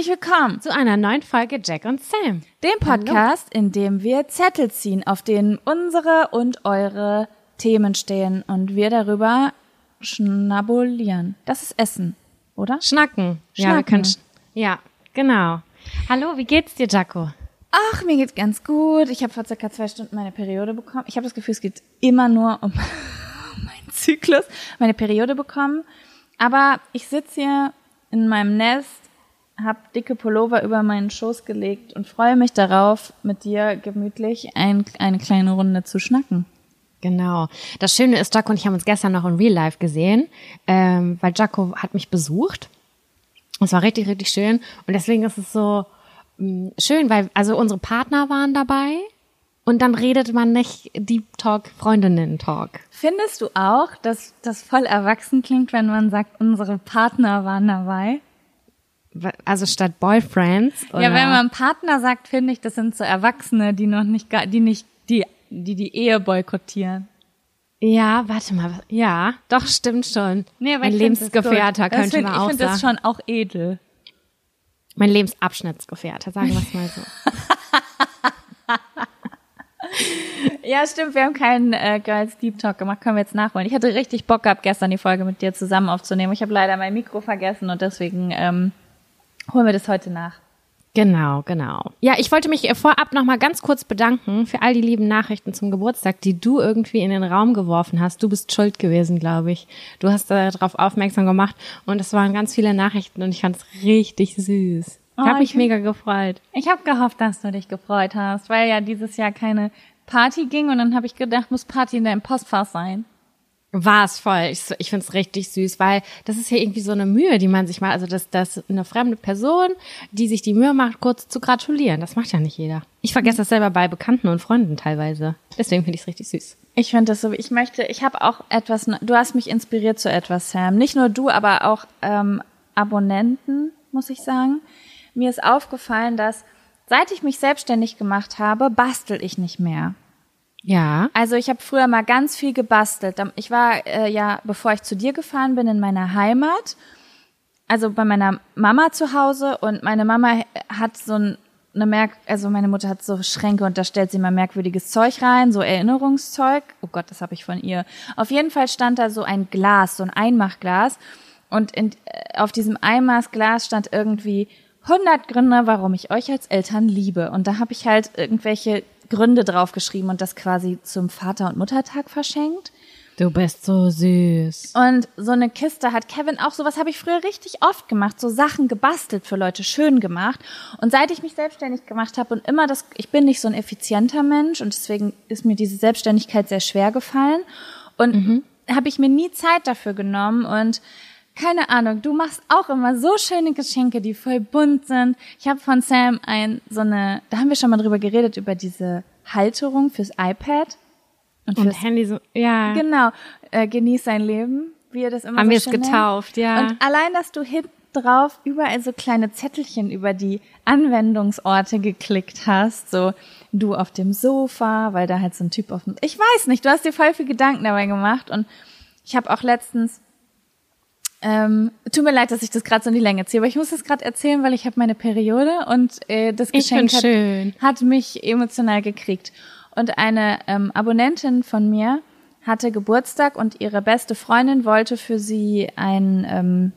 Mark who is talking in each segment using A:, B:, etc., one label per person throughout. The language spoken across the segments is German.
A: Herzlich willkommen
B: zu einer neuen Folge Jack und Sam.
A: Dem Podcast, Hallo. in dem wir Zettel ziehen, auf denen unsere und eure Themen stehen und wir darüber schnabulieren. Das ist Essen, oder?
B: Schnacken. Schnacken. Ja, wir können ja, genau. Hallo, wie geht's dir, Jaco?
A: Ach, mir geht's ganz gut. Ich habe vor circa zwei Stunden meine Periode bekommen. Ich habe das Gefühl, es geht immer nur um meinen Zyklus, meine Periode bekommen. Aber ich sitze hier in meinem Nest, habe dicke Pullover über meinen Schoß gelegt und freue mich darauf, mit dir gemütlich ein, eine kleine Runde zu schnacken.
B: Genau. Das Schöne ist, Jaco und ich haben uns gestern noch in Real Life gesehen, ähm, weil Jaco hat mich besucht. Es war richtig, richtig schön. Und deswegen ist es so mh, mm, schön, weil also unsere Partner waren dabei. Und dann redet man nicht Deep Talk, Freundinnen-Talk.
A: Findest du auch, dass das voll erwachsen klingt, wenn man sagt, unsere Partner waren dabei?
B: Also statt Boyfriends?
A: Oder? Ja, wenn man Partner sagt, finde ich, das sind so Erwachsene, die noch nicht, die nicht, die, die die Ehe boykottieren.
B: Ja, warte mal. Ja, doch, stimmt schon. Nee, mein Lebensgefährter könnte
A: find,
B: man auch
A: ich finde das schon auch edel.
B: Mein Lebensabschnittsgefährter, sagen wir es mal so.
A: ja, stimmt, wir haben keinen äh, Girls Deep Talk gemacht, können wir jetzt nachholen. Ich hatte richtig Bock gehabt, gestern die Folge mit dir zusammen aufzunehmen. Ich habe leider mein Mikro vergessen und deswegen ähm, holen wir das heute nach.
B: Genau, genau. Ja, ich wollte mich vorab noch mal ganz kurz bedanken für all die lieben Nachrichten zum Geburtstag, die du irgendwie in den Raum geworfen hast. Du bist schuld gewesen, glaube ich. Du hast darauf aufmerksam gemacht und es waren ganz viele Nachrichten und ich fand es richtig süß. Ich oh, habe mich mega gefreut.
A: Ich habe gehofft, dass du dich gefreut hast, weil ja dieses Jahr keine Party ging und dann habe ich gedacht, muss Party in deinem Postfach sein.
B: War es voll. Ich, ich finde es richtig süß, weil das ist ja irgendwie so eine Mühe, die man sich mal, also dass, dass eine fremde Person, die sich die Mühe macht, kurz zu gratulieren. Das macht ja nicht jeder. Ich vergesse das selber bei Bekannten und Freunden teilweise. Deswegen finde ich es richtig süß.
A: Ich finde das so, ich möchte, ich habe auch etwas, du hast mich inspiriert zu etwas, Sam. Nicht nur du, aber auch ähm, Abonnenten, muss ich sagen. Mir ist aufgefallen, dass seit ich mich selbstständig gemacht habe, bastel ich nicht mehr.
B: Ja.
A: Also ich habe früher mal ganz viel gebastelt. Ich war äh, ja, bevor ich zu dir gefahren bin, in meiner Heimat, also bei meiner Mama zu Hause und meine Mama hat so ein, eine Merk, also meine Mutter hat so Schränke und da stellt sie mal merkwürdiges Zeug rein, so Erinnerungszeug. Oh Gott, das habe ich von ihr. Auf jeden Fall stand da so ein Glas, so ein Einmachglas und in, äh, auf diesem Einmachglas stand irgendwie 100 Gründe, warum ich euch als Eltern liebe. Und da habe ich halt irgendwelche Gründe draufgeschrieben und das quasi zum Vater- und Muttertag verschenkt.
B: Du bist so süß.
A: Und so eine Kiste hat Kevin auch, sowas habe ich früher richtig oft gemacht, so Sachen gebastelt für Leute, schön gemacht. Und seit ich mich selbstständig gemacht habe und immer das, ich bin nicht so ein effizienter Mensch und deswegen ist mir diese Selbstständigkeit sehr schwer gefallen. Und mhm. habe ich mir nie Zeit dafür genommen und keine Ahnung, du machst auch immer so schöne Geschenke, die voll bunt sind. Ich habe von Sam ein so eine, da haben wir schon mal drüber geredet über diese Halterung fürs iPad
B: und, fürs und Handy so, ja.
A: Genau, äh, genieß dein Leben, wie ihr das immer
B: haben
A: so
B: wir es getauft, ja.
A: Und allein, dass du hinten drauf überall so kleine Zettelchen über die Anwendungsorte geklickt hast, so du auf dem Sofa, weil da halt so ein Typ auf dem, ich weiß nicht, du hast dir voll viel Gedanken dabei gemacht und ich habe auch letztens ähm, tut mir leid, dass ich das gerade so in die Länge ziehe, aber ich muss das gerade erzählen, weil ich habe meine Periode und äh, das Geschenk hat, hat, mich emotional gekriegt. Und eine ähm, Abonnentin von mir hatte Geburtstag und ihre beste Freundin wollte für sie ein ähm,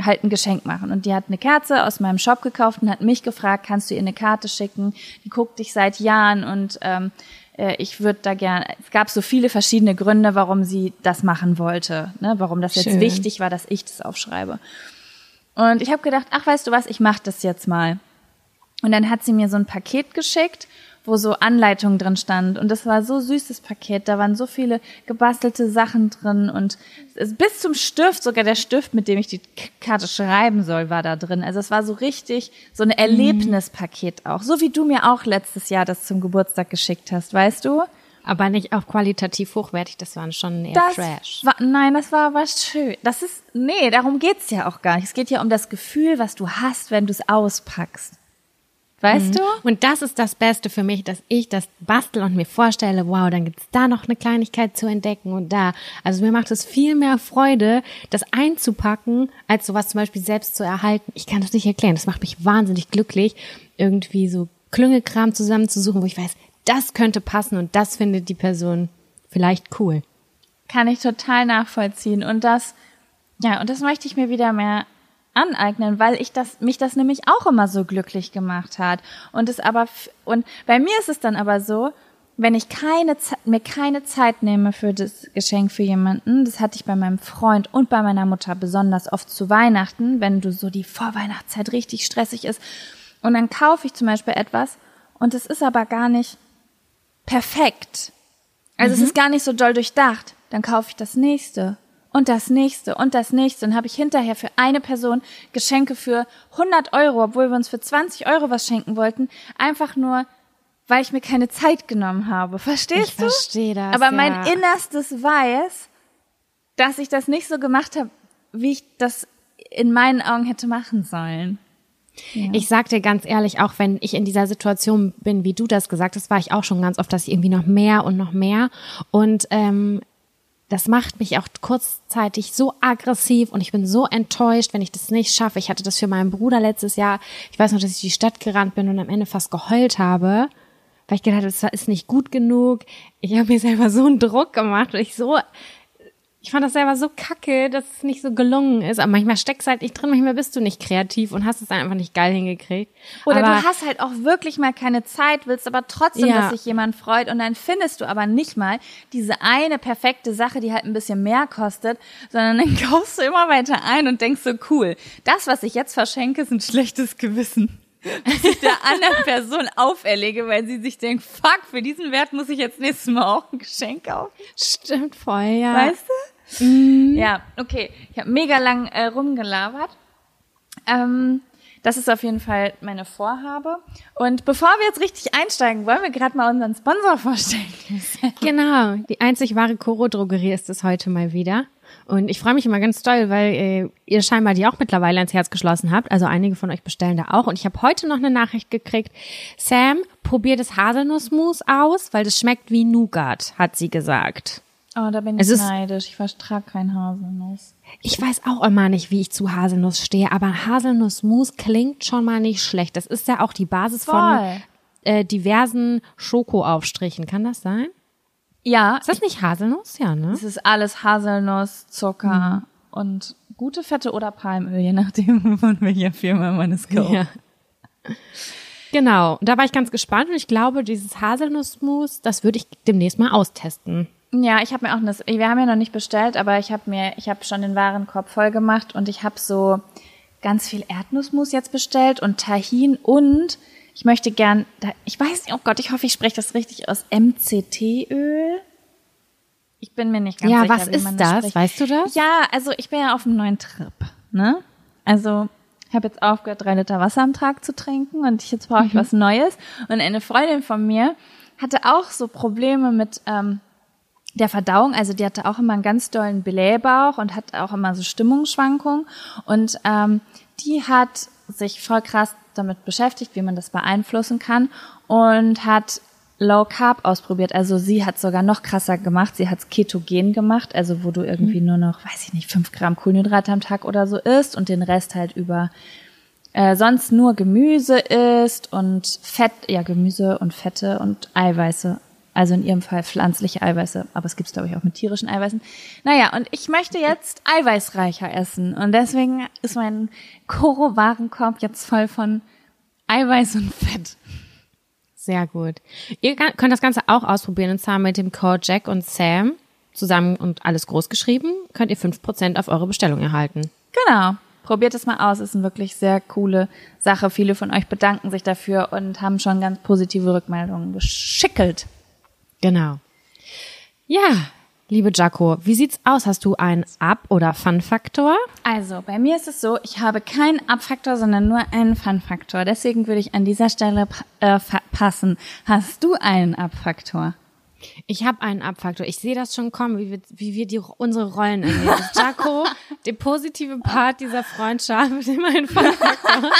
A: halt ein Geschenk machen. Und die hat eine Kerze aus meinem Shop gekauft und hat mich gefragt, kannst du ihr eine Karte schicken? Die guckt dich seit Jahren und ähm, äh, ich würde da gerne, es gab so viele verschiedene Gründe, warum sie das machen wollte, ne? warum das jetzt Schön. wichtig war, dass ich das aufschreibe. Und ich habe gedacht, ach weißt du was, ich mache das jetzt mal. Und dann hat sie mir so ein Paket geschickt wo so Anleitungen drin stand. Und das war so süßes Paket. Da waren so viele gebastelte Sachen drin und bis zum Stift, sogar der Stift, mit dem ich die Karte schreiben soll, war da drin. Also es war so richtig so ein mhm. Erlebnispaket auch. So wie du mir auch letztes Jahr das zum Geburtstag geschickt hast, weißt du?
B: Aber nicht auch qualitativ hochwertig, das waren schon eher
A: das
B: Trash.
A: War, nein, das war was schön. Das ist, nee, darum geht's ja auch gar nicht. Es geht ja um das Gefühl, was du hast, wenn du es auspackst. Weißt du?
B: Und das ist das Beste für mich, dass ich das bastel und mir vorstelle, wow, dann gibt's da noch eine Kleinigkeit zu entdecken und da. Also mir macht es viel mehr Freude, das einzupacken, als sowas zum Beispiel selbst zu erhalten. Ich kann das nicht erklären. Das macht mich wahnsinnig glücklich, irgendwie so Klüngelkram zusammenzusuchen, wo ich weiß, das könnte passen und das findet die Person vielleicht cool.
A: Kann ich total nachvollziehen. Und das, ja, und das möchte ich mir wieder mehr aneignen, weil ich das, mich das nämlich auch immer so glücklich gemacht hat. Und es aber, und bei mir ist es dann aber so, wenn ich keine, mir keine Zeit nehme für das Geschenk für jemanden, das hatte ich bei meinem Freund und bei meiner Mutter besonders oft zu Weihnachten, wenn du so die Vorweihnachtszeit richtig stressig ist. Und dann kaufe ich zum Beispiel etwas und es ist aber gar nicht perfekt. Also mhm. es ist gar nicht so doll durchdacht. Dann kaufe ich das nächste und das nächste und das nächste. Und habe ich hinterher für eine Person Geschenke für 100 Euro, obwohl wir uns für 20 Euro was schenken wollten, einfach nur, weil ich mir keine Zeit genommen habe. Verstehst
B: ich
A: du?
B: Ich verstehe das.
A: Aber
B: ja.
A: mein Innerstes weiß, dass ich das nicht so gemacht habe, wie ich das in meinen Augen hätte machen sollen.
B: Ja. Ich sag dir ganz ehrlich, auch wenn ich in dieser Situation bin, wie du das gesagt hast, war ich auch schon ganz oft, dass ich irgendwie noch mehr und noch mehr. Und ähm, das macht mich auch kurzzeitig so aggressiv und ich bin so enttäuscht, wenn ich das nicht schaffe. Ich hatte das für meinen Bruder letztes Jahr. Ich weiß noch, dass ich die Stadt gerannt bin und am Ende fast geheult habe, weil ich gedacht habe, das ist nicht gut genug. Ich habe mir selber so einen Druck gemacht, weil ich so ich fand das selber so kacke, dass es nicht so gelungen ist. Aber manchmal steckst du halt nicht drin, manchmal bist du nicht kreativ und hast es dann einfach nicht geil hingekriegt.
A: Oder
B: aber,
A: du hast halt auch wirklich mal keine Zeit, willst aber trotzdem, ja. dass sich jemand freut und dann findest du aber nicht mal diese eine perfekte Sache, die halt ein bisschen mehr kostet, sondern dann kaufst du immer weiter ein und denkst so, cool, das, was ich jetzt verschenke, ist ein schlechtes Gewissen was ich der anderen Person auferlege, weil sie sich denkt, fuck, für diesen Wert muss ich jetzt nächstes Mal auch ein Geschenk kaufen.
B: Stimmt voll, ja.
A: Weißt du? Mhm. Ja, okay. Ich habe mega lang äh, rumgelabert. Ähm, das ist auf jeden Fall meine Vorhabe. Und bevor wir jetzt richtig einsteigen, wollen wir gerade mal unseren Sponsor vorstellen.
B: genau, die einzig wahre Koro-Drogerie ist es heute mal wieder. Und ich freue mich immer ganz doll, weil äh, ihr scheinbar die auch mittlerweile ans Herz geschlossen habt. Also einige von euch bestellen da auch. Und ich habe heute noch eine Nachricht gekriegt. Sam, probier das Haselnussmus aus, weil das schmeckt wie Nougat, hat sie gesagt.
A: Oh, da bin ich es neidisch. Ich vertrage kein Haselnuss.
B: Ich weiß auch immer nicht, wie ich zu Haselnuss stehe, aber Haselnussmus klingt schon mal nicht schlecht. Das ist ja auch die Basis Voll. von äh, diversen Schokoaufstrichen. Kann das sein?
A: Ja.
B: Ist das nicht Haselnuss? Ja, ne?
A: Es ist alles Haselnuss, Zucker mhm. und gute Fette oder Palmöl, je nachdem, von welcher Firma man es kauft. Ja.
B: Genau, da war ich ganz gespannt und ich glaube, dieses Haselnussmus, das würde ich demnächst mal austesten.
A: Ja, ich habe mir auch das, wir haben ja noch nicht bestellt, aber ich habe mir, ich habe schon den Warenkorb voll gemacht und ich habe so ganz viel Erdnussmus jetzt bestellt und Tahin und ich möchte gern, ich weiß nicht, oh Gott, ich hoffe, ich spreche das richtig aus, MCT-Öl. Ich bin mir nicht ganz
B: ja,
A: sicher.
B: Ja, was ist das? das weißt du das?
A: Ja, also ich bin ja auf einem neuen Trip, ne? Also ich habe jetzt aufgehört, drei Liter Wasser am Tag zu trinken und jetzt brauche ich mhm. was Neues. Und eine Freundin von mir hatte auch so Probleme mit ähm, der Verdauung, also die hatte auch immer einen ganz dollen Blähbauch und hat auch immer so Stimmungsschwankungen und ähm, die hat sich voll krass damit beschäftigt, wie man das beeinflussen kann und hat Low Carb ausprobiert. Also sie hat sogar noch krasser gemacht. Sie hat's ketogen gemacht, also wo du irgendwie mhm. nur noch, weiß ich nicht, fünf Gramm Kohlenhydrate am Tag oder so isst und den Rest halt über äh, sonst nur Gemüse isst und Fett, ja Gemüse und Fette und Eiweiße also in ihrem Fall pflanzliche Eiweiße, aber es gibt's glaube ich auch mit tierischen Eiweißen. Naja, und ich möchte jetzt eiweißreicher essen und deswegen ist mein Koro-Warenkorb jetzt voll von Eiweiß und Fett.
B: Sehr gut. Ihr könnt das Ganze auch ausprobieren und zwar mit dem Code Jack und Sam zusammen und alles groß geschrieben, könnt ihr fünf Prozent auf eure Bestellung erhalten.
A: Genau. Probiert es mal aus, ist eine wirklich sehr coole Sache. Viele von euch bedanken sich dafür und haben schon ganz positive Rückmeldungen geschickelt.
B: Genau. Ja, liebe Jaco, wie sieht's aus? Hast du einen Up- oder Fun-Faktor?
A: Also, bei mir ist es so, ich habe keinen Up-Faktor, sondern nur einen Fun-Faktor. Deswegen würde ich an dieser Stelle äh, passen. Hast du einen Up-Faktor?
B: Ich habe einen Abfaktor. Ich sehe das schon kommen, wie wir, wie wir die, unsere Rollen erleben. Jaco, der positive Part dieser Freundschaft, immer Fun-Faktor Abfaktor.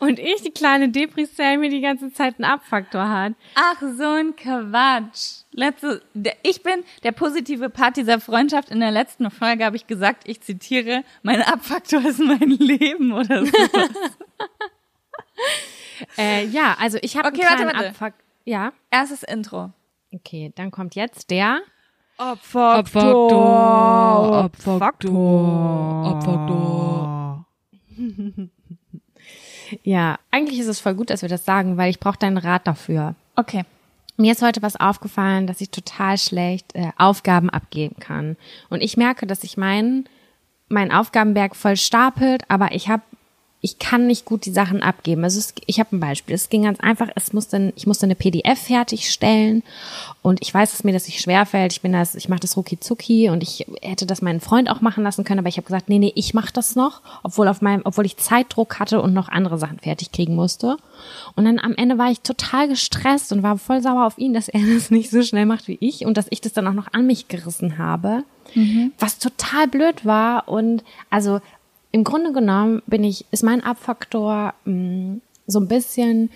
B: und ich, die kleine Depri-Cell, mir die ganze Zeit einen Abfaktor hat.
A: Ach, so ein Quatsch. Letzte, der, ich bin der positive Part dieser Freundschaft. In der letzten Folge habe ich gesagt, ich zitiere, mein Abfaktor ist mein Leben oder so.
B: äh, ja, also ich habe
A: Okay,
B: einen
A: warte,
B: kleinen
A: warte.
B: Abfuck. Ja,
A: Erstes Intro.
B: Okay, dann kommt jetzt der
A: Abfaktor.
B: Abfaktor. Ja, eigentlich ist es voll gut, dass wir das sagen, weil ich brauche deinen Rat dafür.
A: Okay.
B: Mir ist heute was aufgefallen, dass ich total schlecht äh, Aufgaben abgeben kann. Und ich merke, dass ich meinen mein Aufgabenberg voll stapelt, aber ich habe ich kann nicht gut die Sachen abgeben. Also es, ich habe ein Beispiel. Es ging ganz einfach. Es musste, ich musste eine PDF fertigstellen und ich weiß, dass mir das nicht schwerfällt. Ich bin das, ich mache das rucki zucki und ich hätte das meinen Freund auch machen lassen können, aber ich habe gesagt, nee, nee, ich mache das noch, obwohl auf meinem, obwohl ich Zeitdruck hatte und noch andere Sachen fertig kriegen musste. Und dann am Ende war ich total gestresst und war voll sauer auf ihn, dass er das nicht so schnell macht wie ich und dass ich das dann auch noch an mich gerissen habe, was total blöd war und also im Grunde genommen bin ich, ist mein Abfaktor mh, so ein bisschen,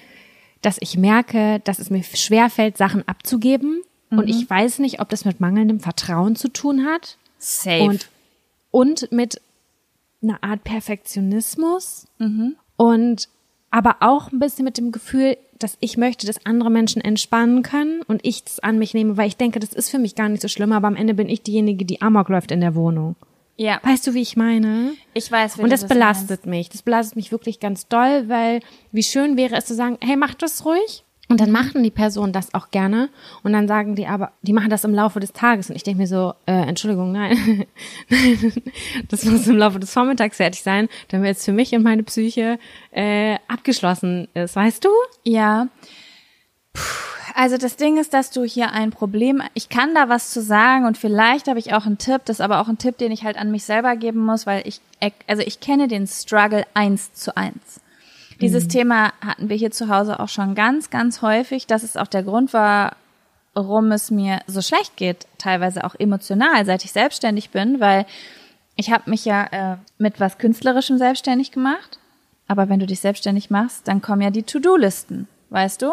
B: dass ich merke, dass es mir schwerfällt, Sachen abzugeben. Und ich weiß nicht, ob das mit mangelndem Vertrauen zu tun hat
A: Safe.
B: und, und mit einer Art Perfektionismus und aber auch ein bisschen mit dem Gefühl, dass ich möchte, dass andere Menschen entspannen können und ich das an mich nehme, weil ich denke, das ist für mich gar nicht so schlimm, aber am Ende bin ich diejenige, die Amok läuft in der Wohnung.
A: Ja,
B: Weißt du, wie ich meine?
A: ich weiß, wie
B: Und
A: du
B: das belastet mich. Das belastet mich wirklich ganz doll, weil wie schön wäre es zu sagen, hey, mach das ruhig. Und dann machen die Personen das auch gerne. Und dann sagen die aber, die machen das im Laufe des Tages. Und ich denke mir so, äh, Entschuldigung, nein. das muss im Laufe des Vormittags fertig sein, damit es für mich und meine Psyche äh, abgeschlossen ist. Weißt du?
A: Ja. Puh, Also das Ding ist, dass du hier ein Problem, ich kann da was zu sagen und vielleicht habe ich auch einen Tipp, das ist aber auch ein Tipp, den ich halt an mich selber geben muss, weil ich, also ich kenne den Struggle eins zu eins. Dieses Thema hatten wir hier zu Hause auch schon ganz, ganz häufig, dass es auch der Grund war, warum es mir so schlecht geht, teilweise auch emotional, seit ich selbstständig bin, weil ich habe mich ja äh, mit was Künstlerischem selbstständig gemacht. Aber wenn du dich selbstständig machst, dann kommen ja die To-Do-Listen, weißt du?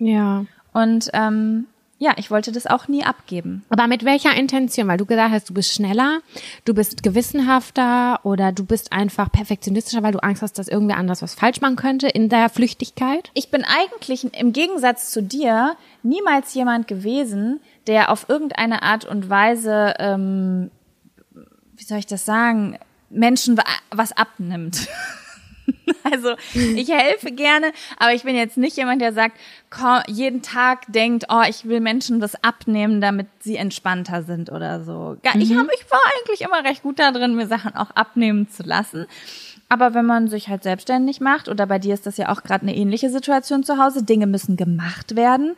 B: Ja.
A: Und ähm, ja, ich wollte das auch nie abgeben.
B: Aber mit welcher Intention? Weil du gesagt hast, du bist schneller, du bist gewissenhafter oder du bist einfach perfektionistischer, weil du Angst hast, dass irgendwer anders was falsch machen könnte in der Flüchtigkeit?
A: Ich bin eigentlich im Gegensatz zu dir niemals jemand gewesen, der auf irgendeine Art und Weise, ähm, wie soll ich das sagen, Menschen wa- was abnimmt. Also ich helfe gerne, aber ich bin jetzt nicht jemand, der sagt, komm, jeden Tag denkt, oh, ich will Menschen was abnehmen, damit sie entspannter sind oder so. Ich, hab, ich war eigentlich immer recht gut da drin, mir Sachen auch abnehmen zu lassen. Aber wenn man sich halt selbstständig macht, oder bei dir ist das ja auch gerade eine ähnliche Situation zu Hause, Dinge müssen gemacht werden,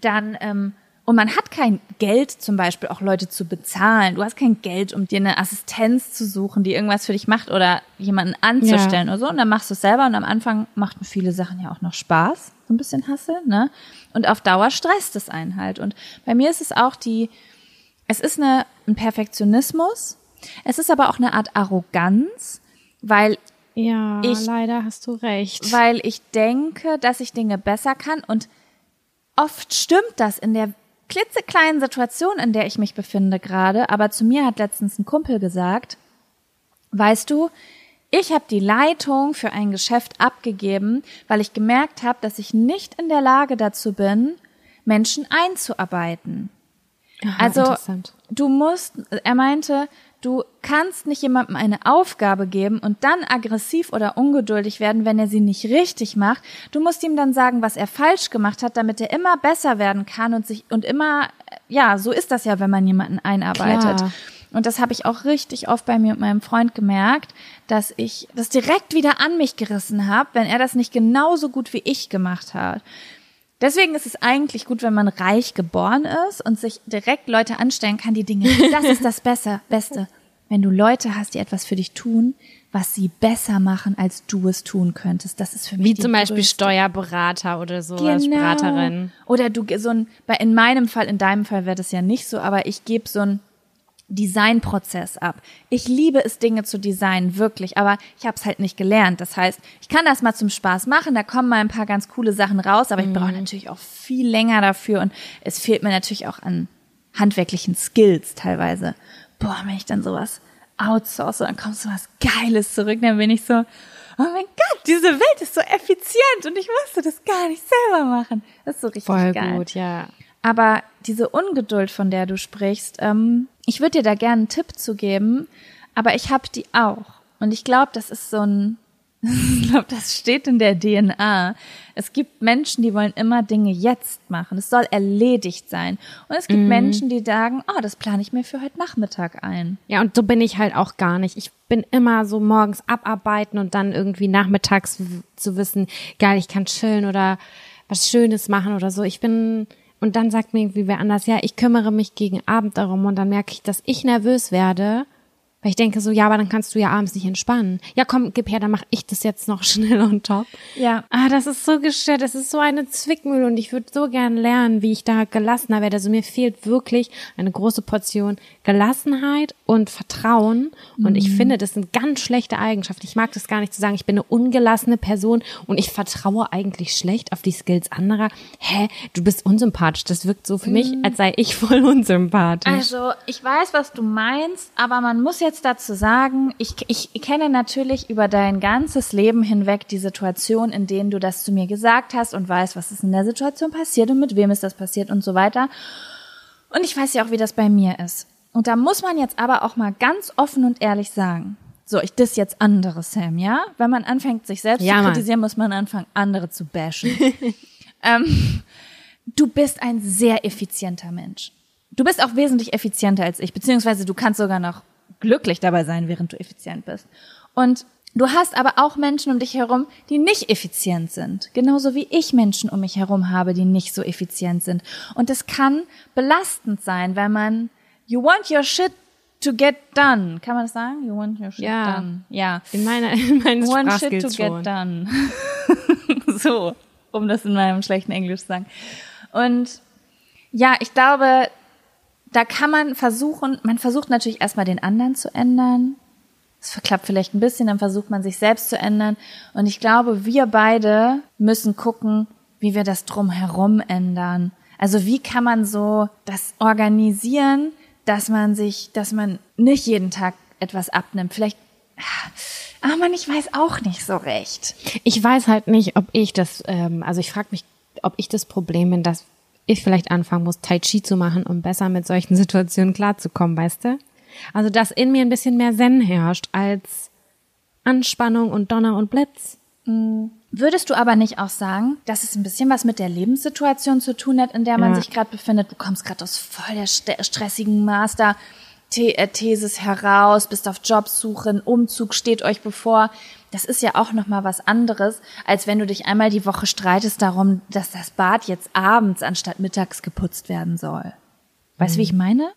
A: dann ähm, und man hat kein Geld, zum Beispiel auch Leute zu bezahlen. Du hast kein Geld, um dir eine Assistenz zu suchen, die irgendwas für dich macht oder jemanden anzustellen oder so. Und dann machst du es selber und am Anfang machten viele Sachen ja auch noch Spaß, so ein bisschen Hassel, ne? Und auf Dauer stresst es einen halt. Und bei mir ist es auch die, es ist eine, ein Perfektionismus, es ist aber auch eine Art Arroganz, weil
B: Ja,
A: Ich-
B: leider hast du recht.
A: weil ich denke, dass ich Dinge besser kann und oft stimmt das in der klitzekleinen Situation, in der ich mich befinde gerade, aber zu mir hat letztens ein Kumpel gesagt, weißt du, ich habe die Leitung für ein Geschäft abgegeben, weil ich gemerkt habe, dass ich nicht in der Lage dazu bin, Menschen einzuarbeiten.
B: Aha,
A: Also du musst, er meinte, du kannst nicht jemandem eine Aufgabe geben und dann aggressiv oder ungeduldig werden, wenn er sie nicht richtig macht. Du musst ihm dann sagen, was er falsch gemacht hat, damit er immer besser werden kann und sich und immer, ja, so ist das ja, wenn man jemanden einarbeitet.
B: Klar.
A: Und das habe ich auch richtig oft bei mir und meinem Freund gemerkt, dass ich das direkt wieder an mich gerissen habe, wenn er das nicht genauso gut wie ich gemacht hat. Deswegen ist es eigentlich gut, wenn man reich geboren ist und sich direkt Leute anstellen kann, die Dinge. Das ist das Besser, Beste. Wenn du Leute hast, die etwas für dich tun, was sie besser machen, als du es tun könntest. Das ist für mich
B: Wie zum Beispiel
A: größte-
B: Steuerberater oder so als Beraterin.
A: Oder du so ein, bei in meinem Fall, in deinem Fall wäre das ja nicht so, aber ich gebe so ein Designprozess ab. Ich liebe es, Dinge zu designen, wirklich, aber ich habe es halt nicht gelernt. Das heißt, ich kann das mal zum Spaß machen, da kommen mal ein paar ganz coole Sachen raus, aber ich brauche natürlich auch viel länger dafür und es fehlt mir natürlich auch an handwerklichen Skills teilweise. Boah, wenn ich dann sowas outsource, dann kommt so was Geiles zurück, dann bin ich so, oh mein Gott, diese Welt ist so effizient und ich musste das gar nicht selber machen. Das ist so richtig
B: Voll
A: geil.
B: gut, ja.
A: Aber diese Ungeduld, von der du sprichst, ähm, ich würde dir da gerne einen Tipp zu geben, aber ich habe die auch. Und ich glaube, das ist so ein, ich glaube, das steht in der DNA. Es gibt Menschen, die wollen immer Dinge jetzt machen. Es soll erledigt sein. Und es gibt Menschen, die sagen, oh, das plane ich mir für heute Nachmittag ein.
B: Ja, und so bin ich halt auch gar nicht. Ich bin immer so morgens abarbeiten und dann irgendwie nachmittags zu wissen, geil, ich kann chillen oder was Schönes machen oder so. Ich bin, und dann sagt mir irgendwie wer anders, ja, ich kümmere mich gegen Abend darum und dann merke ich, dass ich nervös werde, weil ich denke so, ja, aber dann kannst du ja abends nicht entspannen. Ja, komm, gib her, dann mache ich das jetzt noch schnell on top.
A: Ja.
B: Ah, das ist so gestört, das ist so eine Zwickmühle und ich würde so gern lernen, wie ich da gelassener werde. Also mir fehlt wirklich eine große Portion Gelassenheit und Vertrauen und ich finde, das sind ganz schlechte Eigenschaften. Ich mag das gar nicht zu sagen, ich bin eine ungelassene Person und ich vertraue eigentlich schlecht auf die Skills anderer. Hä, du bist unsympathisch. Das wirkt so für mich, als sei ich voll unsympathisch.
A: Also, ich weiß, was du meinst, aber man muss jetzt dazu sagen, ich, ich kenne natürlich über dein ganzes Leben hinweg die Situation, in denen du das zu mir gesagt hast und weißt, was ist in der Situation passiert und mit wem ist das passiert und so weiter. Und ich weiß ja auch, wie das bei mir ist. Und da muss man jetzt aber auch mal ganz offen und ehrlich sagen. So, ich dis jetzt andere, Sam, ja? Wenn man anfängt, sich selbst
B: Ja,
A: zu
B: Mann.
A: kritisieren, muss man anfangen, andere zu bashen. ähm, du bist ein sehr effizienter Mensch. Du bist auch wesentlich effizienter als ich, beziehungsweise du kannst sogar noch glücklich dabei sein, während du effizient bist. Und du hast aber auch Menschen um dich herum, die nicht effizient sind. Genauso wie ich Menschen um mich herum habe, die nicht so effizient sind. Und es kann belastend sein, wenn man, you want your shit to get done. Kann man das sagen? You want your shit
B: Ja.
A: done. Ja.
B: in meiner, in meinen
A: One shit to
B: Sprachskills
A: get
B: schon.
A: done. so, um das in meinem schlechten Englisch zu sagen. Und ja, ich glaube, da kann man versuchen, man versucht natürlich erstmal den anderen zu ändern. Es verklappt vielleicht ein bisschen, dann versucht man sich selbst zu ändern. Und ich glaube, wir beide müssen gucken, wie wir das drumherum ändern. Also wie kann man so das organisieren, dass man sich, dass man nicht jeden Tag etwas abnimmt. Vielleicht, aber man, ich weiß auch nicht so recht.
B: Ich weiß halt nicht, ob ich das, ähm, also ich frage mich, ob ich das Problem bin, dass ich vielleicht anfangen muss, Tai Chi zu machen, um besser mit solchen Situationen klarzukommen, weißt du? Also, dass in mir ein bisschen mehr Zen herrscht als Anspannung und Donner und Blitz.
A: Würdest du aber nicht auch sagen, dass es ein bisschen was mit der Lebenssituation zu tun hat, in der man
B: Ja.
A: sich gerade befindet? Du kommst gerade aus voll der st- stressigen Master. The- äh, heraus, bist auf Jobsuche, ein Umzug steht euch bevor. Das ist ja auch noch mal was anderes, als wenn du dich einmal die Woche streitest darum, dass das Bad jetzt abends anstatt mittags geputzt werden soll. Weißt du, wie ich meine?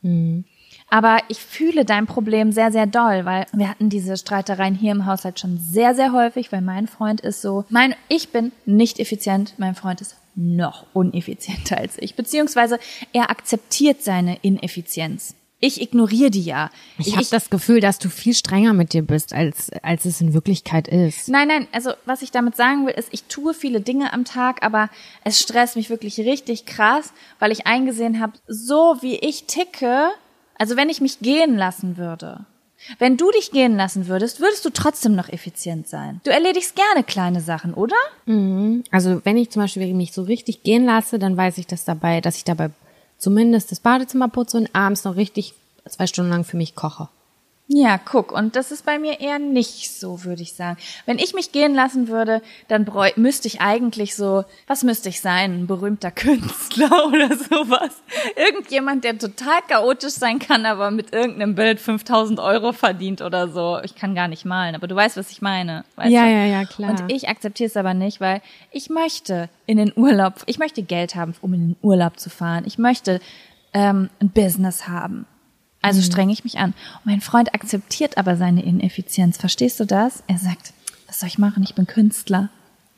A: Aber ich fühle dein Problem sehr, sehr doll, weil wir hatten diese Streitereien hier im Haushalt schon sehr, sehr häufig, weil mein Freund ist so, mein, ich bin nicht effizient, mein Freund ist noch uneffizienter als ich, beziehungsweise er akzeptiert seine Ineffizienz. Ich ignoriere die ja.
B: Ich, habe das Gefühl, dass du viel strenger mit dir bist, als, als es in Wirklichkeit ist.
A: Nein, nein, also was ich damit sagen will, ist, ich tue viele Dinge am Tag, aber es stresst mich wirklich richtig krass, weil ich eingesehen habe, so wie ich ticke, also wenn ich mich gehen lassen würde, wenn du dich gehen lassen würdest, würdest du trotzdem noch effizient sein. Du erledigst gerne kleine Sachen, oder?
B: Also wenn ich zum Beispiel mich so richtig gehen lasse, dann weiß ich, dass dabei, dass ich dabei zumindest das Badezimmer putze und abends noch richtig zwei Stunden lang für mich koche.
A: Ja, guck, und das ist bei mir eher nicht so, würde ich sagen. Wenn ich mich gehen lassen würde, dann bräu müsste ich eigentlich so, was müsste ich sein? Ein berühmter Künstler oder sowas. Irgendjemand, der total chaotisch sein kann, aber mit irgendeinem Bild 5000 Euro verdient oder so. Ich kann gar nicht malen, aber du weißt, was ich meine. Weißt
B: Ja,
A: du?
B: ja, ja, klar.
A: Und ich akzeptiere es aber nicht, weil ich möchte in den Urlaub, ich möchte Geld haben, um in den Urlaub zu fahren. Ich möchte ähm, ein Business haben. Also strenge ich mich an. Und mein Freund akzeptiert aber seine Ineffizienz. Verstehst du das? Er sagt, was soll ich machen? Ich bin Künstler.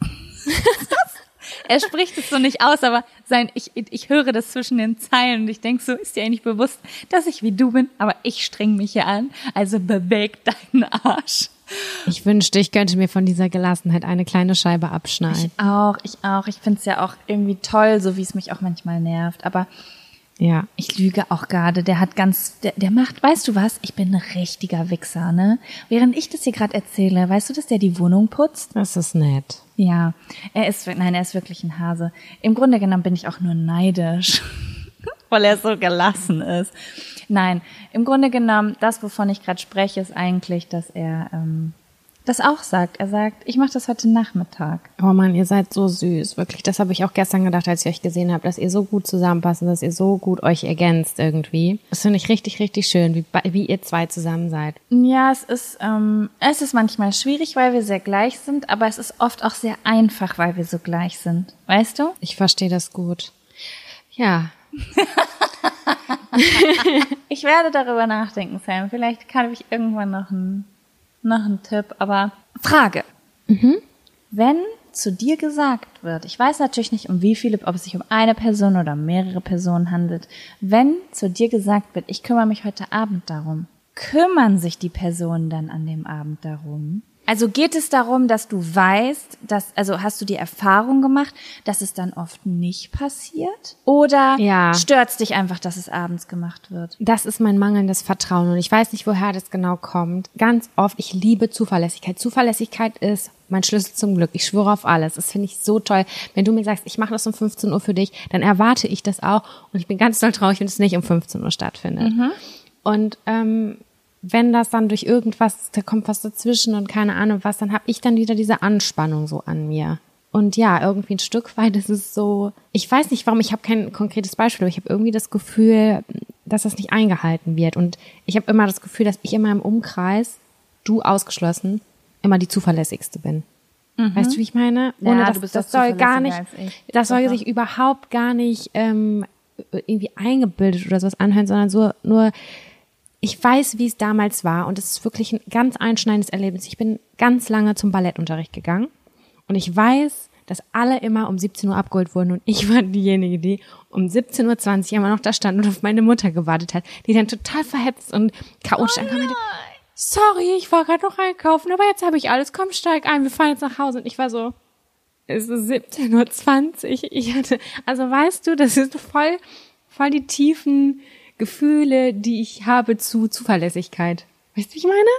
A: er spricht es so nicht aus, aber sein, ich, ich höre das zwischen den Zeilen und ich denke so, ist dir eigentlich bewusst, dass ich wie du bin, aber ich streng mich hier an, also beweg deinen Arsch.
B: Ich wünschte, ich könnte mir von dieser Gelassenheit eine kleine Scheibe abschneiden.
A: Ich auch, ich auch. Ich finde es ja auch irgendwie toll, so wie es mich auch manchmal nervt. Aber
B: ja.
A: Ich lüge auch gerade. Der hat ganz, der, der macht, weißt du was? Ich bin ein richtiger Wichser, ne? Während ich das hier gerade erzähle, weißt du, dass der die Wohnung putzt?
B: Das ist nett.
A: Ja, er ist, nein, er ist wirklich ein Hase. Im Grunde genommen bin ich auch nur neidisch, weil er so gelassen ist. Nein, im Grunde genommen, das, wovon ich gerade spreche, ist eigentlich, dass er ähm, das auch sagt. Er sagt, ich mache das heute Nachmittag.
B: Oh Mann, ihr seid so süß, wirklich. Das habe ich auch gestern gedacht, als ich euch gesehen habe, dass ihr so gut zusammenpasst und dass ihr so gut euch ergänzt irgendwie. Das finde ich richtig, richtig schön, wie, wie ihr zwei zusammen seid.
A: Ja, es ist, ähm, es ist manchmal schwierig, weil wir sehr gleich sind, aber es ist oft auch sehr einfach, weil wir so gleich sind. Weißt du?
B: Ich verstehe das gut. Ja.
A: ich werde darüber nachdenken, Sam. Vielleicht kann ich irgendwann noch ein noch ein Tipp, aber Frage. Mhm. Wenn zu dir gesagt wird, ich weiß natürlich nicht, um wie viele, ob es sich um eine Person oder mehrere Personen handelt, wenn zu dir gesagt wird, ich kümmere mich heute Abend darum, kümmern sich die Personen dann an dem Abend darum? Also geht es darum, dass du weißt, dass, also hast du die Erfahrung gemacht, dass es dann oft nicht passiert? Oder
B: ja.
A: stört dich einfach, dass es abends gemacht wird?
B: Das ist mein mangelndes Vertrauen und ich weiß nicht, woher das genau kommt. Ganz oft, ich liebe Zuverlässigkeit. Zuverlässigkeit ist mein Schlüssel zum Glück. Ich schwöre auf alles. Das finde ich so toll. Wenn du mir sagst, ich mache das um 15 Uhr für dich, dann erwarte ich das auch und ich bin ganz doll traurig, wenn es nicht um 15 Uhr stattfindet. Mhm. Und ähm, wenn das dann durch irgendwas, da kommt was dazwischen und keine Ahnung was, dann habe ich dann wieder diese Anspannung so an mir. Und ja, irgendwie ein Stück weit ist es so, ich weiß nicht warum, ich habe kein konkretes Beispiel, aber ich habe irgendwie das Gefühl, dass das nicht eingehalten wird. Und ich habe immer das Gefühl, dass ich in meinem Umkreis, du ausgeschlossen, immer die zuverlässigste bin. Mhm. Weißt du, wie ich meine?
A: Ohne ja, das,
B: das soll gar nicht, das soll sich überhaupt gar nicht ähm, irgendwie eingebildet oder sowas anhören, sondern so nur ich weiß, wie es damals war und es ist wirklich ein ganz einschneidendes Erlebnis. Ich bin ganz lange zum Ballettunterricht gegangen und ich weiß, dass alle immer um 17 Uhr abgeholt wurden und ich war diejenige, die um 17.20 Uhr immer noch da stand und auf meine Mutter gewartet hat, die dann total verhetzt und chaotisch oh ankam. Sorry, ich war gerade noch einkaufen, aber jetzt habe ich alles. Komm, steig ein, wir fahren jetzt nach Hause. Und ich war so, es ist 17.20 Uhr. Ich hatte, also weißt du, das ist voll, voll die tiefen Gefühle, die ich habe zu Zuverlässigkeit. Weißt du, wie ich meine?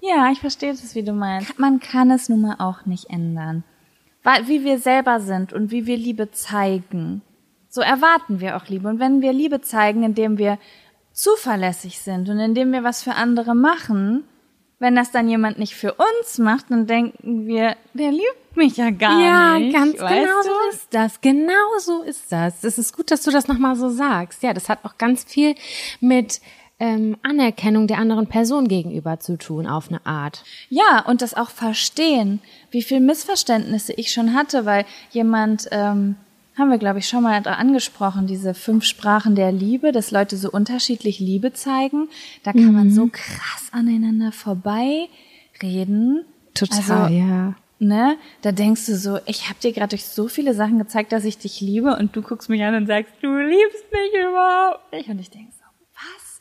A: Ja, ich verstehe das, wie du meinst. Man kann es nun mal auch nicht ändern. Weil, wie wir selber sind und wie wir Liebe zeigen, so erwarten wir auch Liebe. Und wenn wir Liebe zeigen, indem wir zuverlässig sind und indem wir was für andere machen, wenn das dann jemand nicht für uns macht, dann denken wir, der liebt mich ja gar
B: ja,
A: nicht.
B: Ja, ganz genau so ist das. Genau so ist das. Es ist gut, dass du das nochmal so sagst. Ja, das hat auch ganz viel mit ähm, Anerkennung der anderen Person gegenüber zu tun, auf eine Art.
A: Ja, und das auch verstehen, wie viel Missverständnisse ich schon hatte, weil jemand ähm, haben wir, glaube ich, schon mal angesprochen, diese fünf Sprachen der Liebe, dass Leute so unterschiedlich Liebe zeigen. Da kann mhm. man so krass aneinander vorbei reden.
B: Total, also, ja.
A: Ne? Da denkst du so, ich habe dir gerade durch so viele Sachen gezeigt, dass ich dich liebe und du guckst mich an und sagst, du liebst mich überhaupt nicht. Und ich denk so, was?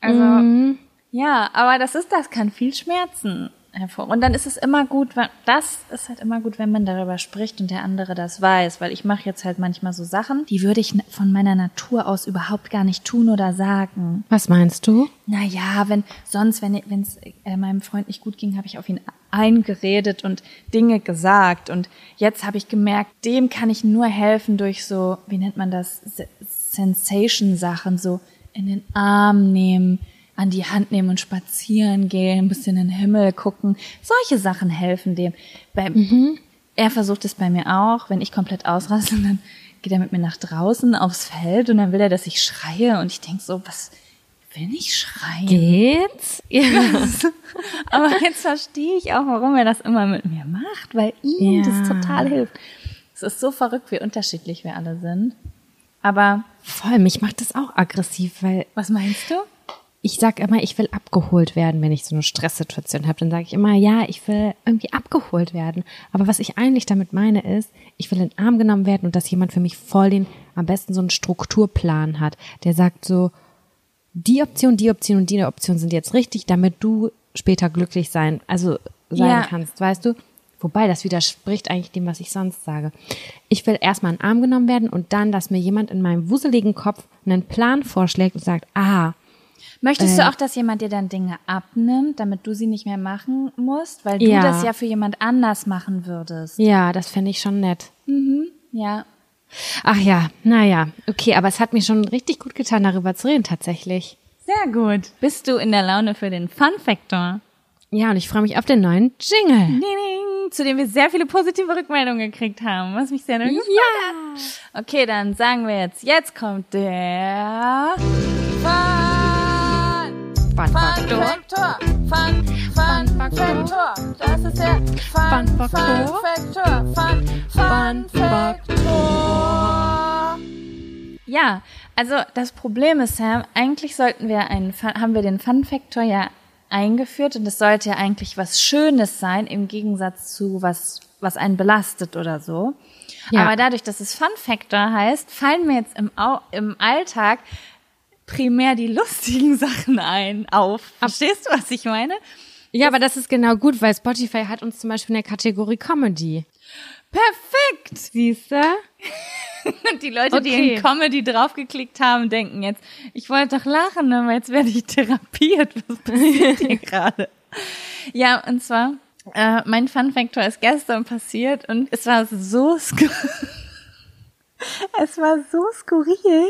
A: Also, mhm. ja, aber das ist, das kann viel schmerzen hervor. Und dann ist es immer gut, das ist halt immer gut, wenn man darüber spricht und der andere das weiß, weil ich mache jetzt halt manchmal so Sachen, die würde ich von meiner Natur aus überhaupt gar nicht tun oder sagen.
B: Was meinst du?
A: Naja, wenn sonst, wenn es äh, meinem Freund nicht gut ging, habe ich auf ihn eingeredet und Dinge gesagt. Und jetzt habe ich gemerkt, dem kann ich nur helfen durch so, wie nennt man das, Sensation-Sachen, so in den Arm nehmen, an die Hand nehmen und spazieren gehen, ein bisschen in den Himmel gucken. Solche Sachen helfen dem. Bei, mhm. Er versucht es bei mir auch. Wenn ich komplett ausraste, dann geht er mit mir nach draußen aufs Feld und dann will er, dass ich schreie. Und ich denk so, was will ich schreien?
B: Geht's?
A: Ja. Aber jetzt verstehe ich auch, warum er das immer mit mir macht, weil ihm ja. das total hilft. Es ist so verrückt, wie unterschiedlich wir alle sind. Aber
B: voll, mich macht das auch aggressiv, weil
A: was meinst du?
B: Ich sag immer, ich will abgeholt werden, wenn ich so eine Stresssituation habe. Dann sage ich immer, ja, ich will irgendwie abgeholt werden. Aber was ich eigentlich damit meine ist, ich will in den Arm genommen werden und dass jemand für mich voll den, am besten so einen Strukturplan hat, der sagt so, die Option, die Option und die Option sind jetzt richtig, damit du später glücklich sein, also sein
A: Ja.
B: kannst, weißt du? Wobei, das widerspricht eigentlich dem, was ich sonst sage. Ich will erstmal in den Arm genommen werden und dann, dass mir jemand in meinem wuseligen Kopf einen Plan vorschlägt und sagt, ah,
A: Möchtest
B: Äh.
A: du auch, dass jemand dir dann Dinge abnimmt, damit du sie nicht mehr machen musst? Weil du
B: Ja.
A: das ja für jemand anders machen würdest.
B: ja, das fände ich schon nett.
A: Ja.
B: Ach ja, naja, okay, aber es hat mir schon richtig gut getan, darüber zu reden, tatsächlich.
A: Sehr gut. Bist du in der Laune für den Fun Factor?
B: Ja, und ich freue mich auf den neuen Jingle.
A: Ding, ding, zu dem wir sehr viele positive Rückmeldungen gekriegt haben, was mich sehr gefreut
B: Ja.
A: hat. Okay, dann sagen wir jetzt, jetzt kommt der Fun,
B: Fun.
A: Factor. Fun, Fun Factor. Das ist der Fun,
B: Fun.
A: Factor. Fun, Fun Factor. Ja, also das Problem ist, Sam, eigentlich sollten wir einen, Fun- haben wir den Fun Factor ja eingeführt und es sollte ja eigentlich was Schönes sein im Gegensatz zu was, was einen belastet oder so.
B: Ja.
A: Aber dadurch, dass es Fun Factor heißt, fallen mir jetzt im, Au im Alltag primär die lustigen Sachen ein, auf. Verstehst du, was ich meine?
B: Ja, aber das ist genau gut, weil Spotify hat uns zum Beispiel in der Kategorie Comedy.
A: Perfekt!
B: Siehst du?
A: Und die Leute, die
B: Okay.
A: in Comedy draufgeklickt haben, denken jetzt, ich wollte doch lachen, aber jetzt werde ich therapiert. Was passiert hier gerade? Ja, und zwar, äh, mein Fun Factor ist gestern passiert und es war so skur Es war so skurril.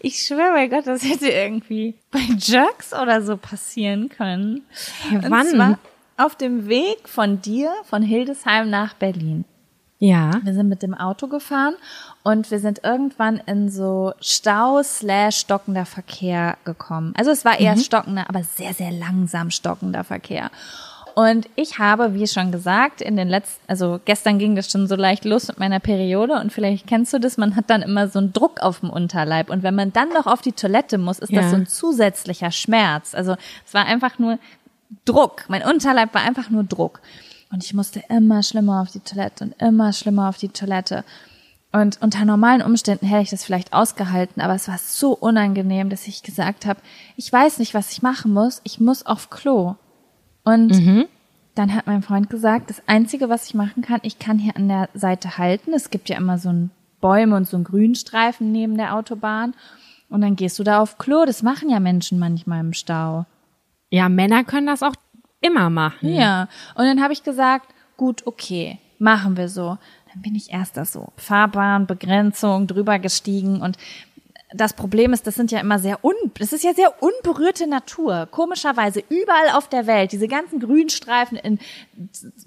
A: Ich schwöre bei Gott, das hätte irgendwie bei Jerks oder so passieren können. Und
B: wann?
A: zwar auf dem Weg von dir, von Hildesheim nach Berlin.
B: Ja.
A: Wir sind mit dem Auto gefahren und wir sind irgendwann in so Stau slash stockender Verkehr gekommen. Also es war eher stockender, aber sehr, sehr langsam stockender Verkehr. Und ich habe, wie schon gesagt, in den letzten, also gestern ging das schon so leicht los mit meiner Periode und vielleicht kennst du das, man hat dann immer so einen Druck auf dem Unterleib und wenn man dann noch auf die Toilette muss, ist
B: Ja.
A: das so ein zusätzlicher Schmerz. Also es war einfach nur Druck. Mein Unterleib war einfach nur Druck. Und ich musste immer schlimmer auf die Toilette und immer schlimmer auf die Toilette. Und unter normalen Umständen hätte ich das vielleicht ausgehalten, aber es war so unangenehm, dass ich gesagt habe, ich weiß nicht, was ich machen muss, ich muss auf Klo. Und dann hat mein Freund gesagt, das Einzige, was ich machen kann, ich kann hier an der Seite halten. Es gibt ja immer so ein Bäume und so einen Grünstreifen neben der Autobahn. Und dann gehst du da auf Klo. Das machen ja Menschen manchmal im Stau.
B: Ja, Männer können das auch immer machen.
A: Ja, und dann habe ich gesagt, gut, okay, machen wir so. Dann bin ich erst da so Fahrbahn, Begrenzung, drüber gestiegen und das Problem ist, das sind ja immer sehr un, das ist ja sehr unberührte Natur. Komischerweise überall auf der Welt, diese ganzen Grünstreifen in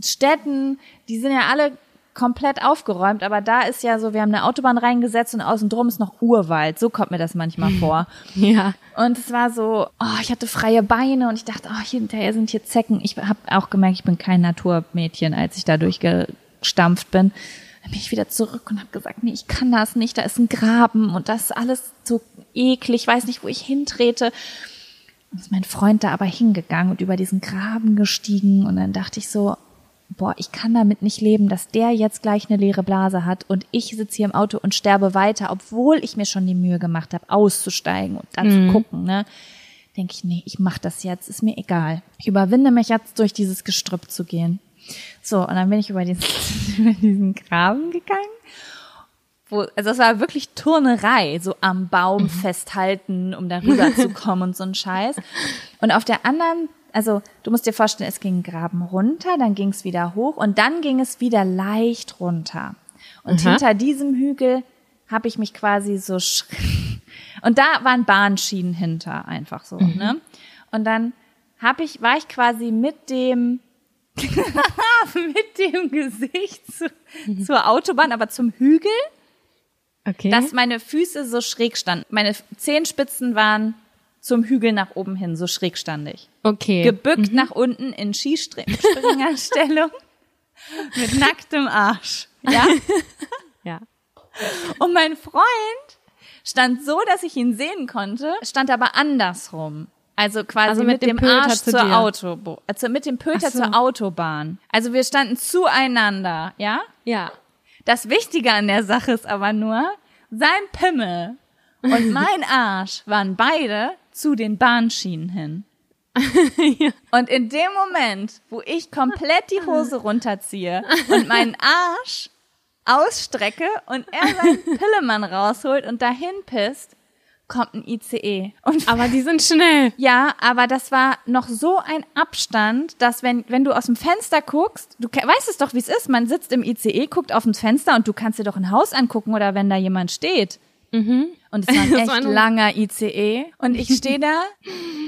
A: Städten, die sind ja alle komplett aufgeräumt, aber da ist ja so, wir haben eine Autobahn reingesetzt und außen drum ist noch Urwald. So kommt mir das manchmal vor.
B: Ja.
A: Und es war so, oh, ich hatte freie Beine und ich dachte, oh, hinterher sind hier Zecken. Ich habe auch gemerkt, ich bin kein Naturmädchen, als ich da durchgestampft bin. Dann bin ich wieder zurück und habe gesagt, nee, ich kann das nicht. Da ist ein Graben und das ist alles so eklig. Ich weiß nicht, wo ich hintrete. Und ist mein Freund da aber hingegangen und über diesen Graben gestiegen. Und dann dachte ich so, boah, ich kann damit nicht leben, dass der jetzt gleich eine leere Blase hat und ich sitze hier im Auto und sterbe weiter, obwohl ich mir schon die Mühe gemacht habe, auszusteigen und dann zu gucken, ne? Denke ich, nee, ich mach das jetzt, ist mir egal. Ich überwinde mich jetzt, durch dieses Gestrüpp zu gehen. So, und dann bin ich über diesen, über diesen Graben gegangen. Wo, also es war wirklich Turnerei, so am Baum festhalten, um darüber zu kommen und so ein Scheiß. Und auf der anderen, also du musst dir vorstellen, es ging Graben runter, dann ging es wieder hoch und dann ging es wieder leicht runter. Und
B: Aha.
A: hinter diesem Hügel habe ich mich quasi so schr- und da waren Bahnschienen hinter, einfach so, ne? Und dann habe ich, war ich quasi mit dem mit dem Gesicht zu, zur Autobahn, aber zum Hügel,
B: Okay.
A: dass meine Füße so schräg standen. Meine Zehenspitzen waren zum Hügel nach oben hin, so schräg stand ich.
B: okay.
A: Gebückt nach unten in Skispringerstellung mit nacktem Arsch. Ja?
B: ja.
A: Und mein Freund stand so, dass ich ihn sehen konnte, stand aber andersrum. Also quasi
B: Also
A: mit,
B: mit dem
A: dem, Arsch
B: zu
A: zur. Autobahn. Also mit dem Pöter
B: so.
A: zur Autobahn. Also wir standen zueinander, ja?
B: Ja.
A: Das Wichtige an der Sache ist aber nur, sein Pimmel und mein Arsch waren beide zu den Bahnschienen hin. Und in dem Moment, wo ich komplett die Hose runterziehe und meinen Arsch ausstrecke und er seinen Pillemann rausholt und dahin pisst, kommt ein ICE. Und
B: Aber die sind schnell.
A: ja, aber das war noch so ein Abstand, dass wenn, wenn du aus dem Fenster guckst, du weißt es doch, wie es ist, man sitzt im ICE, guckt auf das Fenster und du kannst dir doch ein Haus angucken oder wenn da jemand steht. Und es war ein
B: Das
A: echt
B: war
A: langer ICE und ich stehe da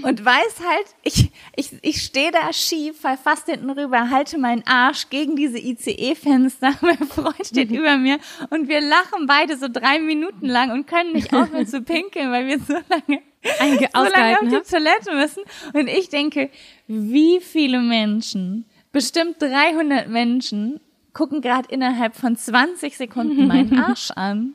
A: und weiß halt, ich, ich, ich stehe da schief, fall fast hinten rüber, halte meinen Arsch gegen diese ICE-Fenster, mein Freund steht über mir und wir lachen beide so drei Minuten lang und können nicht aufhören zu pinkeln, weil wir so lange so lange auf die. Toilette müssen. Und ich denke, wie viele Menschen, bestimmt 300 Menschen, gucken gerade innerhalb von 20 Sekunden meinen Arsch an.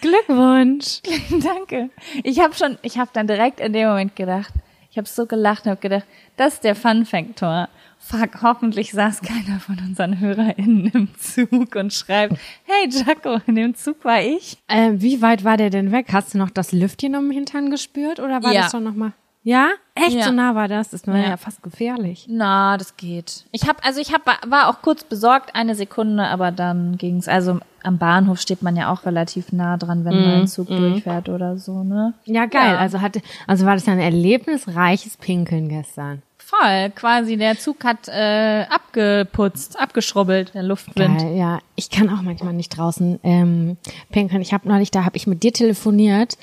B: Glückwunsch.
A: Danke. Ich habe schon, ich habe dann direkt in dem Moment gedacht, ich habe so gelacht und habe gedacht, das ist der Fun-Faktor. Fuck, hoffentlich saß keiner von unseren HörerInnen im Zug und schreibt, hey Jaco, in dem Zug war ich.
B: Äh, wie weit war der denn weg? Hast du noch das Lüftchen um den Hintern gespürt oder war
A: Ja.
B: das schon noch mal? Ja? Echt
A: Ja.
B: so nah war das? Das war ja,
A: Ja.
B: fast gefährlich.
A: Na, das geht. Ich habe also ich hab, war auch kurz besorgt, eine Sekunde, aber dann ging's. Also am Bahnhof steht man ja auch relativ nah dran, wenn mal ein Zug durchfährt oder so, ne?
B: Ja, geil.
A: Ja.
B: Also hatte, also war das ja ein erlebnisreiches Pinkeln gestern.
A: Voll, quasi der Zug hat äh, abgeputzt, abgeschrubbelt, der Luftwind.
B: Geil, ja. Ich kann auch manchmal nicht draußen ähm, pinkeln. Ich habe neulich, da habe ich mit dir telefoniert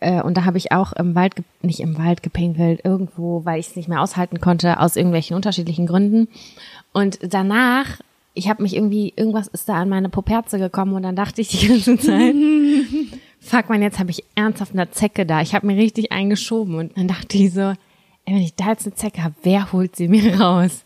B: äh, und da habe ich auch im Wald, nicht im Wald gepinkelt, irgendwo, weil ich es nicht mehr aushalten konnte, aus irgendwelchen unterschiedlichen Gründen. Und danach, ich habe mich irgendwie, irgendwas ist da an meine Poperze gekommen und dann dachte ich die ganze Zeit, fuck man, jetzt habe ich ernsthaft eine Zecke da. Ich habe mir richtig eingeschoben und dann dachte ich so, ey, wenn ich da jetzt eine Zecke habe, wer holt sie mir raus?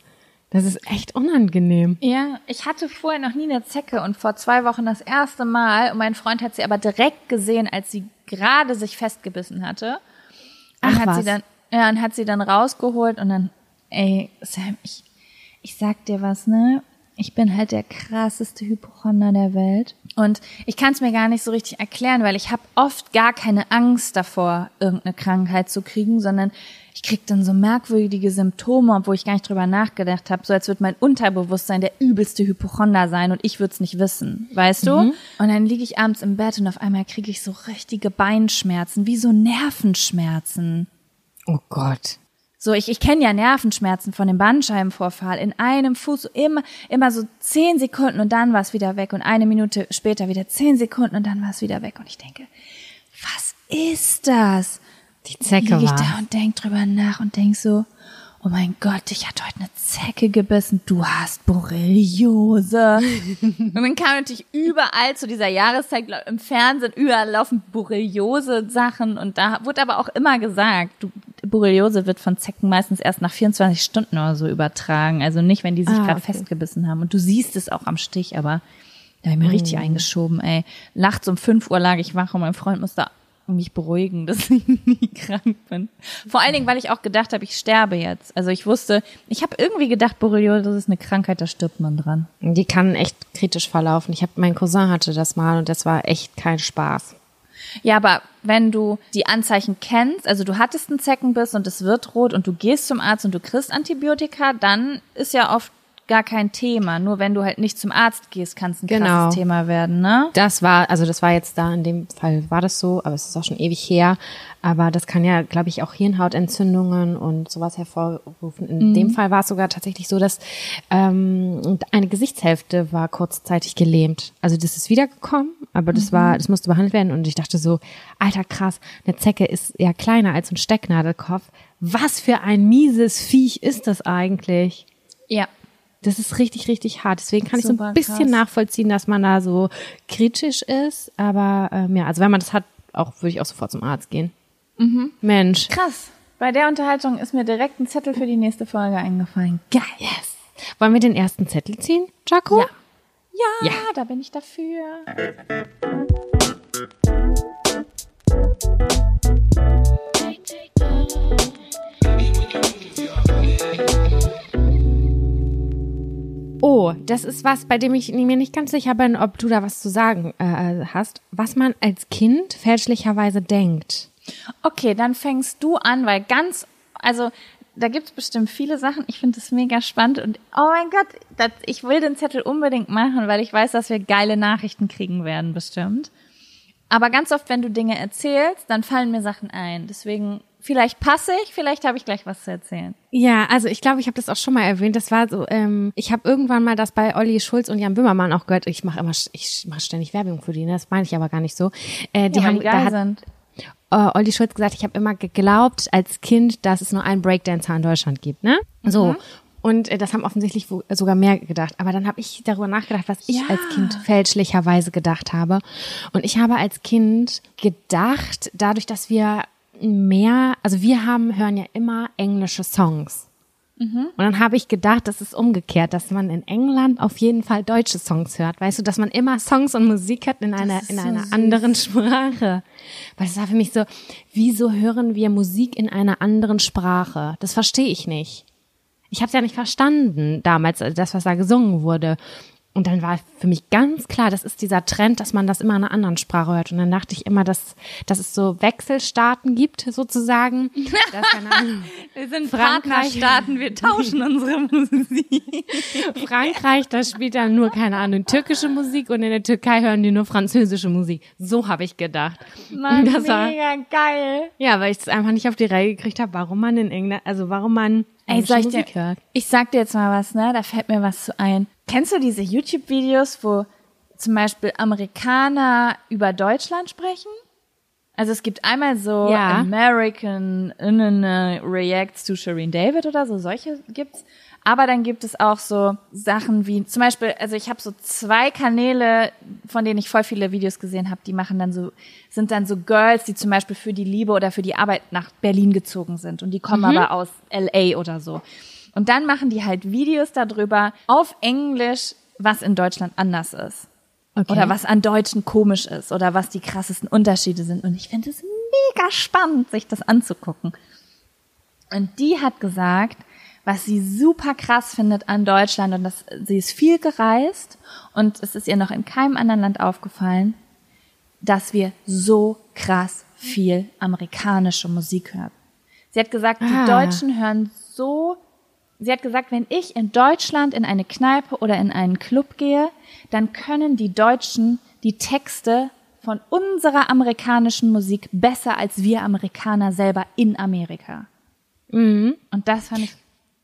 B: Das ist echt unangenehm.
A: Ja, ich hatte vorher noch nie eine Zecke und vor zwei Wochen das erste Mal und mein Freund hat sie aber direkt gesehen, als sie gerade sich festgebissen hatte. Und
B: Ach
A: hat
B: was.
A: sie dann, ja, und hat sie dann rausgeholt und dann, ey, Sam, ich, ich sag dir was, ne? Ich bin halt der krasseste Hypochonder der Welt. Und ich kann es mir gar nicht so richtig erklären, weil ich habe oft gar keine Angst davor, irgendeine Krankheit zu kriegen, sondern ich krieg dann so merkwürdige Symptome, obwohl ich gar nicht drüber nachgedacht habe, so als würde mein Unterbewusstsein der übelste Hypochonder sein und ich würde es nicht wissen, weißt du? Und dann liege ich abends im Bett und auf einmal kriege ich so richtige Beinschmerzen, wie so Nervenschmerzen.
B: Oh Gott.
A: So, ich, ich kenne ja Nervenschmerzen von dem Bandscheibenvorfall. In einem Fuß immer, immer so zehn Sekunden und dann war es wieder weg und eine Minute später wieder zehn Sekunden und dann war es wieder weg. Und ich denke, was ist das?
B: Die Zecke
A: Lieg ich
B: war.
A: da und denk drüber nach und denk so, oh mein Gott, dich hat heute eine Zecke gebissen, du hast Borreliose. und dann kam natürlich überall zu dieser Jahreszeit im Fernsehen, überall laufen Borreliose-Sachen und da wurde aber auch immer gesagt, du, Borreliose wird von Zecken meistens erst nach 24 Stunden oder so übertragen, also nicht, wenn die sich
B: Ah,
A: gerade
B: okay.
A: festgebissen haben und du siehst es auch am Stich, aber da habe ich mir
B: Oh.
A: richtig eingeschoben, ey. Nachts um 5 Uhr lag ich wach und mein Freund musste mich beruhigen, dass ich nie krank bin. Vor allen Dingen, weil ich auch gedacht habe, ich sterbe jetzt. Also ich wusste, ich habe irgendwie gedacht, Borreliose das ist eine Krankheit, da stirbt man dran.
B: Die kann echt kritisch verlaufen. Ich habe, mein Cousin hatte das mal und das war echt kein Spaß.
A: Ja, aber wenn du die Anzeichen kennst, also du hattest einen Zeckenbiss und es wird rot und du gehst zum Arzt und du kriegst Antibiotika, dann ist ja oft gar kein Thema. Nur wenn du halt nicht zum Arzt gehst, kann es ein
B: Genau.
A: krasses Thema werden, ne?
B: Das war, also das war jetzt da, in dem Fall war das so, aber es ist auch schon ewig her. Aber das kann ja, glaube ich, auch Hirnhautentzündungen und sowas hervorrufen. In dem Fall war es sogar tatsächlich so, dass ähm, eine Gesichtshälfte war kurzzeitig gelähmt. Also das ist wiedergekommen, aber das war, das musste behandelt werden und ich dachte so, alter krass, eine Zecke ist ja kleiner als ein Stecknadelkopf. Was für ein mieses Viech ist das eigentlich?
A: Ja.
B: Das ist richtig, richtig hart. Deswegen kann ich so ein bisschen
A: krass.
B: nachvollziehen, dass man da so kritisch ist. Aber ähm, ja, also wenn man das hat, auch würde ich auch sofort zum Arzt gehen.
A: Mhm.
B: Mensch.
A: Krass. Bei der Unterhaltung ist mir direkt ein Zettel für die nächste Folge eingefallen. Geil.
B: Yes. Wollen wir den ersten Zettel ziehen, Jaco?
A: Ja. Ja,
B: Ja.
A: da bin ich dafür.
B: Das ist was, bei dem ich mir nicht ganz sicher bin, ob du da was zu sagen äh, hast, was man als Kind fälschlicherweise denkt.
A: Okay, dann fängst du an, weil ganz, also da gibt's bestimmt viele Sachen. Ich finde das mega spannend und oh mein Gott, das, ich will den Zettel unbedingt machen, weil ich weiß, dass wir geile Nachrichten kriegen werden, bestimmt. Aber ganz oft, wenn du Dinge erzählst, dann fallen mir Sachen ein. Deswegen, vielleicht passe ich, vielleicht habe ich gleich was zu erzählen.
B: Ja, also ich glaube, ich habe das auch schon mal erwähnt. Das war so, ähm, ich habe irgendwann mal das bei Olli Schulz und Jan Böhmermann auch gehört. Ich mache immer, ich mache ständig Werbung für die, ne? das meine ich aber gar nicht so. Äh, die
A: Ja,
B: haben,
A: die
B: da
A: geil
B: hat,
A: sind.
B: äh, Olli Schulz gesagt, ich habe immer geglaubt als Kind, dass es nur einen Breakdancer in Deutschland gibt, ne? So.
A: Mhm.
B: Und äh, das haben offensichtlich sogar mehr gedacht. Aber dann habe ich darüber nachgedacht, was ich
A: Ja.
B: als Kind fälschlicherweise gedacht habe. Und ich habe als Kind gedacht, dadurch, dass wir mehr, also wir haben, hören ja immer englische Songs.
A: Mhm.
B: Und dann habe ich gedacht, das ist umgekehrt, dass man in England auf jeden Fall deutsche Songs hört. Weißt du, dass man immer Songs und Musik hat in einer, in
A: so
B: einer
A: süß.
B: anderen Sprache. Weil das war für mich so, wieso hören wir Musik in einer anderen Sprache? Das verstehe ich nicht. Ich habe es ja nicht verstanden damals, das, was da gesungen wurde. Und dann war für mich ganz klar, das ist dieser Trend, dass man das immer in einer anderen Sprache hört. Und dann dachte ich immer, dass, dass es so Wechselstaaten gibt, sozusagen. Das, keine Ahnung.
A: Wir sind. Partnerstaaten, wir tauschen unsere Musik.
B: Frankreich, da spielt dann nur, keine Ahnung, türkische Musik und in der Türkei hören die nur französische Musik. So habe ich gedacht.
A: Mann,
B: das war,
A: mega geil.
B: ja, weil ich es einfach nicht auf die Reihe gekriegt habe, warum man in England, also warum man
A: Ey, soll ich dir, ich sag dir jetzt mal was, ne? Da fällt mir was zu ein. Kennst du diese YouTube-Videos, wo zum Beispiel Amerikaner über Deutschland sprechen? Also es gibt einmal so
B: Ja.
A: American Internet Reacts to Shireen David oder so, solche gibt's. Aber dann gibt es auch so Sachen wie zum Beispiel, also ich habe so zwei Kanäle, von denen ich voll viele Videos gesehen habe, die machen dann so, sind dann so Girls, die zum Beispiel für die Liebe oder für die Arbeit nach Berlin gezogen sind und die kommen aber aus LA oder so. Und dann machen die halt Videos darüber auf Englisch, was in Deutschland anders ist.
B: Okay.
A: Oder was an Deutschen komisch ist oder was die krassesten Unterschiede sind. Und ich finde es mega spannend, sich das anzugucken. Und die hat gesagt, was sie super krass findet an Deutschland und das, sie ist viel gereist und es ist ihr noch in keinem anderen Land aufgefallen, dass wir so krass viel amerikanische Musik hören. Sie hat gesagt, die
B: Ah.
A: Deutschen hören so Sie hat gesagt, wenn ich in Deutschland in eine Kneipe oder in einen Club gehe, dann können die Deutschen die Texte von unserer amerikanischen Musik besser als wir Amerikaner selber in Amerika. Und das fand ich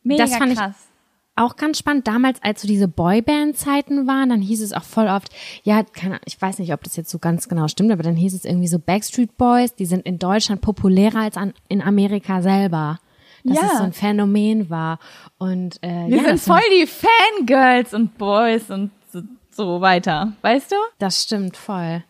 A: mega
B: Mhm. Das fand ich-
A: krass.
B: Auch ganz spannend, damals, als so diese Boyband-Zeiten waren, dann hieß es auch voll oft, ja, keine, ich weiß nicht, ob das jetzt so ganz genau stimmt, aber dann hieß es irgendwie so Backstreet Boys, die sind in Deutschland populärer als an, in Amerika selber. Dass
A: Ja.
B: es so ein Phänomen war. Und äh,
A: Wir
B: ja,
A: sind voll die Fangirls und Boys und so, so weiter. Weißt du?
B: Das stimmt voll.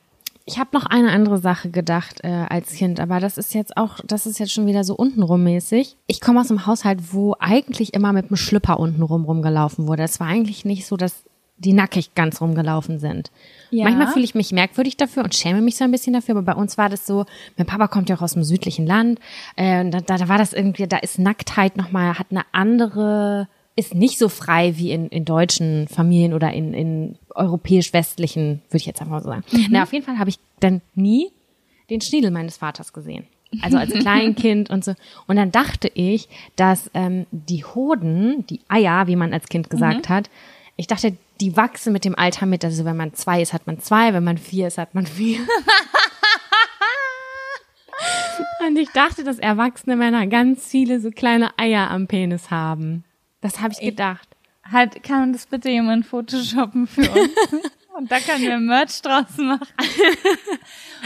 B: Ich habe noch eine andere Sache gedacht äh, als Kind, aber das ist jetzt auch, das ist jetzt schon wieder so untenrum mäßig. Ich komme aus einem Haushalt, wo eigentlich immer mit einem Schlüpper untenrum rumgelaufen wurde. Es war eigentlich nicht so, dass die nackig ganz rumgelaufen sind.
A: Ja.
B: Manchmal fühle ich mich merkwürdig dafür und schäme mich so ein bisschen dafür, aber bei uns war das so, mein Papa kommt ja auch aus dem südlichen Land, äh, da, da, da war das irgendwie, da ist Nacktheit nochmal, hat eine andere, ist nicht so frei wie in, in deutschen Familien oder in, in europäisch-westlichen, würde ich jetzt einfach mal so sagen. Na, auf jeden Fall habe ich dann nie den Schniedel meines Vaters gesehen. Also als Kleinkind und so. Und dann dachte ich, dass ähm, die Hoden, die Eier, wie man als Kind gesagt hat, ich dachte, die wachsen mit dem Alter mit. Also wenn man zwei ist, hat man zwei, wenn man vier ist, hat man vier. und ich dachte, dass erwachsene Männer ganz viele so kleine Eier am Penis haben. Das habe ich gedacht.
A: Halt, kann das bitte jemand photoshoppen für uns? Und da können wir Merch draus machen.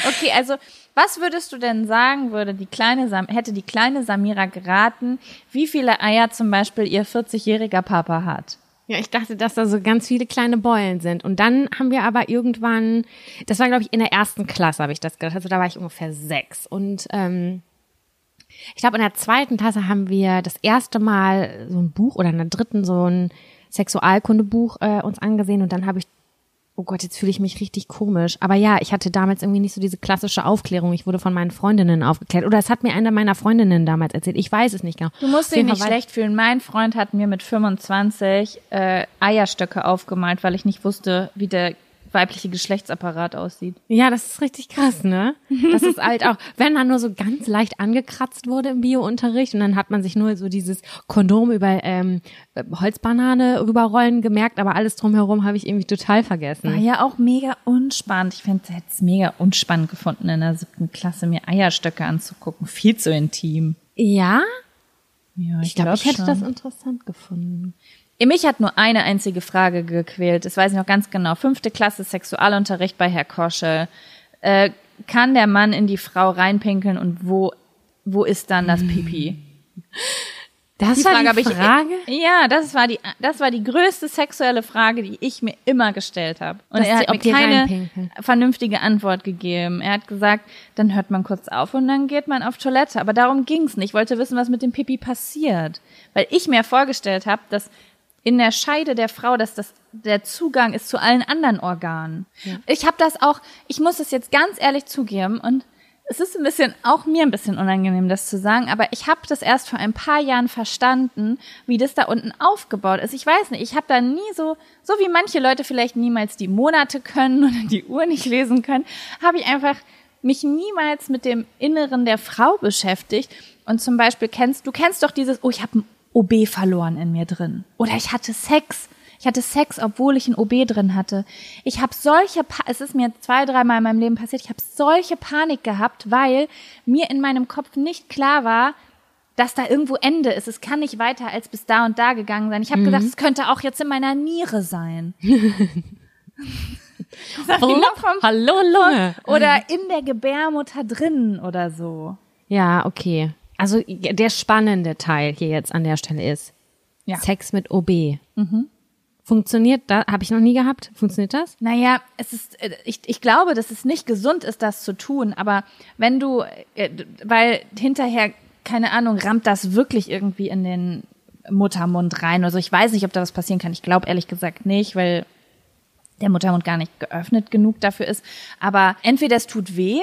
A: Okay, also was würdest du denn sagen, würde die kleine Sam hätte die kleine Samira geraten, wie viele Eier zum Beispiel ihr 40-jähriger Papa hat?
B: Ja, ich dachte, dass da so ganz viele kleine Beulen sind. Und dann haben wir aber irgendwann, das war glaube ich in der ersten Klasse, habe ich das gedacht. Also da war ich ungefähr sechs. Und ähm, ich glaube, in der zweiten Klasse haben wir das erste Mal so ein Buch oder in der dritten so ein Sexualkundebuch äh, uns angesehen. Und dann habe ich Oh Gott, jetzt fühle ich mich richtig komisch. Aber ja, ich hatte damals irgendwie nicht so diese klassische Aufklärung. Ich wurde von meinen Freundinnen aufgeklärt. Oder es hat mir eine meiner Freundinnen damals erzählt. Ich weiß es nicht genau.
A: Du musst dich nicht schlecht fühlen. Mein Freund hat mir mit 25 äh, Eierstöcke aufgemalt, weil ich nicht wusste, wie der weibliche Geschlechtsapparat aussieht.
B: Ja, das ist richtig krass, ne? Das ist halt auch, wenn man nur so ganz leicht angekratzt wurde im Biounterricht und dann hat man sich nur so dieses Kondom über ähm, Holzbanane rüberrollen gemerkt, aber alles drumherum habe ich irgendwie total
A: War
B: vergessen.
A: ja auch mega unspannend. Ich fände es mega unspannend gefunden, in der siebten Klasse mir Eierstöcke anzugucken. Viel zu intim.
B: Ja,
A: Ja,
B: ich glaube,
A: glaub
B: ich hätte
A: schon.
B: das interessant gefunden.
A: Mich hat nur eine einzige Frage gequält. Das weiß ich noch ganz genau. Fünfte Klasse Sexualunterricht bei Herr Koschel. Äh, kann der Mann in die Frau reinpinkeln und wo, wo ist dann das Pipi?
B: Das
A: Die
B: war
A: Frage
B: die
A: ich.
B: Frage?
A: Ja, das war die, das war die größte sexuelle Frage, die ich mir immer gestellt habe. Und
B: Dass
A: er
B: die-
A: hat mir
B: ob die
A: keine
B: reinpinkeln.
A: vernünftige Antwort gegeben. Er hat gesagt, dann hört man kurz auf und dann geht man auf Toilette. Aber darum ging's nicht. Ich wollte wissen, was mit dem Pipi passiert. Weil ich mir vorgestellt habe, dass in der Scheide der Frau, dass das der Zugang ist zu allen anderen Organen. Ich habe das auch, ich muss es jetzt ganz ehrlich zugeben und es ist ein bisschen, auch mir ein bisschen unangenehm, das zu sagen, aber ich habe das erst vor ein paar Jahren verstanden, wie das da unten aufgebaut ist. Ich weiß nicht, ich habe da nie so, so wie manche Leute vielleicht niemals die Monate können oder die Uhr nicht lesen können, habe ich einfach mich niemals mit dem Inneren der Frau beschäftigt. Und zum Beispiel kennst, du kennst doch dieses, oh, ich habe ein OB verloren in mir drin. Oder ich hatte Sex. Ich hatte Sex, obwohl ich ein OB drin hatte. Ich habe solche, pa es ist mir zwei, dreimal in meinem Leben passiert, ich habe solche Panik gehabt, weil mir in meinem Kopf nicht klar war, dass da irgendwo Ende ist. Es kann nicht weiter als bis da und da gegangen sein. Ich habe gedacht, es könnte auch jetzt in meiner Niere sein. Noch vom-
B: Hallo Lunge.
A: Oder in der Gebärmutter drin oder so.
B: Ja, okay. Also der spannende Teil hier jetzt an der Stelle ist
A: Ja.
B: Sex mit OB. Funktioniert da? Habe ich noch nie gehabt. Funktioniert das?
A: Naja, es ist, äh, ich, ich glaube, dass es nicht gesund ist, das zu tun, aber wenn du, äh, weil hinterher, keine Ahnung, rammt das wirklich irgendwie in den Muttermund rein. Also ich weiß nicht, ob da was passieren kann. Ich glaube ehrlich gesagt nicht, weil der Muttermund gar nicht geöffnet genug dafür ist. Aber entweder es tut weh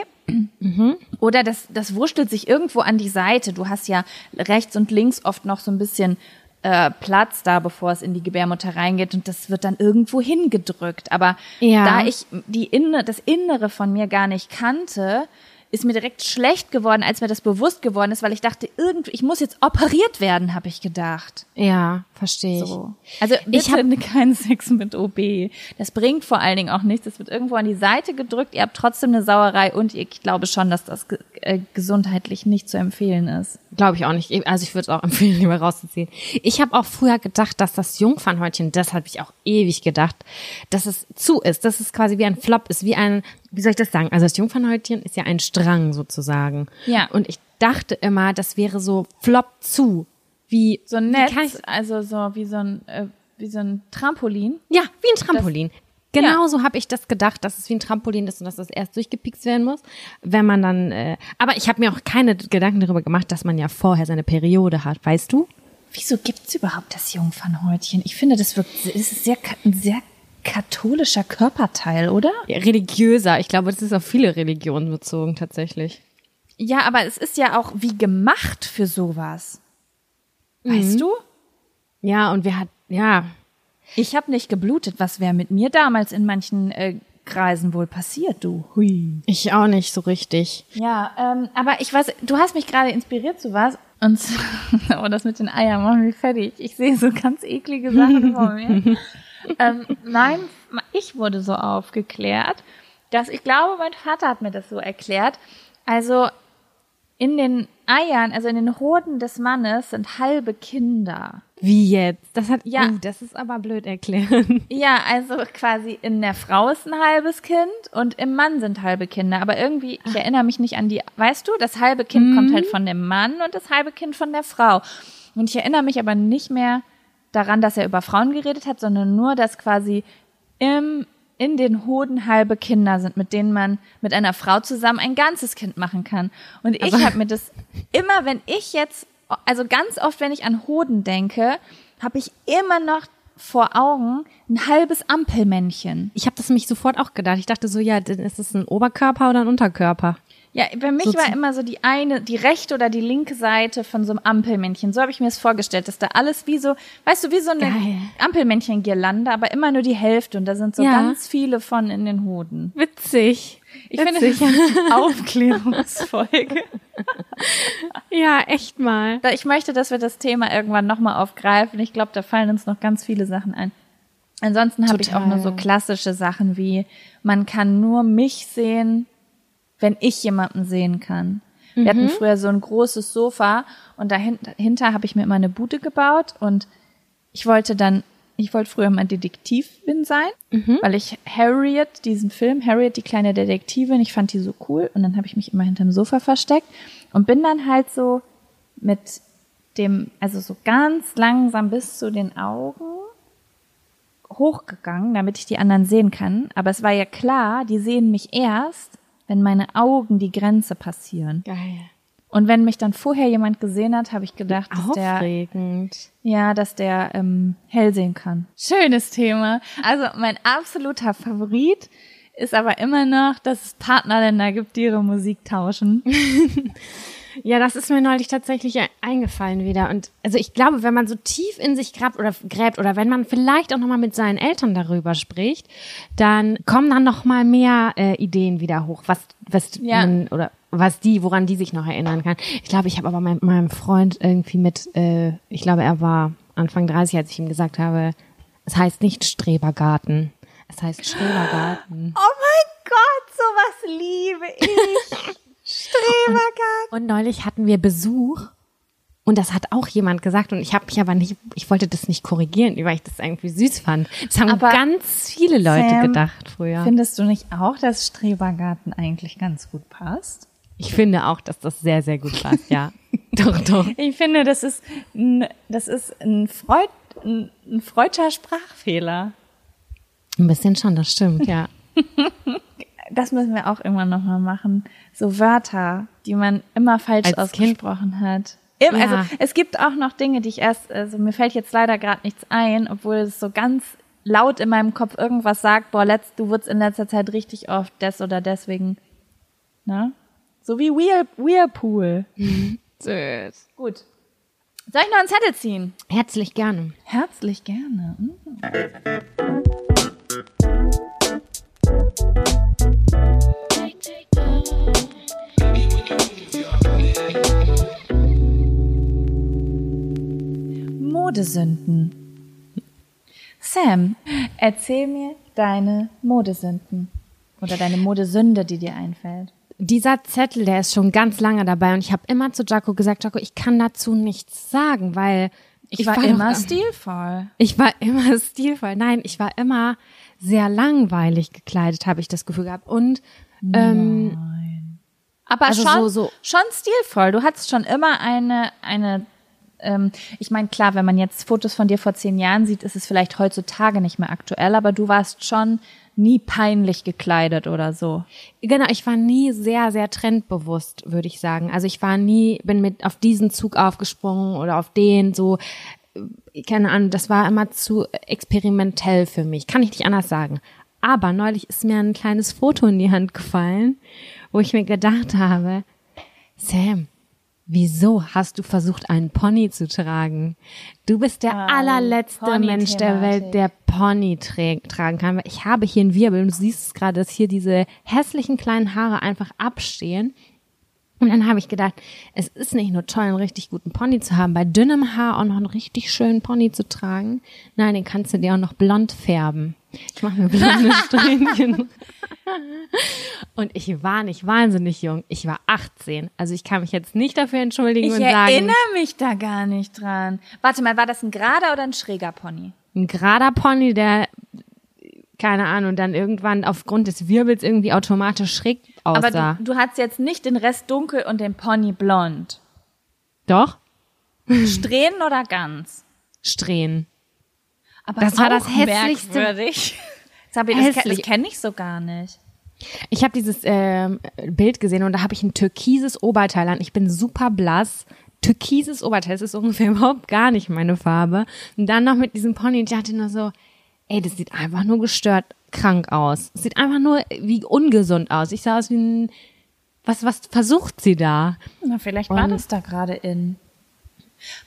A: oder das, das wurschtelt sich irgendwo an die Seite. Du hast ja rechts und links oft noch so ein bisschen äh, Platz da, bevor es in die Gebärmutter reingeht und das wird dann irgendwo hingedrückt. Aber
B: Ja.
A: da ich die Inne, das Innere von mir gar nicht kannte, ist mir direkt schlecht geworden, als mir das bewusst geworden ist, weil ich dachte, irgendwie, ich muss jetzt operiert werden, habe ich gedacht.
B: Ja, verstehe ich.
A: So. Also
B: Ich
A: bitte
B: hab-
A: keinen Sex mit OB. Das bringt vor allen Dingen auch nichts. Das wird irgendwo an die Seite gedrückt. Ihr habt trotzdem eine Sauerei und ich glaube schon, dass das äh, gesundheitlich nicht zu empfehlen ist.
B: Glaube ich auch nicht. Also ich würde es auch empfehlen, lieber rauszuziehen. Ich habe auch früher gedacht, dass das Jungfernhäutchen, das habe ich auch ewig gedacht, dass es zu ist, dass es quasi wie ein Flop ist, wie ein, wie soll ich das sagen? Also das Jungfernhäutchen ist ja ein Strang sozusagen.
A: Ja.
B: Und ich dachte immer, das wäre so Flop zu. Wie
A: So ein Netz,
B: ich-
A: also so wie so ein äh, wie so ein Trampolin.
B: Ja, wie ein Trampolin. Genauso habe ich das gedacht, dass es wie ein Trampolin ist und dass das erst durchgepikst werden muss, wenn man dann. Äh, aber ich habe mir auch keine Gedanken darüber gemacht, dass man ja vorher seine Periode hat, weißt du?
A: Wieso gibt's überhaupt das Jungfernhäutchen? Ich finde, das wirkt, es ist sehr, ein sehr katholischer Körperteil, oder?
B: Ja, religiöser. Ich glaube, das ist auf viele Religionen bezogen tatsächlich.
A: Ja, aber es ist ja auch wie gemacht für sowas. Weißt du?
B: Ja, und wer hat, ja,
A: Ich habe nicht geblutet. Was wäre mit mir damals in manchen äh, Kreisen wohl passiert, du? Hui.
B: ich auch nicht so richtig.
A: Ja, ähm, aber ich weiß, du hast mich gerade inspiriert zu was. Und oh, das mit den Eiern macht mich fertig. Ich sehe so ganz eklige Sachen vor mir. Ähm, mein, ich wurde so aufgeklärt, dass ich glaube, mein Vater hat mir das so erklärt. Also in den Eiern, also in den Hoden des Mannes sind halbe Kinder.
B: Wie jetzt? Das hat,
A: Ja.
B: oh, das ist aber blöd erklären.
A: Ja, also quasi in der Frau ist ein halbes Kind und im Mann sind halbe Kinder. Aber irgendwie, ich erinnere mich nicht an die, weißt du, das halbe Kind kommt halt von dem Mann und das halbe Kind von der Frau. Und ich erinnere mich aber nicht mehr daran, dass er über Frauen geredet hat, sondern nur, dass quasi im, in den Hoden halbe Kinder sind, mit denen man mit einer Frau zusammen ein ganzes Kind machen kann. Und ich habe mir das immer, wenn ich jetzt, also ganz oft, wenn ich an Hoden denke, habe ich immer noch vor Augen ein halbes Ampelmännchen.
B: Ich habe das nämlich sofort auch gedacht. Ich dachte so, ja, ist es ein Oberkörper oder ein Unterkörper?
A: Ja, bei mich
B: So
A: war immer so die eine, die rechte oder die linke Seite von so einem Ampelmännchen. So habe ich mir das vorgestellt, dass da alles wie so, weißt du, wie so eine
B: Geil.
A: Ampelmännchen-Girlande, aber immer nur die Hälfte und da sind so
B: Ja.
A: ganz viele von in den Hoden.
B: Witzig.
A: Ich finde, das ist eine Aufklärungsfolge.
B: Ja, echt mal.
A: Ich möchte, dass wir das Thema irgendwann nochmal aufgreifen. Ich glaube, da fallen uns noch ganz viele Sachen ein. Ansonsten habe ich auch nur so klassische Sachen wie, man kann nur mich sehen, wenn ich jemanden sehen kann. Wir hatten früher so ein großes Sofa und dahinter, habe ich mir immer eine Bude gebaut und ich wollte dann, ich wollte früher mal Detektivin sein, weil ich Harriet, diesen Film, Harriet, die kleine Detektivin, ich fand die so cool und dann habe ich mich immer hinterm Sofa versteckt und bin dann halt so mit dem, also so ganz langsam bis zu den Augen hochgegangen, damit ich die anderen sehen kann. Aber es war ja klar, die sehen mich erst, wenn meine Augen die Grenze passieren.
B: Geil.
A: Und wenn mich dann vorher jemand gesehen hat, habe ich gedacht, dass der,
B: Aufregend.
A: ja, dass der ähm, hell sehen kann. Schönes Thema. Also mein absoluter Favorit ist aber immer noch, dass es Partnerländer gibt, die ihre Musik tauschen.
B: Ja, das ist mir neulich tatsächlich e- eingefallen wieder. Und also ich glaube, wenn man so tief in sich grabt oder gräbt oder wenn man vielleicht auch nochmal mit seinen Eltern darüber spricht, dann kommen dann noch mal mehr äh, Ideen wieder hoch, was, was
A: Ja.
B: man oder was die, woran die sich noch erinnern kann. Ich glaube, ich habe aber mein, meinem Freund irgendwie mit, äh, ich glaube, er war Anfang 30, als ich ihm gesagt habe, es heißt nicht Strebergarten, es heißt Strebergarten.
A: Oh mein Gott, sowas liebe ich. Strebergarten.
B: Und neulich hatten wir Besuch und das hat auch jemand gesagt und ich habe mich aber nicht, ich wollte das nicht korrigieren, weil ich das irgendwie süß fand. Das haben
A: Aber
B: ganz viele Leute
A: Sam,
B: gedacht früher.
A: Findest du nicht auch, dass Strebergarten eigentlich ganz gut passt?
B: Ich finde auch, dass das sehr, sehr gut passt, ja. doch, doch.
A: Ich finde, das ist ein, das ist ein Freud, ein, ein freudscher Sprachfehler.
B: Ein bisschen schon, das stimmt, ja.
A: Das müssen wir auch irgendwann nochmal machen. So Wörter, die man immer falsch
B: Als Kind?
A: ausgesprochen hat. Im,
B: Ja.
A: Also es gibt auch noch Dinge, die ich erst, also mir fällt jetzt leider gerade nichts ein, obwohl es so ganz laut in meinem Kopf irgendwas sagt, boah, letzt, du wurdest in letzter Zeit richtig oft des oder deswegen, ne? So wie Whirl, Whirlpool.
B: Süß.
A: Gut. Soll ich noch einen Zettel ziehen?
B: Herzlich gerne.
A: Herzlich gerne. Hm. Modesünden. Sam, erzähl mir deine Modesünden. Oder deine Modesünde, die dir einfällt.
B: Dieser Zettel, der ist schon ganz lange dabei und ich habe immer zu Jaco gesagt, Jaco, ich kann dazu nichts sagen, weil
A: Ich, war,
B: doch-
A: immer stilvoll.
B: Ich war immer stilvoll. Nein, ich war immer sehr langweilig gekleidet, habe ich das Gefühl gehabt. Und ähm,
A: Aber
B: Also
A: schon,
B: so- so-
A: schon stilvoll. Du hattest schon immer eine, eine, ähm, ich meine, klar, wenn man jetzt Fotos von dir vor zehn Jahren sieht, ist es vielleicht heutzutage nicht mehr aktuell, aber du warst schon nie peinlich gekleidet oder so.
B: genau, ich war nie sehr, sehr trendbewusst, würde ich sagen. Also ich war nie, bin mit auf diesen Zug aufgesprungen oder auf den so, äh, keine Ahnung, das war immer zu experimentell für mich. Kann ich nicht anders sagen. Aber neulich ist mir ein kleines Foto in die Hand gefallen, wo ich mir gedacht habe, Sam, wieso hast du versucht, einen Pony zu tragen? Du bist der
A: Ah,
B: allerletzte Mensch der. Welt, der Pony tra tragen kann. Ich habe hier einen Wirbel und du siehst es gerade, dass hier diese hässlichen kleinen Haare einfach abstehen. Und dann habe ich gedacht, es ist nicht nur toll, einen richtig guten Pony zu haben, bei dünnem Haar auch noch einen richtig schönen Pony zu tragen. Nein, den kannst du dir auch noch blond färben. Ich mache mir blonde Strähnchen. Und ich war nicht wahnsinnig jung. Ich war 18. Also ich kann mich jetzt nicht dafür entschuldigen
A: Ich
B: und sagen,
A: erinnere mich da gar nicht dran. Warte mal, war das ein gerader oder ein schräger Pony?
B: ein gerader Pony, der, keine Ahnung, dann irgendwann aufgrund des Wirbels irgendwie automatisch schräg
A: Aber
B: aussah.
A: du, du hattest jetzt nicht den Rest dunkel und den Pony blond.
B: Doch?
A: Strähnen oder ganz?
B: Strähnen.
A: Aber
B: Das war das hässlichste-
A: merkwürdig. Sabi, das,
B: Hässlich.
A: das kenne ich so gar nicht.
B: Ich habe dieses ähm, Bild gesehen und da habe ich ein türkises Oberteil an. Ich bin super blass, türkises Oberteil, das ist ungefähr überhaupt gar nicht meine Farbe. Und dann noch mit diesem Pony, ich dachte nur so, ey, das sieht einfach nur gestört krank aus. Es sieht einfach nur wie ungesund aus. Ich sah aus wie ein, was, was versucht sie da?
A: Na, vielleicht war das da gerade in.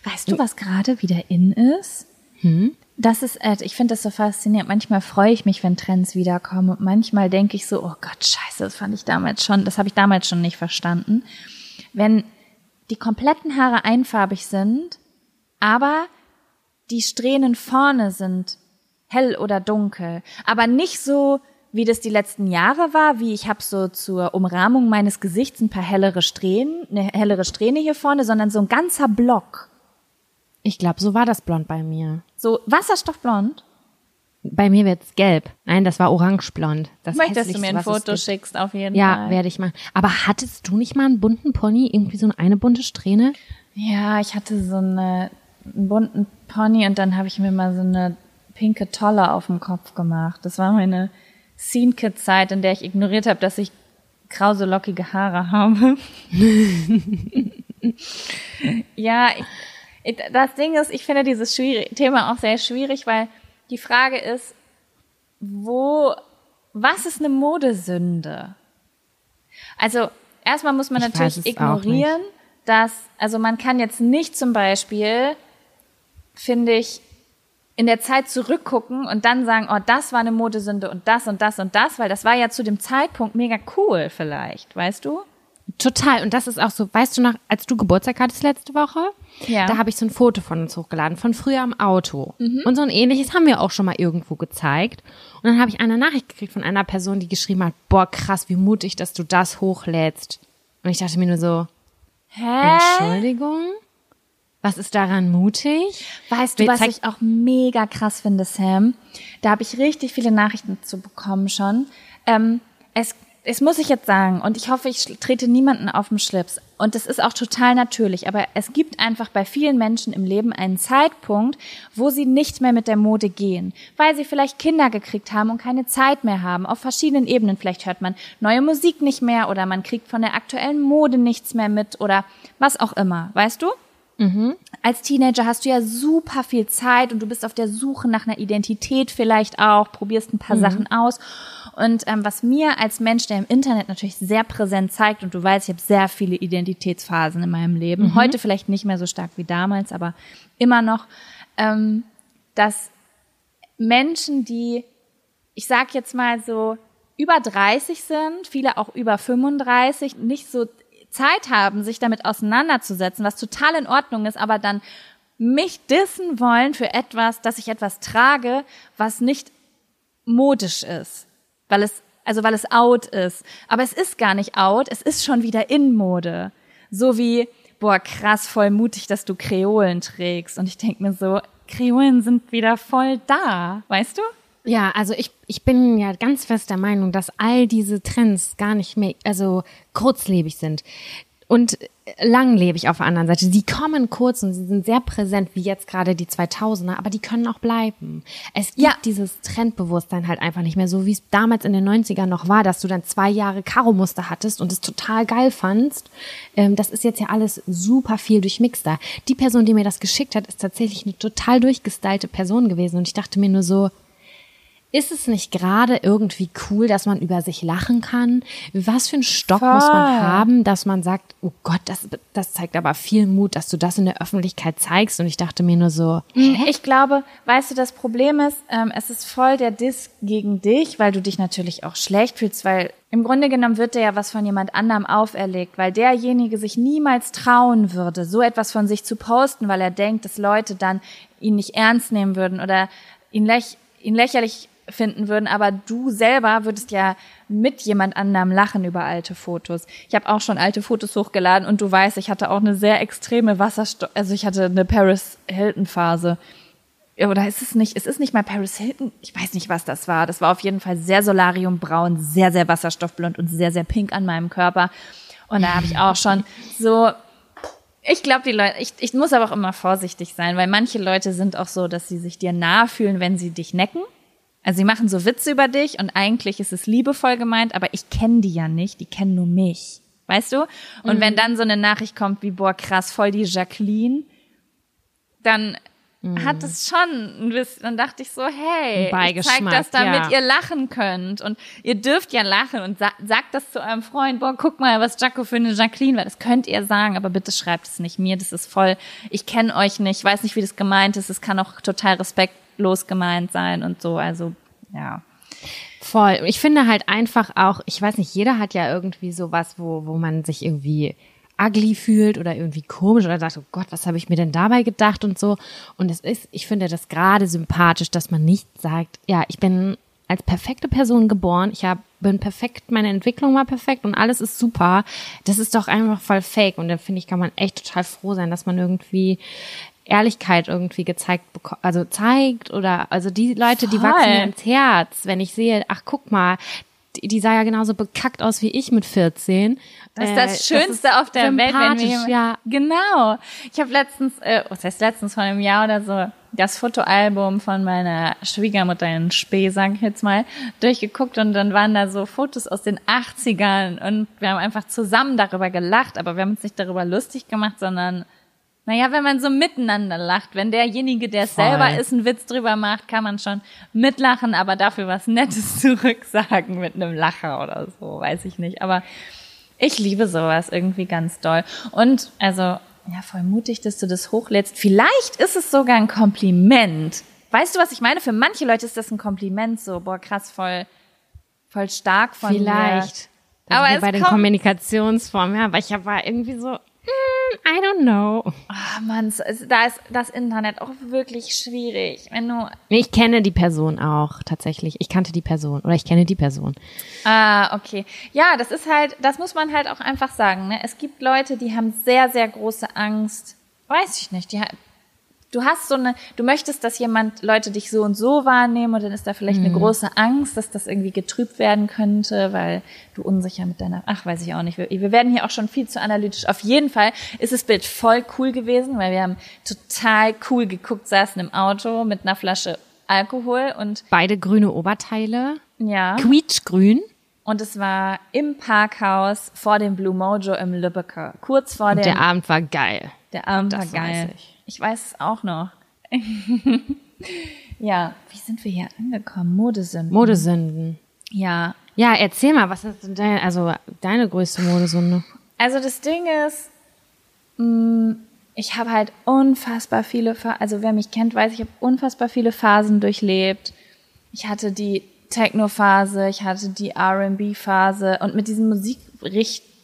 A: Weißt du, was gerade wieder in ist? Hm? Das ist, ich finde das so faszinierend. Manchmal freue ich mich, wenn Trends wiederkommen und manchmal denke ich so, oh Gott, scheiße, das fand ich damals schon, das habe ich damals schon nicht verstanden. Wenn die kompletten Haare einfarbig sind, aber die Strähnen vorne sind hell oder dunkel, aber nicht so, wie das die letzten Jahre war, wie ich habe so zur Umrahmung meines Gesichts ein paar hellere Strähnen, eine hellere Strähne hier vorne, sondern so ein ganzer Block.
B: Ich glaube, so war das blond bei mir.
A: So Wasserstoffblond?
B: Bei mir wird's gelb. Nein, das war orangeblond. Das
A: Möchtest du mir ein Foto schickst, auf jeden
B: ja,
A: Fall.
B: Ja, werde ich machen. Aber hattest du nicht mal einen bunten Pony, irgendwie so eine bunte Strähne?
A: Ja, ich hatte so eine, einen bunten Pony und dann habe ich mir mal so eine pinke Tolle auf dem Kopf gemacht. Das war meine Scene Kid Zeit, in der ich ignoriert habe, dass ich krause lockige Haare habe. ja, ich, das Ding ist, ich finde dieses Thema auch sehr schwierig, weil die Frage ist, wo, was ist eine Modesünde? Also, erstmal muss man
B: ich
A: natürlich ignorieren, dass, also man kann jetzt nicht zum Beispiel, finde ich, in der Zeit zurückgucken und dann sagen, oh, das war eine Modesünde und das und das und das, weil das war ja zu dem Zeitpunkt mega cool vielleicht, weißt du?
B: Total. Und das ist auch so, weißt du noch, als du Geburtstag hattest letzte Woche, ja. da habe ich so ein Foto von uns hochgeladen, von früher am Auto. Mhm. Und so ein ähnliches haben wir auch schon mal irgendwo gezeigt. Und dann habe ich eine Nachricht gekriegt von einer Person, die geschrieben hat, boah, krass, wie mutig, dass du das hochlädst. Und ich dachte mir nur so, Hä? Entschuldigung? Was ist daran mutig?
A: Weißt du, was ich auch mega krass finde, Sam? Da habe ich richtig viele Nachrichten zu bekommen schon. Ähm, es, es muss ich jetzt sagen, und ich hoffe, ich trete niemanden auf den Schlips. Und das ist auch total natürlich, aber es gibt einfach bei vielen Menschen im Leben einen Zeitpunkt, wo sie nicht mehr mit der Mode gehen, weil sie vielleicht Kinder gekriegt haben und keine Zeit mehr haben, auf verschiedenen Ebenen. Vielleicht hört man neue Musik nicht mehr oder man kriegt von der aktuellen Mode nichts mehr mit oder was auch immer, weißt du? Mhm. Als Teenager hast du ja super viel Zeit und du bist auf der Suche nach einer Identität vielleicht auch, probierst ein paar mhm. Sachen aus. Und ähm, was mir als Mensch, der im Internet natürlich sehr präsent zeigt, und du weißt, ich habe sehr viele Identitätsphasen in meinem Leben, mhm. heute vielleicht nicht mehr so stark wie damals, aber immer noch, ähm, dass Menschen, die, ich sag jetzt mal so, über 30 sind, viele auch über 35, nicht so Zeit haben, sich damit auseinanderzusetzen, was total in Ordnung ist, aber dann mich dissen wollen für etwas, dass ich etwas trage, was nicht modisch ist, weil es also weil es out ist, aber es ist gar nicht out, es ist schon wieder in Mode. So wie boah, krass voll mutig, dass du Kreolen trägst und ich denk mir so, Kreolen sind wieder voll da, weißt du?
B: Ja, also ich, ich bin ja ganz fest der Meinung, dass all diese Trends gar nicht mehr, also kurzlebig sind. Und langlebig auf der anderen Seite. Sie kommen kurz und sie sind sehr präsent, wie jetzt gerade die 2000er, aber die können auch bleiben. Es gibt ja. dieses Trendbewusstsein halt einfach nicht mehr, so wie es damals in den 90ern noch war, dass du dann zwei Jahre Karo-Muster hattest und es total geil fandst. Ähm, das ist jetzt ja alles super viel durchmixter. Die Person, die mir das geschickt hat, ist tatsächlich eine total durchgestylte Person gewesen und ich dachte mir nur so, ist es nicht gerade irgendwie cool, dass man über sich lachen kann? Was für einen Stock Voll. muss man haben, dass man sagt, oh Gott, das, das zeigt aber viel Mut, dass du das in der Öffentlichkeit zeigst. Und ich dachte mir nur so,
A: Hä? ich glaube, weißt du, das Problem ist, ähm, es ist voll der Diss gegen dich, weil du dich natürlich auch schlecht fühlst, weil im Grunde genommen wird dir ja was von jemand anderem auferlegt, weil derjenige sich niemals trauen würde, so etwas von sich zu posten, weil er denkt, dass Leute dann ihn nicht ernst nehmen würden oder ihn, läch ihn lächerlich finden würden, aber du selber würdest ja mit jemand anderem lachen über alte Fotos. Ich habe auch schon alte Fotos hochgeladen und du weißt, ich hatte auch eine sehr extreme Wasserstoff, also ich hatte eine Paris Hilton Phase. Oder ist es nicht, es ist nicht mal Paris Hilton, ich weiß nicht, was das war. Das war auf jeden Fall sehr solariumbraun, sehr, sehr wasserstoffblond und sehr, sehr pink an meinem Körper. Und da habe ich auch schon so ich glaube, die Leute, ich, ich muss aber auch immer vorsichtig sein, weil manche Leute sind auch so, dass sie sich dir nahe fühlen, wenn sie dich necken. Also sie machen so Witze über dich und eigentlich ist es liebevoll gemeint, aber ich kenne die ja nicht, die kennen nur mich. Weißt du? Und
B: Mhm.
A: wenn dann so eine Nachricht kommt wie, boah, krass, voll die Jacqueline, dann
B: Mhm.
A: hat es schon ein bisschen, dann dachte ich so, hey, ich zeig das, damit
B: ja.
A: ihr lachen könnt. Und ihr dürft ja lachen und sa sagt das zu eurem Freund, boah, guck mal, was Jaco für eine Jacqueline war. Das könnt ihr sagen, aber bitte schreibt es nicht mir. Das ist voll, ich kenne euch nicht, weiß nicht, wie das gemeint ist. Es kann auch total respektlos gemeint sein und so. Also, ja.
B: Voll. Ich finde halt einfach auch, ich weiß nicht, jeder hat ja irgendwie sowas, wo, wo man sich irgendwie ugly fühlt oder irgendwie komisch oder sagt, oh Gott, was habe ich mir denn dabei gedacht und so. Und es ist, ich finde das gerade sympathisch, dass man nicht sagt, ja, ich bin als perfekte Person geboren, ich hab, bin perfekt, meine Entwicklung war perfekt und alles ist super. Das ist doch einfach voll fake. Und da finde ich, kann man echt total froh sein, dass man irgendwie Ehrlichkeit irgendwie gezeigt also zeigt oder also die Leute, die
A: Voll.
B: wachsen mir ins Herz, wenn ich sehe, ach guck mal, die, die sah ja genauso bekackt aus wie ich mit 14.
A: Das ist
B: Äh,
A: das Schönste auf der Welt, wenn wir
B: ja.
A: Genau. Ich habe letztens, äh, was heißt letztens vor einem Jahr oder so, das Fotoalbum von meiner Schwiegermutter in Spee, sag ich jetzt mal, durchgeguckt und dann waren da so Fotos aus den 80ern und wir haben einfach zusammen darüber gelacht, aber wir haben uns nicht darüber lustig gemacht, sondern naja, wenn man so miteinander lacht, wenn derjenige, der es selber ist, einen Witz drüber macht, kann man schon mitlachen, aber dafür was Nettes zurücksagen mit einem Lacher oder so, weiß ich nicht. Aber ich liebe sowas irgendwie ganz doll. Und also, ja, voll mutig, dass du das hochlädst. Vielleicht ist es sogar ein Kompliment. Weißt du, was ich meine? Für manche Leute ist das ein Kompliment, so, boah, krass, voll, voll stark von
B: Vielleicht.
A: Mir.
B: Aber
A: Aber es
B: bei den Kommunikationsformen, ja, aber ich war irgendwie so, mm, I don't know.
A: Ah, Mann, da ist das Internet auch wirklich schwierig. Wenn du,
B: Ich kenne die Person auch tatsächlich. Ich kannte die Person oder ich kenne die Person.
A: Ah, okay. Ja, das ist halt, das muss man halt auch einfach sagen. Ne? Es gibt Leute, die haben sehr, sehr große Angst. Weiß ich nicht. Die, du hast so eine, du möchtest, dass jemand Leute dich so und so wahrnehmen und dann ist da vielleicht eine große Angst, dass das irgendwie getrübt werden könnte, weil du unsicher mit deiner, ach, weiß ich auch nicht. Wir, wir werden hier auch schon viel zu analytisch. Auf jeden Fall ist das Bild voll cool gewesen, weil wir haben total cool geguckt, saßen im Auto mit einer Flasche Alkohol und
B: Beide grüne Oberteile.
A: ja.
B: Quietschgrün.
A: Und es war im Parkhaus vor dem Blue Mojo im Lübecker. Kurz vor
B: Und
A: dem,
B: der Abend war geil.
A: der Abend war
B: das
A: geil.
B: weiß ich.
A: Ich weiß es auch noch. ja, wie sind wir hier angekommen? Modesünden.
B: Modesünden.
A: ja.
B: Ja, erzähl mal, was ist denn dein, also deine größte Modesünde?
A: Also das Ding ist, mh, ich habe halt unfassbar viele, Pha also wer mich kennt, weiß, ich habe unfassbar viele Phasen durchlebt. Ich hatte die Techno-Phase, ich hatte die R&B-Phase und mit diesen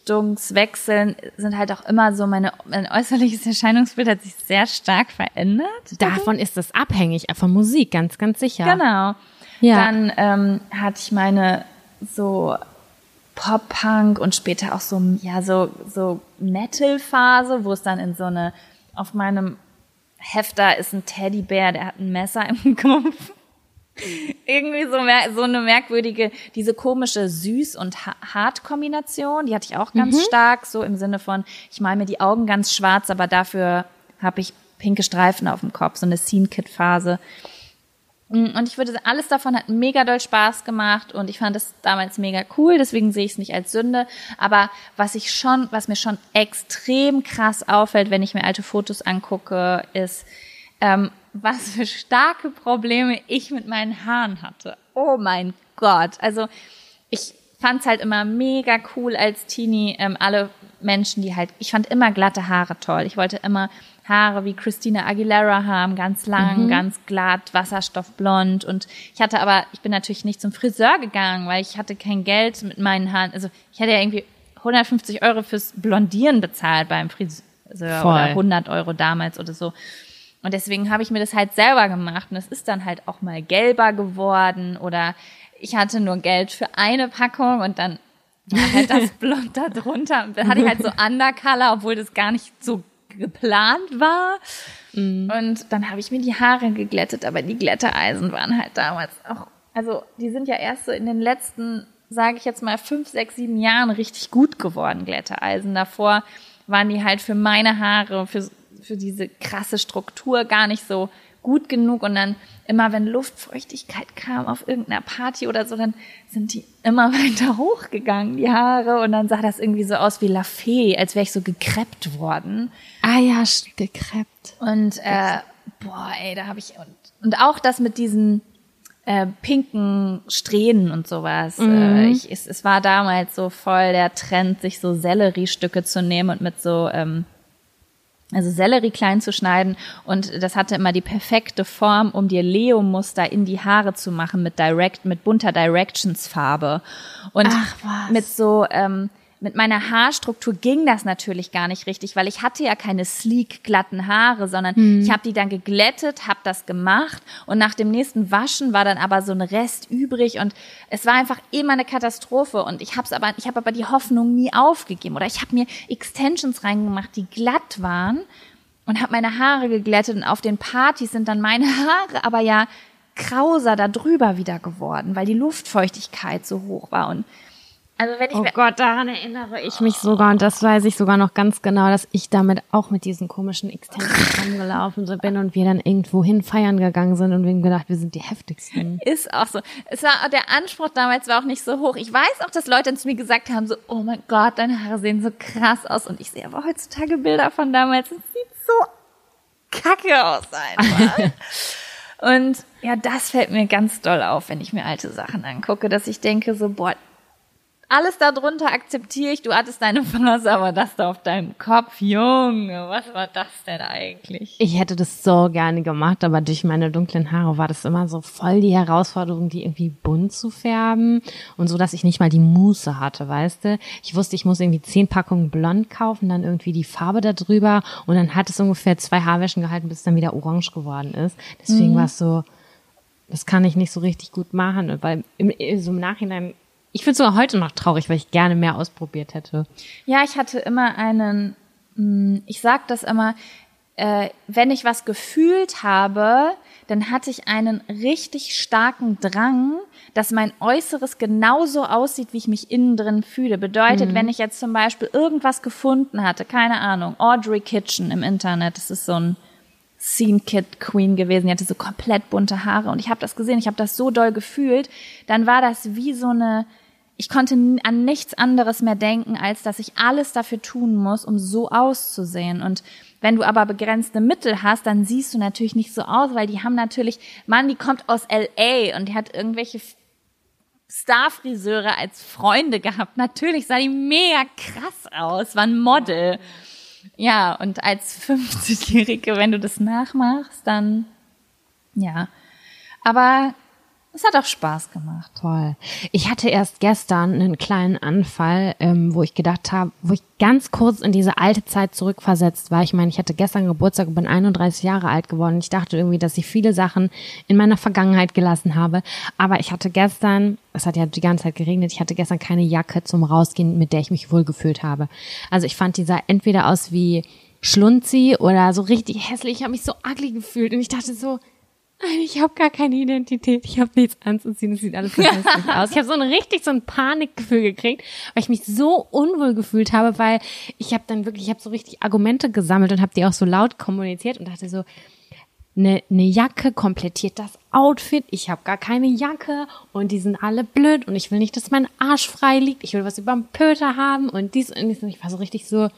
A: Musikrichtungswechseln sind halt auch immer so meine, mein äußerliches Erscheinungsbild hat sich sehr stark verändert.
B: Davon ist es abhängig, äh, von Musik, ganz, ganz sicher.
A: Genau.
B: Ja.
A: Dann ähm, hatte ich meine so Pop-Punk und später auch so, ja, so, so Metal-Phase, wo es dann in so eine, auf meinem Hefter ist ein Teddybär, der hat ein Messer im Kopf. Irgendwie so, so eine merkwürdige, diese komische Süß- und Ha- Hart-Kombination, die hatte ich auch ganz stark, so im Sinne von, ich mal mir die Augen ganz schwarz, aber dafür habe ich pinke Streifen auf dem Kopf, so eine Scene-Kit-Phase. Und ich würde sagen, alles davon hat mega doll Spaß gemacht und ich fand es damals mega cool, deswegen sehe ich es nicht als Sünde. Aber was ich schon, was mir schon extrem krass auffällt, wenn ich mir alte Fotos angucke, ist, ähm, was für starke Probleme ich mit meinen Haaren hatte. Oh mein Gott. Also ich fand's halt immer mega cool als Teenie, ähm, alle Menschen, die halt, ich fand immer glatte Haare toll. Ich wollte immer Haare wie Christina Aguilera haben, ganz lang, ganz glatt, wasserstoffblond. Und ich hatte aber, ich bin natürlich nicht zum Friseur gegangen, weil ich hatte kein Geld mit meinen Haaren. Also ich hätte ja irgendwie 150 Euro fürs Blondieren bezahlt beim Friseur
B: Voll.
A: oder 100 Euro damals oder so. Und deswegen habe ich mir das halt selber gemacht und es ist dann halt auch mal gelber geworden oder ich hatte nur Geld für eine Packung und dann war halt das Blond da drunter. Und dann hatte ich halt so Undercolor, obwohl das gar nicht so geplant war. Und dann habe ich mir die Haare geglättet, aber die Glätteeisen waren halt damals auch, also die sind ja erst so in den letzten, sage ich jetzt mal, fünf, sechs, sieben Jahren richtig gut geworden, Glätteeisen. Davor waren die halt für meine Haare, für, für diese krasse Struktur gar nicht so gut genug und dann immer, wenn Luftfeuchtigkeit kam auf irgendeiner Party oder so, dann sind die immer weiter hochgegangen, die Haare und dann sah das irgendwie so aus wie La Fee, als wäre ich so gekreppt worden.
B: Ah ja, gekreppt.
A: Und äh, boah, ey, da habe ich und, und auch das mit diesen äh, pinken Strähnen und sowas. Mhm. Äh, ich, es, es war damals so voll der Trend, sich so Selleriestücke zu nehmen und mit so ähm, also Sellerie klein zu schneiden und das hatte immer die perfekte Form, um dir Leo-Muster in die Haare zu machen mit Direct, mit bunter Directions-Farbe. Und mit so ähm, mit meiner Haarstruktur ging das natürlich gar nicht richtig, weil ich hatte ja keine sleek glatten Haare, sondern mhm. ich habe die dann geglättet, habe das gemacht und nach dem nächsten Waschen war dann aber so ein Rest übrig und es war einfach immer eine Katastrophe und ich habe aber ich habe aber die Hoffnung nie aufgegeben oder ich habe mir Extensions reingemacht, die glatt waren und habe meine Haare geglättet und auf den Partys sind dann meine Haare aber ja krauser da drüber wieder geworden, weil die Luftfeuchtigkeit so hoch war und
B: also wenn ich oh Gott, daran erinnere ich mich sogar und das weiß ich sogar noch ganz genau, dass ich damit auch mit diesen komischen Extensions rumgelaufen bin und wir dann irgendwo hin feiern gegangen sind und wir haben gedacht, wir sind die heftigsten.
A: Ist auch so. Es war der Anspruch damals war auch nicht so hoch. Ich weiß auch, dass Leute zu mir gesagt haben so, oh mein Gott, deine Haare sehen so krass aus und ich sehe aber heutzutage Bilder von damals. Es sieht so kacke aus einfach. und ja, das fällt mir ganz doll auf, wenn ich mir alte Sachen angucke, dass ich denke so, boah, alles darunter akzeptiere ich. Du hattest deine Phase, aber das da auf deinem Kopf, Junge, was war das denn eigentlich?
B: Ich hätte das so gerne gemacht, aber durch meine dunklen Haare war das immer so voll die Herausforderung, die irgendwie bunt zu färben und so, dass ich nicht mal die Muße hatte, weißt du? Ich wusste, ich muss irgendwie zehn Packungen blond kaufen, dann irgendwie die Farbe da drüber und dann hat es ungefähr zwei Haarwäschen gehalten, bis es dann wieder orange geworden ist. Deswegen mhm. war es so, das kann ich nicht so richtig gut machen, weil im, so im Nachhinein ich finde sogar heute noch traurig, weil ich gerne mehr ausprobiert hätte.
A: Ja, ich hatte immer einen, hm, ich sag das immer, äh, wenn ich was gefühlt habe, dann hatte ich einen richtig starken Drang, dass mein Äußeres genauso aussieht, wie ich mich innen drin fühle. Bedeutet, mhm. wenn ich jetzt zum Beispiel irgendwas gefunden hatte, keine Ahnung, Audrey Kitchen im Internet, das ist so ein Scene Kid Queen gewesen, die hatte so komplett bunte Haare und ich habe das gesehen, ich habe das so doll gefühlt, dann war das wie so eine ich konnte an nichts anderes mehr denken, als dass ich alles dafür tun muss, um so auszusehen. Und wenn du aber begrenzte Mittel hast, dann siehst du natürlich nicht so aus, weil die haben natürlich, Mann, die kommt aus LA und die hat irgendwelche Starfriseure als Freunde gehabt. Natürlich sah die mega krass aus, war ein Model. Ja, und als 50-Jährige, wenn du das nachmachst, dann, ja. Aber es hat auch Spaß gemacht.
B: Toll. Ich hatte erst gestern einen kleinen Anfall, ähm, wo ich gedacht habe, wo ich ganz kurz in diese alte Zeit zurückversetzt war. Ich meine, ich hatte gestern Geburtstag und bin 31 Jahre alt geworden. Ich dachte irgendwie, dass ich viele Sachen in meiner Vergangenheit gelassen habe. Aber ich hatte gestern, es hat ja die ganze Zeit geregnet, ich hatte gestern keine Jacke zum Rausgehen, mit der ich mich wohlgefühlt habe. Also ich fand, die sah entweder aus wie Schlunzi oder so richtig hässlich. Ich habe mich so ugly gefühlt und ich dachte so, ich habe gar keine Identität, ich habe nichts anzuziehen, es sieht alles so hässlich aus. Ich habe so ein richtig so ein Panikgefühl gekriegt, weil ich mich so unwohl gefühlt habe, weil ich habe dann wirklich, ich habe so richtig Argumente gesammelt und habe die auch so laut kommuniziert und dachte so, eine ne Jacke komplettiert das Outfit, ich habe gar keine Jacke und die sind alle blöd und ich will nicht, dass mein Arsch frei liegt, ich will was überm Pöter haben und dies und dies. Und ich war so richtig so,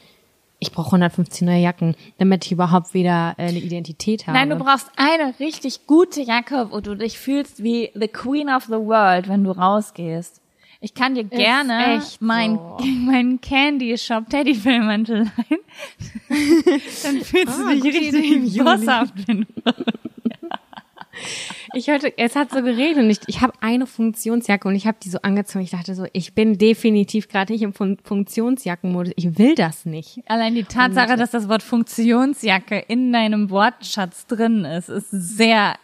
B: ich brauche 150 neue Jacken, damit ich überhaupt wieder äh, eine Identität habe.
A: Nein, du brauchst eine richtig gute Jacke, wo du dich fühlst wie the Queen of the World, wenn du rausgehst. Ich kann dir gerne mein, so. mein Candy Shop Teddybearmantel leihen. Dann fühlst oh, du dich richtig bosshaft, wenn du
B: ich hörte, es hat so geredet und ich, ich habe eine Funktionsjacke und ich habe die so angezogen. Ich dachte so, ich bin definitiv gerade nicht im Fun Funktionsjackenmodus. Ich will das nicht.
A: Allein die Tatsache, und, dass das Wort Funktionsjacke in deinem Wortschatz drin ist, ist sehr,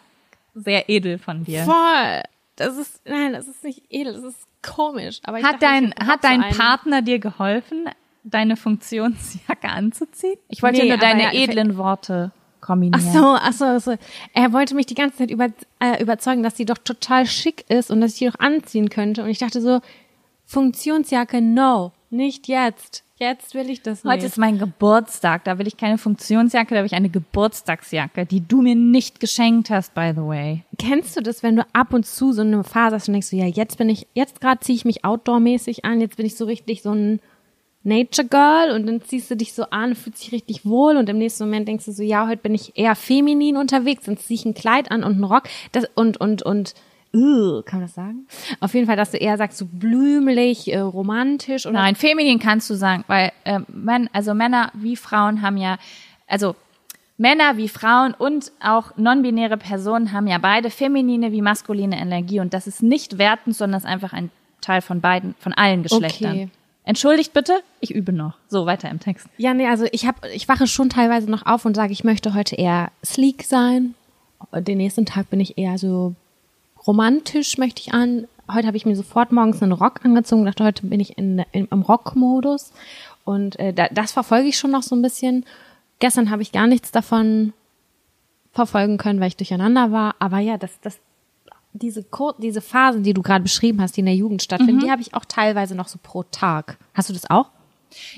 A: sehr edel von dir.
B: Voll. Das ist, nein, das ist nicht edel, das ist komisch. Aber
A: hat dachte, dein, hat dein so Partner dir geholfen, deine Funktionsjacke anzuziehen? Ich wollte nee, nur deine edlen Worte kombinieren.
B: Ach so, ach so, ach so. Er wollte mich die ganze Zeit über, äh, überzeugen, dass sie doch total schick ist und dass ich die doch anziehen könnte. Und ich dachte so, Funktionsjacke, no. nicht jetzt. Jetzt will ich das nicht.
A: Heute ist mein Geburtstag, da will ich keine Funktionsjacke, da will ich eine Geburtstagsjacke, die du mir nicht geschenkt hast, by the way.
B: Kennst du das, wenn du ab und zu so eine Phase hast und denkst so, ja, jetzt bin ich, jetzt gerade ziehe ich mich outdoor-mäßig an, jetzt bin ich so richtig so ein Nature Girl und dann ziehst du dich so an, fühlst dich richtig wohl und im nächsten Moment denkst du so, ja, heute bin ich eher feminin unterwegs, dann ziehe ich ein Kleid an und einen Rock das, und, und, und, uh, kann man das sagen? Auf jeden Fall, dass du eher sagst, so blümelig, äh, romantisch oder
A: Nein, feminin kannst du sagen, weil äh, Män also Männer wie Frauen haben ja, also Männer wie Frauen und auch non-binäre Personen haben ja beide feminine wie maskuline Energie und das ist nicht wertend, sondern das ist einfach ein Teil von beiden, von allen Geschlechtern.
B: Okay.
A: Entschuldigt bitte, ich übe noch. So, weiter im Text.
B: Ja, nee, also ich hab, ich wache schon teilweise noch auf und sage, ich möchte heute eher sleek sein. Den nächsten Tag bin ich eher so romantisch, möchte ich an. Heute habe ich mir sofort morgens einen Rock angezogen, dachte, heute bin ich in, in, im Rockmodus. Und äh, da, das verfolge ich schon noch so ein bisschen. Gestern habe ich gar nichts davon verfolgen können, weil ich durcheinander war. Aber ja, das, das, diese, Kur- diese Phasen, die du gerade beschrieben hast, die in der Jugend stattfinden, die habe ich auch teilweise noch so pro Tag. Hast du das auch?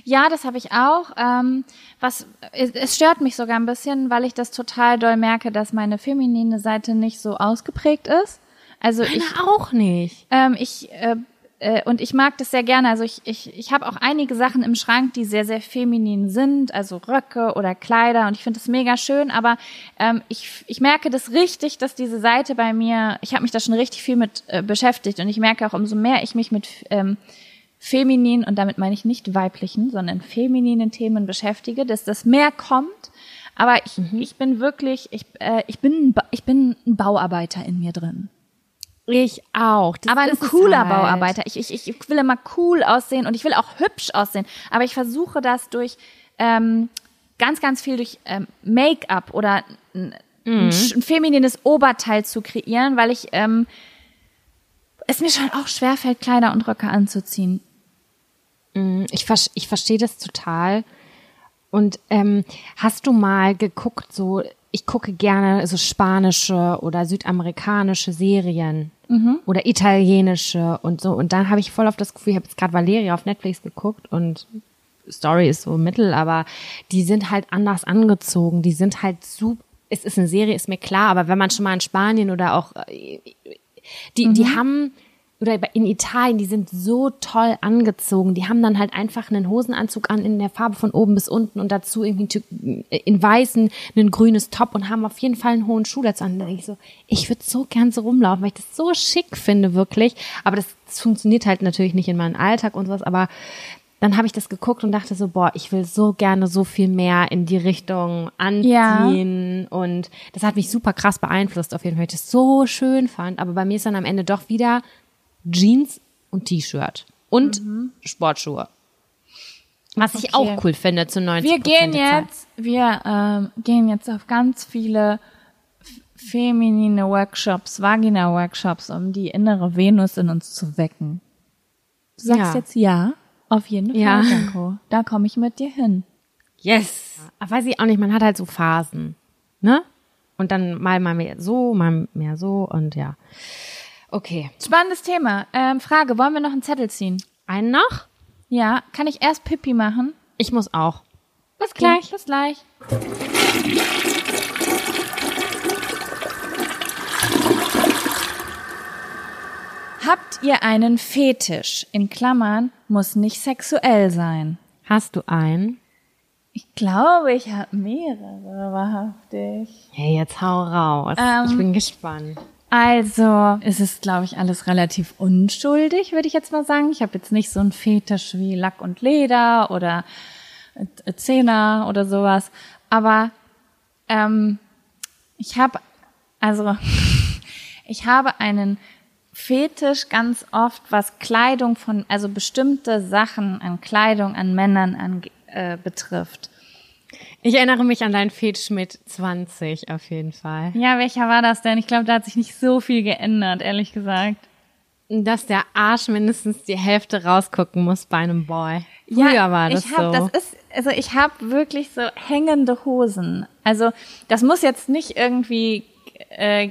A: Ja, das habe ich auch. Ähm, was es, stört mich sogar ein bisschen, weil ich das total doll merke, dass meine feminine Seite nicht so ausgeprägt ist. Also ich,
B: auch nicht.
A: ähm, ich äh, äh, und ich mag das sehr gerne. Also ich, ich, ich habe auch einige Sachen im Schrank, die sehr, sehr feminin sind, also Röcke oder Kleider und ich finde das mega schön, aber ähm, ich, ich merke das richtig, dass diese Seite bei mir, ich habe mich da schon richtig viel mit äh, beschäftigt und ich merke auch, umso mehr ich mich mit ähm, feminin, und damit meine ich nicht weiblichen, sondern femininen Themen beschäftige, dass das mehr kommt. Aber ich, ich bin wirklich, ich, äh, ich, bin, ich bin ein Bauarbeiter in mir drin.
B: Ich auch. Das
A: aber ein cooler
B: halt.
A: Bauarbeiter. Ich, ich, ich will immer cool aussehen und ich will auch hübsch aussehen. Aber ich versuche das durch ähm, ganz, ganz viel durch ähm, Make-up oder ein, sch- ein feminines Oberteil zu kreieren, weil ich ähm, es mir schon auch schwerfällt, Kleider und Röcke anzuziehen.
B: Ich, vers ich verstehe das total. Und ähm, hast du mal geguckt, so, ich gucke gerne so spanische oder südamerikanische Serien oder italienische und so. Und dann habe ich voll auf das Gefühl, ich habe jetzt gerade Valeria auf Netflix geguckt und Story ist so mittel, aber die sind halt anders angezogen. Die sind halt super. Es ist eine Serie, ist mir klar, aber wenn man schon mal in Spanien oder auch äh, die, die haben, oder in Italien, die sind so toll angezogen. Die haben dann halt einfach einen Hosenanzug an in der Farbe von oben bis unten und dazu irgendwie tü- in weißen ein grünes Top und haben auf jeden Fall einen hohen Schuh dazu an. Da denke ich so, ich würde so gern so rumlaufen, weil ich das so schick finde, wirklich. Aber das, das funktioniert halt natürlich nicht in meinem Alltag und sowas, aber dann habe ich das geguckt und dachte so, boah, ich will so gerne so viel mehr in die Richtung anziehen. Und das hat mich super krass beeinflusst, auf jeden Fall, weil ich das so schön fand. Aber bei mir ist dann am Ende doch wieder Jeans und T-Shirt und Sportschuhe. Was ich
A: Okay.
B: auch cool finde zu 90
A: Wir gehen jetzt, wir ähm, gehen jetzt auf ganz viele feminine Workshops, Vagina-Workshops, um die innere Venus in uns zu wecken. Du sagst
B: Ja.
A: jetzt ja, auf jeden Fall,
B: Ja.
A: Danko. Da komme ich mit dir hin.
B: Yes. Aber weiß ich auch nicht, man hat halt so Phasen, ne? Und dann mal mal mehr so, mal mehr so und ja. Okay.
A: Spannendes Thema. Ähm, Frage, wollen wir noch einen Zettel ziehen?
B: Einen noch?
A: Ja, kann ich erst Pipi machen?
B: Ich muss auch.
A: Bis gleich. Bis gleich. Habt ihr einen Fetisch? In Klammern muss nicht sexuell sein.
B: Hast du einen?
A: Ich glaube, ich habe mehrere, wahrhaftig.
B: Hey, jetzt hau raus.
A: Ähm,
B: ich bin gespannt.
A: Also, es ist, glaube ich, alles relativ unschuldig, würde ich jetzt mal sagen. Ich habe jetzt nicht so einen Fetisch wie Lack und Leder oder äh, Zehner oder sowas. Aber ähm, ich habe, also, ich habe einen Fetisch ganz oft, was Kleidung von, also bestimmte Sachen an Kleidung an Männern an, äh, betrifft.
B: Ich erinnere mich an deinen Fetisch mit 20 auf jeden Fall.
A: Ja, welcher war das denn? Ich glaube, da hat sich nicht so viel geändert, ehrlich gesagt.
B: Dass der Arsch mindestens die Hälfte rausgucken muss bei einem Boy. Früher war das
A: ich hab,
B: so.
A: Das ist, also ich habe wirklich so hängende Hosen. Also das muss jetzt nicht irgendwie äh,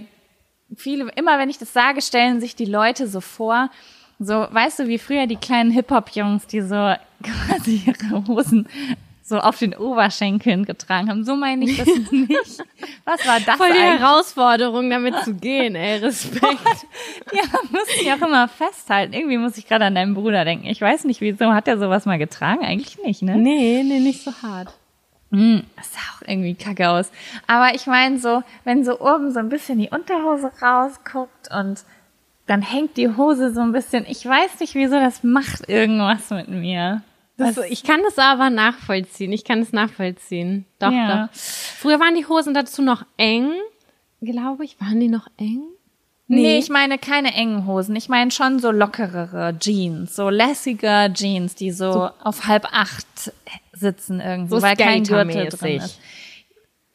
A: viele. Immer wenn ich das sage, stellen sich die Leute so vor, So, weißt du, wie früher die kleinen Hip-Hop-Jungs, die so quasi ihre Hosen so auf den Oberschenkeln getragen haben. So meine ich das nicht. Was war das
B: Voll die
A: eigentlich?
B: Herausforderung, damit zu gehen, ey, Respekt.
A: Ja, muss ich auch immer festhalten. Irgendwie muss ich gerade an deinen Bruder denken. Ich weiß nicht, wieso hat er sowas mal getragen? Eigentlich nicht, ne?
B: nee, nee, nicht so hart.
A: Mm, das sah auch irgendwie kacke aus. Aber ich meine so, wenn so oben so ein bisschen die Unterhose rausguckt und dann hängt die Hose so ein bisschen, ich weiß nicht, wieso das macht irgendwas mit mir.
B: Das, ich kann das aber nachvollziehen. Ich kann es nachvollziehen. Doch,
A: Ja.
B: doch. Früher waren die Hosen dazu noch eng, glaube ich. Waren die noch eng?
A: Nee. ich meine keine engen Hosen. Ich meine schon so lockerere Jeans, so lässige Jeans, die so, auf halb acht sitzen irgendwo,
B: So
A: weil kein Gürtel drin ist.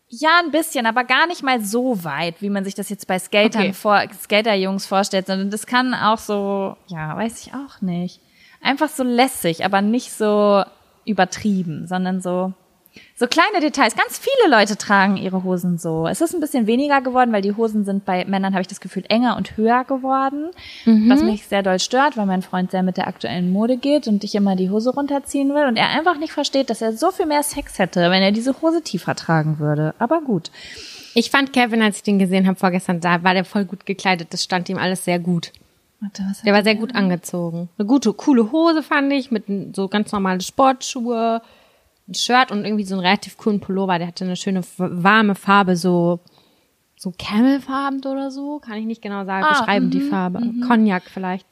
A: Ja, ein bisschen, aber gar nicht mal so weit, wie man sich das jetzt bei Skatern
B: Okay.
A: vor, Skaterjungs vorstellt, sondern das kann auch so, ja, weiß ich auch nicht. Einfach so lässig, aber nicht so übertrieben, sondern so, so kleine Details. Ganz viele Leute tragen ihre Hosen so. Es ist ein bisschen weniger geworden, weil die Hosen sind bei Männern, habe ich das Gefühl, enger und höher geworden. Was mich sehr doll stört, weil mein Freund sehr mit der aktuellen Mode geht und ich immer die Hose runterziehen will und er einfach nicht versteht, dass er so viel mehr Sex hätte, wenn er diese Hose tiefer tragen würde. Aber gut.
B: Ich fand Kevin, als ich den gesehen habe vorgestern, da war der voll gut gekleidet. Das stand ihm alles sehr gut.
A: Warte, was
B: Der war sehr gut angezogen. Eine gute, coole Hose fand ich, mit so ganz normale Sportschuhe, ein Shirt und irgendwie so einen relativ coolen Pullover. Der hatte eine schöne warme Farbe, so so Camelfarben oder so, kann ich nicht genau sagen,
A: Ah,
B: beschreiben die Farbe. Cognac vielleicht.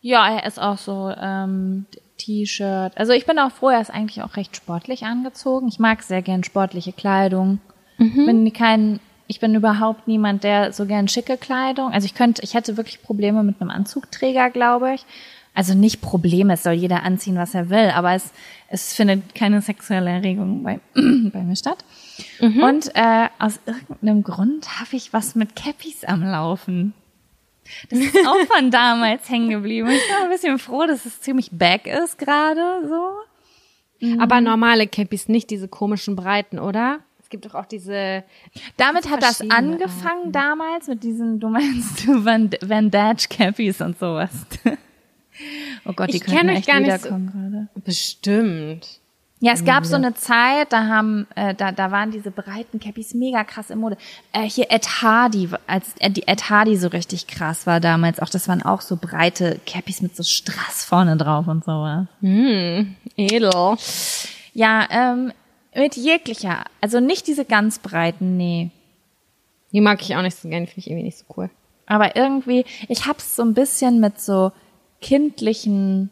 A: Ja, er ist auch so ähm, T-Shirt. Also ich bin auch froh, er ist eigentlich auch recht sportlich angezogen. Ich mag sehr gern sportliche Kleidung. Bin kein, ich bin überhaupt niemand, der so gern schicke Kleidung. Also ich könnte, ich hätte wirklich Probleme mit einem Anzugträger, glaube ich. Also nicht Probleme, es soll jeder anziehen, was er will, aber es, es findet keine sexuelle Erregung bei, bei mir statt. Und äh, aus irgendeinem Grund habe ich was mit Cappies am Laufen. Das ist auch von damals hängen geblieben. Ich bin ein bisschen froh, dass es ziemlich back ist gerade so.
B: Aber normale Cappies, nicht diese komischen Breiten, oder? Es gibt doch auch diese.
A: Damit hat das angefangen damals mit diesen, du meinst du Van, Van Dutch Cappies und sowas. Oh Gott, die
B: Ich
A: können echt
B: gar nicht
A: wiederkommen gerade.
B: Bestimmt.
A: Ja, es gab so eine Zeit, da haben, äh, da, da waren diese breiten Cappies mega krass im Mode. Äh, hier Ed Hardy, als äh, die Ed Hardy so richtig krass war damals, auch das waren auch so breite Cappies mit so Strass vorne drauf und sowas.
B: Edel.
A: Ja, ähm, mit jeglicher, also nicht diese ganz breiten, nee.
B: Die mag ich auch nicht so gerne, finde ich irgendwie nicht so cool.
A: Aber irgendwie, ich hab's so ein bisschen mit so kindlichen,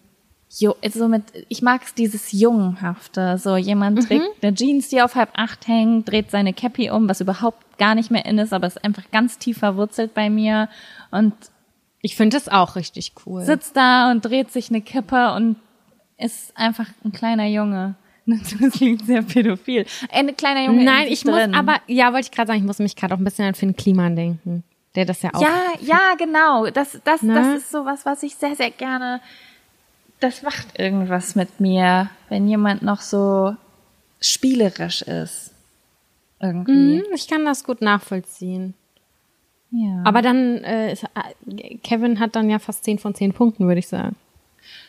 A: jo, so mit, ich mag's dieses Jungenhafte. So jemand trägt eine Jeans, die auf halb acht hängt, dreht seine Cappy um, was überhaupt gar nicht mehr in ist, aber ist einfach ganz tief verwurzelt bei mir und
B: Ich finde das auch richtig cool.
A: sitzt da und dreht sich eine Kippe und ist einfach ein kleiner Junge. Das klingt sehr pädophil. Ein kleiner Junge. in
B: Nein, ich muss
A: drin.
B: aber, ja, wollte ich gerade sagen, ich muss mich gerade auch ein bisschen an Finn Kliman denken. Der das ja auch.
A: Ja, ja, genau. Das, das,
B: Ne?
A: das ist sowas, was ich sehr, sehr gerne. Das macht irgendwas mit mir, wenn jemand noch so spielerisch ist. Irgendwie.
B: Hm, Ich kann das gut nachvollziehen.
A: Ja.
B: Aber dann, äh, äh, Kevin hat dann ja fast 10 von 10 Punkten, würde ich sagen.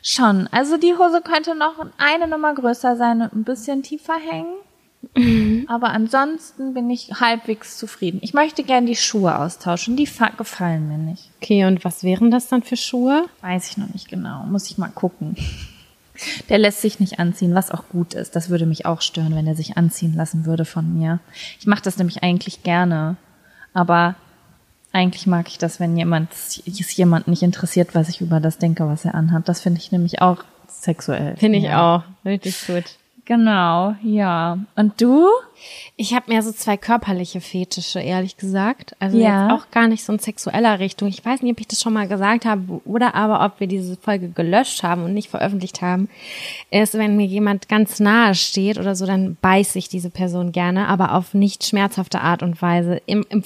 A: Schon. Also die Hose könnte noch eine Nummer größer sein und ein bisschen tiefer hängen. Aber ansonsten bin ich halbwegs zufrieden. Ich möchte gerne die Schuhe austauschen. Die fa- gefallen mir nicht.
B: Okay, und was wären das dann für Schuhe?
A: Weiß ich noch nicht genau. Muss ich mal gucken. Der lässt sich nicht anziehen, was auch gut ist. Das würde mich auch stören, wenn er sich anziehen lassen würde von mir. Ich mache das nämlich eigentlich gerne. Aber eigentlich mag ich das, wenn jemand, es jemand nicht interessiert, was ich über das denke, was er anhat. Das finde ich nämlich auch sexuell.
B: Finde ich
A: ja.
B: auch. Richtig gut.
A: Genau, ja. Und du?
B: Ich habe mehr so zwei körperliche Fetische, ehrlich gesagt. Also
A: Ja.
B: jetzt auch gar nicht so in sexueller Richtung. Ich weiß nicht, ob ich das schon mal gesagt habe oder aber ob wir diese Folge gelöscht haben und nicht veröffentlicht haben. Ist, wenn mir jemand ganz nahe steht oder so, dann beiße ich diese Person gerne, aber auf nicht schmerzhafte Art und Weise im, im,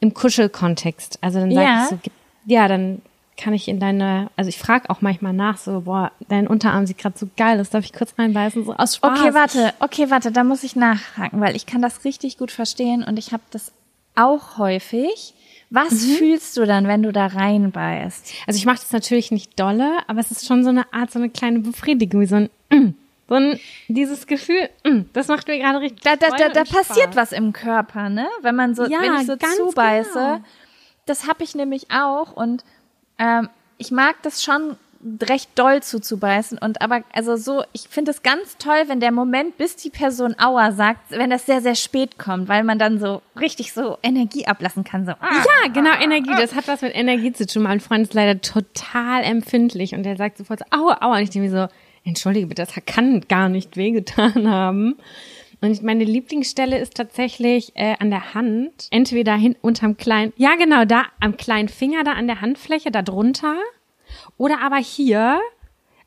B: im Kuschelkontext. Also dann sage
A: Ja.
B: ich so, ja, dann kann ich in deine, also ich frage auch manchmal nach, so, boah, dein Unterarm sieht gerade so geil aus, darf ich kurz reinbeißen, so aus Spaß.
A: Okay, warte, okay, warte, da muss ich nachhaken, weil ich kann das richtig gut verstehen und ich habe das auch häufig, Was fühlst du dann, wenn du da reinbeißt?
B: Also ich mache das natürlich nicht dolle, aber es ist schon so eine Art, so eine kleine Befriedigung, wie so ein, so ein dieses Gefühl, mm, das macht mir gerade richtig
A: Da, da, da, da passiert was im Körper, ne? Wenn man so,
B: Ja,
A: wenn ich so zubeiße,
B: genau.
A: das habe ich nämlich auch und ähm, ich mag das schon recht doll zuzubeißen und aber also so ich finde es ganz toll, wenn der Moment bis die Person Aua sagt, wenn das sehr sehr spät kommt, weil man dann so richtig so Energie ablassen kann so. Ah,
B: Ja, genau, Energie. Das hat was mit Energie zu tun. Mein Freund ist leider total empfindlich und der sagt sofort so, aua, aua. Und ich denke mir so, entschuldige bitte, das kann gar nicht wehgetan haben. Und meine Lieblingsstelle ist tatsächlich äh, an der Hand. Entweder hin unterm kleinen, ja genau, da am kleinen Finger, da an der Handfläche, da drunter. Oder aber hier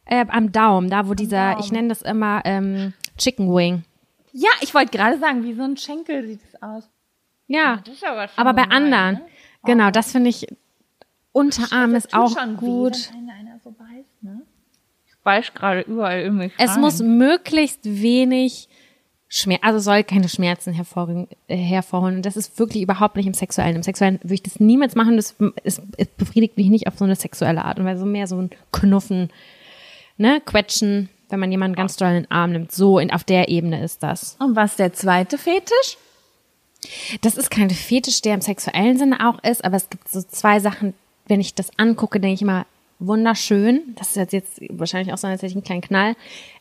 B: äh, am Daumen, da wo dieser,
A: Daumen.
B: ich nenne das immer ähm, Chicken Wing.
A: Ja, ich wollte gerade sagen, wie so ein Schenkel sieht es aus.
B: Ja,
A: ist aber
B: aber bei
A: gemein,
B: anderen.
A: ne?
B: Genau, das finde ich, Unterarm ist auch
A: schon
B: gut.
A: Weh, wenn einer so beißt, ne? Ich beiß gerade überall in mich
B: Es
A: rein.
B: muss möglichst wenig Schmerz, also soll keine Schmerzen hervorrufen, äh, hervorholen. Und das ist wirklich überhaupt nicht im Sexuellen. Im Sexuellen würde ich das niemals machen. Das es, es befriedigt mich nicht auf so eine sexuelle Art und Weise. So mehr so ein Knuffen, ne, Quetschen, wenn man jemanden ganz doll in den Arm nimmt. So in, auf der Ebene ist das.
A: Und was der zweite Fetisch?
B: Das ist kein Fetisch, der im sexuellen Sinne auch ist, aber es gibt so zwei Sachen, wenn ich das angucke, denke ich immer, wunderschön. Das ist jetzt, wahrscheinlich auch so, als hätte ich Knall.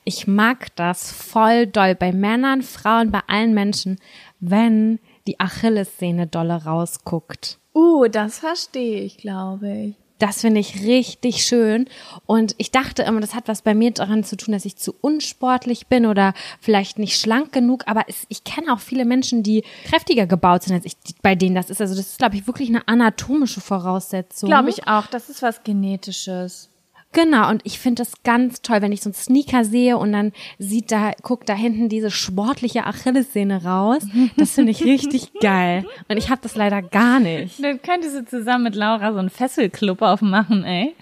B: Ich mag das voll doll bei Männern, Frauen, bei allen Menschen, wenn die Achillessehne dolle rausguckt.
A: Uh, das verstehe ich, glaube ich.
B: Das finde ich richtig schön. Und ich dachte immer, das hat was bei mir daran zu tun, dass ich zu unsportlich bin oder vielleicht nicht schlank genug. Aber es, ich kenne auch viele Menschen, die kräftiger gebaut sind als ich, bei denen das ist. Also das ist, glaube ich, wirklich eine anatomische Voraussetzung.
A: Glaube ich auch. Das ist was Genetisches.
B: Genau, und ich finde das ganz toll, wenn ich so einen Sneaker sehe und dann sieht da, guckt da hinten diese sportliche Achillessehne raus. Das finde ich richtig geil. Und ich habe das leider gar nicht.
A: Dann könntest du zusammen mit Laura so einen Fesselclub aufmachen, ey.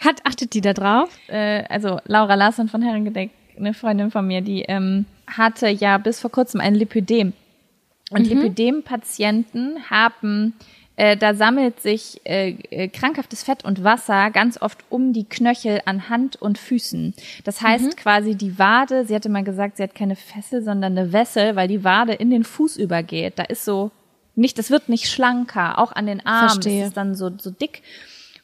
B: Hat, achtet die da drauf?
A: Äh, also Laura Larsson von Herrengedeck, eine Freundin von mir, die ähm, hatte ja bis vor kurzem ein Lipödem. Und Lipödem-Patienten haben, äh, da sammelt sich äh, äh, krankhaftes Fett und Wasser ganz oft um die Knöchel an Hand und Füßen. Das heißt quasi die Wade, sie hatte mal gesagt, sie hat keine Fessel, sondern eine Wessel, weil die Wade in den Fuß übergeht. Da ist so nicht, das wird nicht schlanker, auch an den Armen
B: Verstehe.
A: ist es dann so, so dick.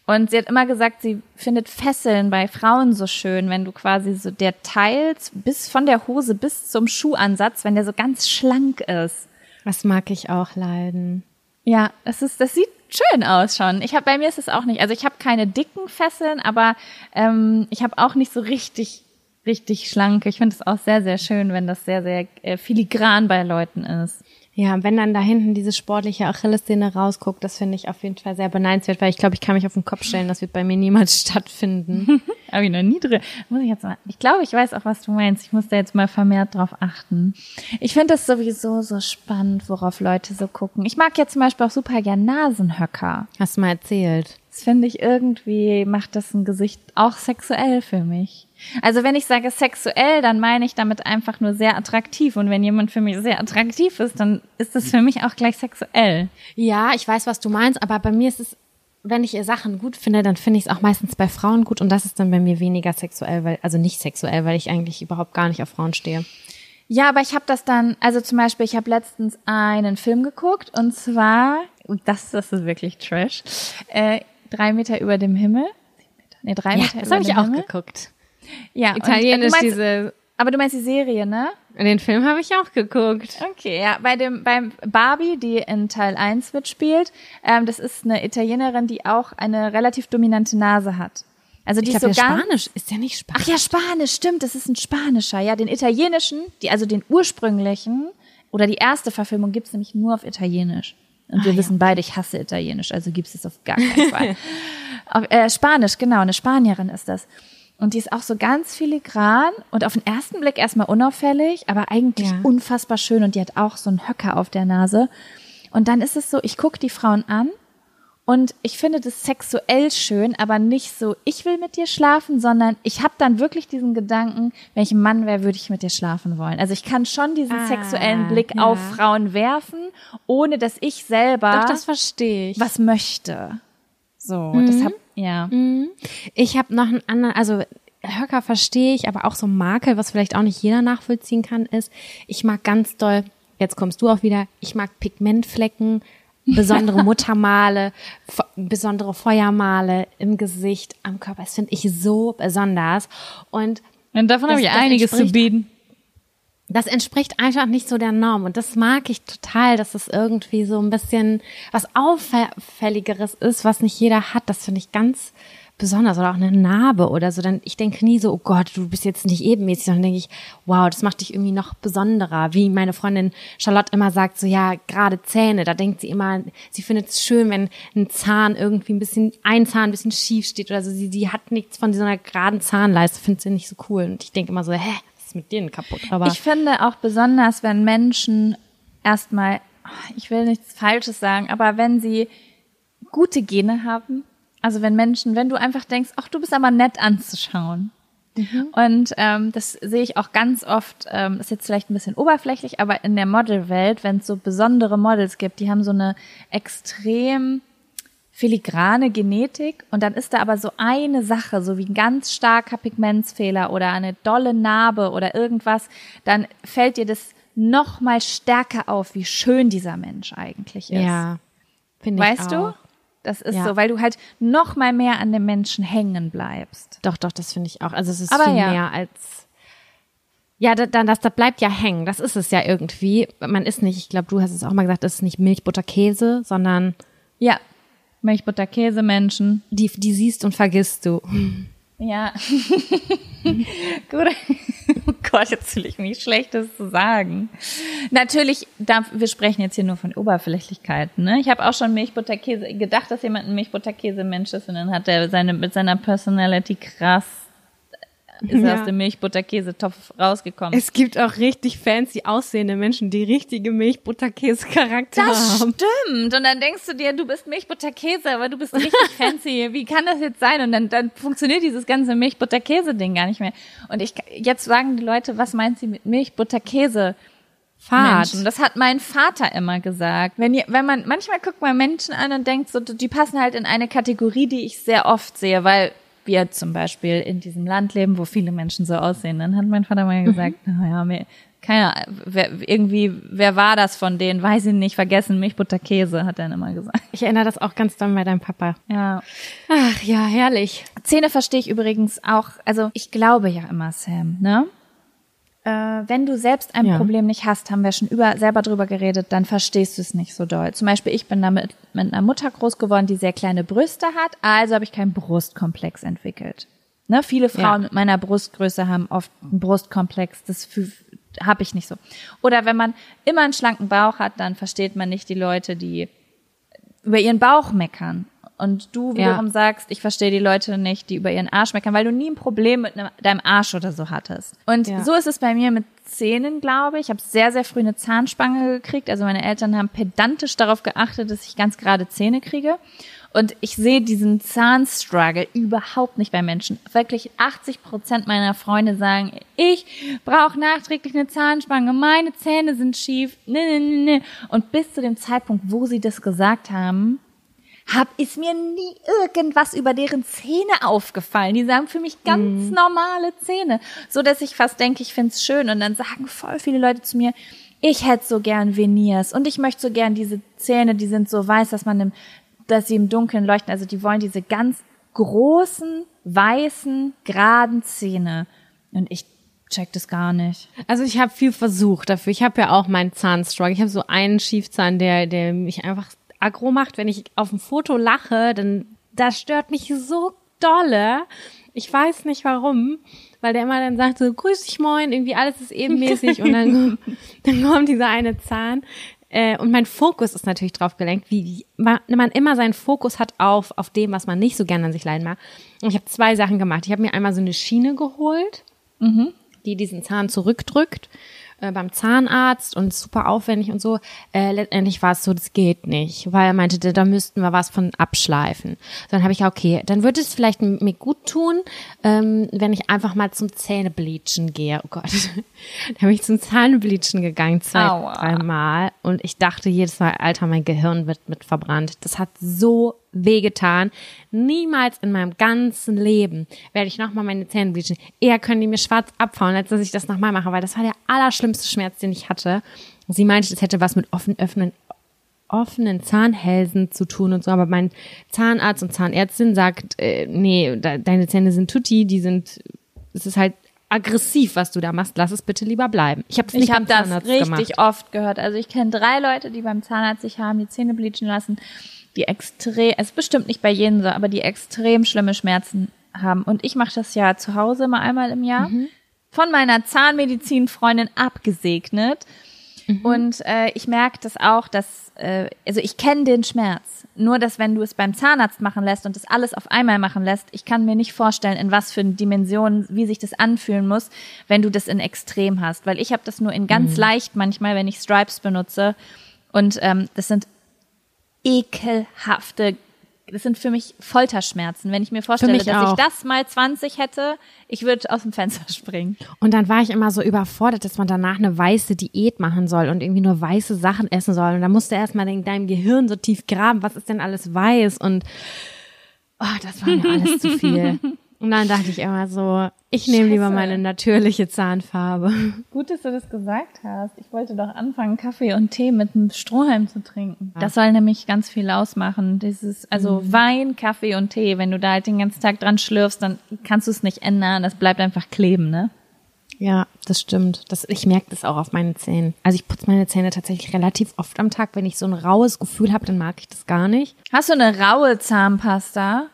A: Und sie hat immer gesagt, sie findet Fesseln bei Frauen so schön, wenn du quasi so der Teil bis von der Hose bis zum Schuhansatz, wenn der so ganz schlank ist.
B: Das mag ich auch leiden.
A: Ja, das ist, das sieht schön aus schon. Ich habe bei mir ist es auch nicht. Also ich habe keine dicken Fesseln, aber ähm, ich habe auch nicht so richtig, richtig schlanke. Ich finde es auch sehr, sehr schön, wenn das sehr, sehr äh, filigran bei Leuten ist.
B: Ja, wenn dann da hinten diese sportliche Achillessehne rausguckt, das finde ich auf jeden Fall sehr beneidenswert, weil ich glaube, ich kann mich auf den Kopf stellen, das wird bei mir niemals stattfinden.
A: Habe ich noch nie drin. Muss ich jetzt mal. Ich glaube, ich weiß auch, was du meinst. Ich muss da jetzt mal vermehrt drauf achten. Ich finde das sowieso so spannend, worauf Leute so gucken. Ich mag ja zum Beispiel auch super gern Nasenhöcker.
B: Hast du mal erzählt.
A: Das finde ich irgendwie, macht das ein Gesicht auch sexuell für mich. Also wenn ich sage sexuell, dann meine ich damit einfach nur sehr attraktiv. Und wenn jemand für mich sehr attraktiv ist, dann ist das für mich auch gleich sexuell.
B: Ja, ich weiß, was du meinst, aber bei mir ist es, wenn ich ihr Sachen gut finde, dann finde ich es auch meistens bei Frauen gut und das ist dann bei mir weniger sexuell, weil, also nicht sexuell, weil ich eigentlich überhaupt gar nicht auf Frauen stehe.
A: Ja, aber ich habe das dann, also zum Beispiel, ich habe letztens einen Film geguckt und zwar, und das, das ist wirklich Trash, äh, drei Meter über dem Himmel. Nee, drei
B: Ja,
A: Meter
B: das
A: über
B: habe ich
A: dem
B: auch
A: Himmel.
B: geguckt.
A: Ja, und,
B: Italienisch
A: du meinst,
B: diese,
A: Aber du meinst die Serie, ne?
B: den Film habe ich auch geguckt.
A: Okay, ja, bei dem beim Barbie, die in Teil 1 mitspielt, ähm, das ist eine Italienerin, die auch eine relativ dominante Nase hat. Also die
B: Ich
A: ist
B: glaube,
A: so
B: der
A: ganz
B: Spanisch ist ja nicht Spanisch.
A: Ach ja, Spanisch, stimmt, das ist ein spanischer. Ja, den italienischen, die also den ursprünglichen oder die erste Verfilmung gibt's nämlich nur auf Italienisch. Und wir wissen beide, ich hasse Italienisch, also gibt's es auf gar keinen Fall. auf, äh, Spanisch, genau, eine Spanierin ist das. Und die ist auch so ganz filigran und auf den ersten Blick erstmal unauffällig, aber eigentlich
B: Ja.
A: unfassbar schön und die hat auch so einen Höcker auf der Nase. Und dann ist es so, ich gucke die Frauen an Und ich finde das sexuell schön, aber nicht so, ich will mit dir schlafen, sondern ich habe dann wirklich diesen Gedanken, wenn ich ein Mann wäre, würde ich mit dir schlafen wollen. Also ich kann schon diesen
B: Ah,
A: sexuellen Blick
B: ja.
A: auf Frauen werfen, ohne dass ich selber
B: Doch, das verstehe ich.
A: was möchte. So,
B: Mhm.
A: deshalb, ja.
B: Ich habe noch einen anderen, also Höcker verstehe ich, aber auch so Makel, was vielleicht auch nicht jeder nachvollziehen kann, ist, ich mag ganz doll, jetzt kommst du auch wieder, ich mag Pigmentflecken, besondere Muttermale, besondere Feuermale im Gesicht, am Körper. Das finde ich so besonders. Und
A: Und davon habe ich einiges zu bieten.
B: das entspricht einfach nicht so der Norm. Und das mag ich total, dass es irgendwie so ein bisschen was Auffälligeres ist, was nicht jeder hat. Das finde ich ganz besonders. Oder auch eine Narbe oder so. Dann, ich denke nie so, oh Gott, du bist jetzt nicht ebenmäßig, sondern denke ich, wow, das macht dich irgendwie noch besonderer. Wie meine Freundin Charlotte immer sagt, so ja, gerade Zähne, da denkt sie immer, sie findet es schön, wenn ein Zahn irgendwie ein bisschen, ein Zahn ein bisschen schief steht oder so. Sie, sie hat nichts von einer geraden Zahnleiste, findet sie nicht so cool. Und ich denke immer so, hä, was ist mit denen kaputt? Aber
A: Ich finde auch besonders, wenn Menschen erstmal, ich will nichts Falsches sagen, aber wenn sie gute Gene haben, also wenn Menschen, wenn du einfach denkst, ach, du bist aber nett anzuschauen. Und ähm, das sehe ich auch ganz oft, ähm, ist jetzt vielleicht ein bisschen oberflächlich, aber in der Modelwelt, wenn es so besondere Models gibt, die haben so eine extrem filigrane Genetik und dann ist da aber so eine Sache, so wie ein ganz starker Pigmentsfehler oder eine dolle Narbe oder irgendwas, dann fällt dir das noch mal stärker auf, wie schön dieser Mensch eigentlich ist.
B: Ja, finde ich
A: Weißt du? Das ist
B: Ja.
A: so, weil du halt noch mal mehr an dem Menschen hängen bleibst.
B: Doch, doch, das finde ich auch. Also es ist
A: Aber
B: viel
A: ja.
B: mehr als ja, da- dann das, das bleibt ja hängen. Das ist es ja irgendwie. Man ist nicht, ich glaube, du hast es auch mal gesagt, das ist nicht Milch, Butter, Käse, sondern
A: Ja. Milch, Butter, Käse, Menschen.
B: die, die siehst und vergisst du.
A: Ja. Gut. Oh Gott, jetzt fühle ich mich schlecht, das zu sagen. Natürlich, darf, wir sprechen jetzt hier nur von Oberflächlichkeiten. Ne? Ich habe auch schon Milchbutterkäse gedacht, dass jemand ein Milchbutterkäse-Mensch ist und dann hat er seine mit seiner Personality krass ist
B: Ja.
A: aus dem Milchbutterkäsetopf rausgekommen.
B: Es gibt auch richtig fancy aussehende Menschen, die richtige Milch, Butter, Käse, Charakter
A: Das
B: haben.
A: stimmt. Und dann denkst du dir, du bist Milchbutterkäse, aber du bist richtig fancy. Wie kann das jetzt sein? Und dann, dann funktioniert dieses ganze Milchbutterkäse-Ding gar nicht mehr. Und ich, jetzt sagen die Leute, was meint sie mit Milchbutterkäse?
B: Fahrt.
A: Menschen. Das hat mein Vater immer gesagt. Wenn, ihr, wenn man, manchmal guckt man Menschen an und denkt so, die passen halt in eine Kategorie, die ich sehr oft sehe, weil wir zum Beispiel in diesem Land leben, wo viele Menschen so aussehen. Dann hat mein Vater mal gesagt, naja, mir, keine Ahnung, wer, irgendwie, wer war das von denen? Weiß ich nicht, vergessen, Milchbutter, Käse, hat er dann immer gesagt.
B: Ich erinnere das auch ganz doll bei deinem Papa.
A: Ja.
B: Ach ja, herrlich.
A: Zähne verstehe ich übrigens auch, also ich glaube ja immer, Sam, ne? Äh, wenn du selbst ein
B: Ja.
A: Problem nicht hast, haben wir schon über, selber drüber geredet, dann verstehst du es nicht so doll. Zum Beispiel, ich bin damit mit einer Mutter groß geworden, die sehr kleine Brüste hat, also habe ich keinen Brustkomplex entwickelt. Ne? Viele Frauen
B: Ja.
A: mit meiner Brustgröße haben oft einen Brustkomplex, das habe ich nicht so. Oder wenn man immer einen schlanken Bauch hat, dann versteht man nicht die Leute, die über ihren Bauch meckern. Und du
B: Ja.
A: wiederum sagst, ich verstehe die Leute nicht, die über ihren Arsch meckern, weil du nie ein Problem mit einem, deinem Arsch oder so hattest. Und
B: Ja.
A: so ist es bei mir mit Zähnen, glaube ich. Ich habe sehr, sehr früh eine Zahnspange gekriegt. Also meine Eltern haben pedantisch darauf geachtet, dass ich ganz gerade Zähne kriege. Und ich sehe diesen Zahnstruggle überhaupt nicht bei Menschen. Wirklich 80 Prozent meiner Freunde sagen, ich brauche nachträglich eine Zahnspange, meine Zähne sind schief. Nee, nee, nee, nee. Und bis zu dem Zeitpunkt, wo sie das gesagt haben, hab, ist mir nie irgendwas über deren Zähne aufgefallen. Die sagen für mich ganz normale Zähne. So dass ich fast denke, ich find's schön. Und dann sagen voll viele Leute zu mir, ich hätte so gern Veneers und ich möchte so gern diese Zähne, die sind so weiß, dass man im, dass sie im Dunkeln leuchten. Also die wollen diese ganz großen, weißen, geraden Zähne. Und ich check das gar nicht.
B: Also ich habe viel versucht dafür. Ich habe ja auch meinen Zahnstruggle. Ich habe so einen Schiefzahn, der, der mich einfach aggro macht. Wenn ich auf dem Foto lache, dann das stört mich so dolle. Ich weiß nicht warum, weil der immer dann sagt so, grüß dich moin, irgendwie alles ist ebenmäßig und dann, dann kommt dieser eine Zahn. Äh, und mein Fokus ist natürlich drauf gelenkt, wie man, man immer seinen Fokus hat auf, auf dem, was man nicht so gerne an sich leiden mag. Und ich habe zwei Sachen gemacht. Ich habe mir einmal so eine Schiene geholt, die diesen Zahn zurückdrückt. Äh, beim Zahnarzt und super aufwendig und so. Äh, letztendlich war es so, das geht nicht, weil er meinte, da müssten wir was von abschleifen. Dann habe ich ja, okay, dann würde es vielleicht mir gut tun, ähm, wenn ich einfach mal zum Zähnebleachen gehe. Oh Gott. da bin ich zum Zahnbleachen gegangen, zwei,
A: Aua.
B: dreimal. Und ich dachte jedes Mal, Alter, mein Gehirn wird mit verbrannt. Das hat so wehgetan. Niemals in meinem ganzen Leben werde ich nochmal meine Zähne bleachen. Eher können die mir schwarz abfauen, als dass ich das nochmal mache, weil das war der allerschlimmste Schmerz, den ich hatte. Sie meinte, das hätte was mit offen, öffnen, offenen Zahnhälsen zu tun und so, aber mein Zahnarzt und Zahnärztin sagt, äh, nee, da, deine Zähne sind tutti, die sind, es ist halt aggressiv, was du da machst. Lass es bitte lieber bleiben. Ich habe es nicht beim
A: das
B: Zahnarzt
A: richtig
B: gemacht.
A: oft gehört. Also ich kenne drei Leute, die beim Zahnarzt sich haben die Zähne bleachen lassen, die extrem, es ist bestimmt nicht bei jedem so, aber die extrem schlimme Schmerzen haben. Und ich mache das ja zu Hause mal einmal im Jahr. Von meiner Zahnmedizinfreundin abgesegnet. Und äh, ich merke das auch, dass, äh, also ich kenne den Schmerz. Nur, dass wenn du es beim Zahnarzt machen lässt und das alles auf einmal machen lässt, ich kann mir nicht vorstellen, in was für Dimensionen, wie sich das anfühlen muss, wenn du das in Extrem hast. Weil ich habe das nur in ganz leicht manchmal, wenn ich Stripes benutze. Und ähm, das sind ekelhafte, das sind für mich Folterschmerzen. Wenn ich mir vorstelle, dass
B: auch.
A: ich das mal 20 hätte, ich würde aus dem Fenster springen.
B: Und dann war ich immer so überfordert, dass man danach eine weiße Diät machen soll und irgendwie nur weiße Sachen essen soll. Und dann musst du erstmal in deinem Gehirn so tief graben, was ist denn alles weiß? Und oh, das war mir alles zu viel. Und dann dachte ich immer so, ich nehme lieber meine natürliche Zahnfarbe.
A: Gut, dass du das gesagt hast. Ich wollte doch anfangen, Kaffee und Tee mit einem Strohhalm zu trinken. Das soll nämlich ganz viel ausmachen. Dieses, also Wein, Kaffee und Tee. Wenn du da halt den ganzen Tag dran schlürfst, dann kannst du es nicht ändern. Das bleibt einfach kleben, ne?
B: Ja, das stimmt. Das, ich merke das auch auf meinen Zähnen. Also ich putze meine Zähne tatsächlich relativ oft am Tag. Wenn ich so ein raues Gefühl habe, dann mag ich das gar nicht.
A: Hast du eine raue Zahnpasta?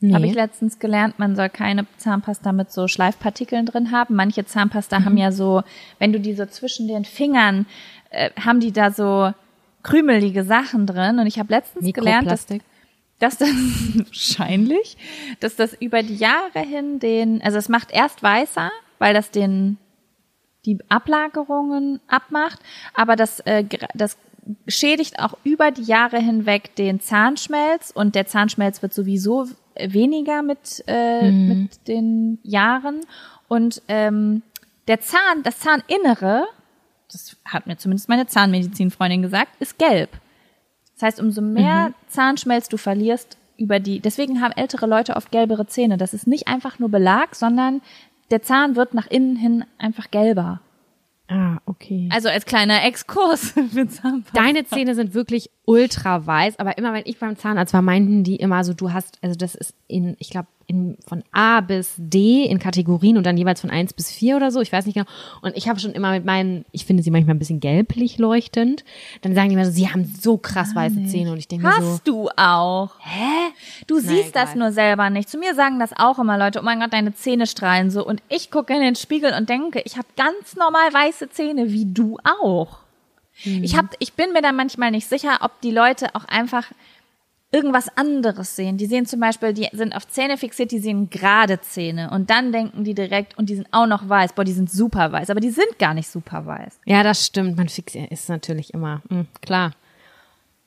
B: Nee.
A: Habe ich letztens gelernt, man soll keine Zahnpasta mit so Schleifpartikeln drin haben. Manche Zahnpasta
B: Mhm.
A: haben ja so, wenn du die so zwischen den Fingern, äh, haben die da so krümelige Sachen drin. Und ich habe letztens gelernt, dass, dass das wahrscheinlich, dass das über die Jahre hin den, also es macht erst weißer, weil das den die Ablagerungen abmacht, aber das äh, das schädigt auch über die Jahre hinweg den Zahnschmelz und der Zahnschmelz wird sowieso weniger mit äh, mit den Jahren und ähm, der Zahn, das Zahninnere, das hat mir zumindest meine Zahnmedizinfreundin gesagt, ist gelb. Das heißt, umso mehr Zahnschmelz du verlierst über die, deswegen haben ältere Leute oft gelbere Zähne. Das ist nicht einfach nur Belag, sondern der Zahn wird nach innen hin einfach gelber.
B: Ah, okay.
A: Also als kleiner Exkurs für Zahnpasta.
B: Deine Zähne sind wirklich ultra weiß, aber immer wenn ich beim Zahnarzt war, meinten die immer so, du hast, also das ist in, ich glaube, in von A bis D in Kategorien und dann jeweils von 1 bis 4 oder so, ich weiß nicht genau. Und ich habe schon immer mit meinen, ich finde sie manchmal ein bisschen gelblich leuchtend, dann sagen die immer so, sie haben so krass weiße Zähne und ich denke mir so,
A: Hast du auch. Hä? Du siehst das
B: egal.
A: nur selber nicht. Zu mir sagen das auch immer Leute, oh mein Gott, deine Zähne strahlen so. Und ich gucke in den Spiegel und denke, ich habe ganz normal weiße Zähne, wie du auch. Ich, hab, ich bin mir da manchmal nicht sicher, ob die Leute auch einfach irgendwas anderes sehen. Die sehen zum Beispiel, die sind auf Zähne fixiert, die sehen gerade Zähne. Und dann denken die direkt, und die sind auch noch weiß. Boah, die sind super weiß. Aber die sind gar nicht super weiß.
B: ja, das stimmt, man fixiert ist natürlich immer, hm, klar.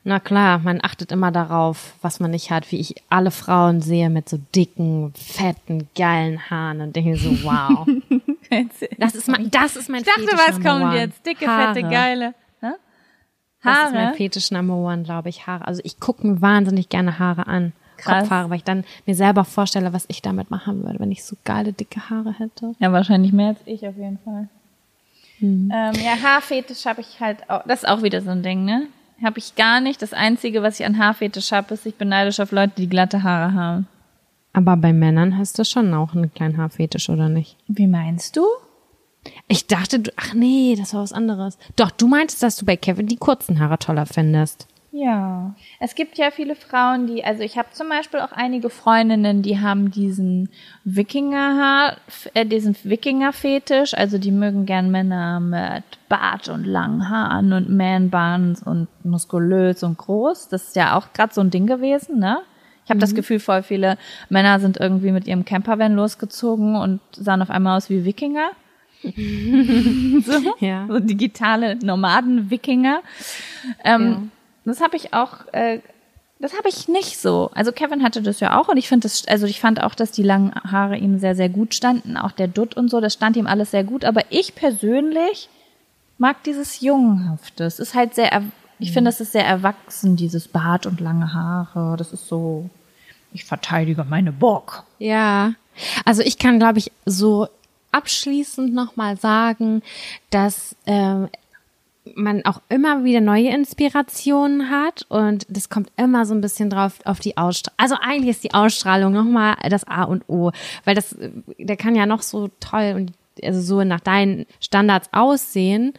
B: Na klar, man achtet immer darauf, was man nicht hat, wie ich alle Frauen sehe mit so dicken, fetten, geilen Haaren und denke so, wow. Das ist mein, das ist mein
A: Ich dachte,
B: Fetisch
A: was kommt jetzt? Dicke,
B: Haare.
A: fette, geile. Hä?
B: Das ist mein
A: Haare?
B: Fetisch Number One, glaube ich, Haare. Also ich gucke mir wahnsinnig gerne Haare an.
A: Krass.
B: Kopfhaare, weil ich dann mir selber vorstelle, was ich damit machen würde, wenn ich so geile, dicke Haare hätte.
A: Ja, wahrscheinlich mehr als ich auf jeden Fall.
B: Hm.
A: Ähm, ja, Haarfetisch habe ich halt auch. Das ist auch wieder so ein Ding, ne? Habe ich gar nicht. Das Einzige, was ich an Haarfetisch habe, ist, ich bin neidisch auf Leute, die glatte Haare haben.
B: Aber bei Männern hast du schon auch einen kleinen Haarfetisch, oder nicht?
A: Wie meinst du?
B: Ich dachte, du, ach nee, das war was anderes. Doch, du meintest, dass du bei Kevin die kurzen Haare toller findest.
A: Ja. Es gibt ja viele Frauen, die, also ich habe zum Beispiel auch einige Freundinnen, die haben diesen Wikingerhaar, äh, diesen Wikinger-Fetisch, also die mögen gern Männer mit Bart und langen Haaren und Man-Buns und muskulös und groß. Das ist ja auch gerade so ein Ding gewesen, ne? Ich habe das Gefühl, voll viele Männer sind irgendwie mit ihrem Campervan losgezogen und sahen auf einmal aus wie Wikinger. so,
B: Ja.
A: so digitale Nomaden-Wikinger. Ähm, Das habe ich auch, äh, das habe ich nicht so. Also Kevin hatte das ja auch und ich finde das, also ich fand auch, dass die langen Haare ihm sehr, sehr gut standen. Auch der Dutt und so, das stand ihm alles sehr gut. Aber ich persönlich mag dieses Jungenhafte. Es ist halt sehr, ich finde, es ist sehr erwachsen, dieses Bart und lange Haare. Das ist so, ich verteidige meine Bock.
B: Ja, also ich kann, glaube ich, so abschließend nochmal sagen, dass ähm, man auch immer wieder neue Inspirationen hat und das kommt immer so ein bisschen drauf auf die Ausstrahlung. Also eigentlich ist die Ausstrahlung nochmal das A und O, weil das, äh, der kann ja noch so toll und also so nach deinen Standards aussehen.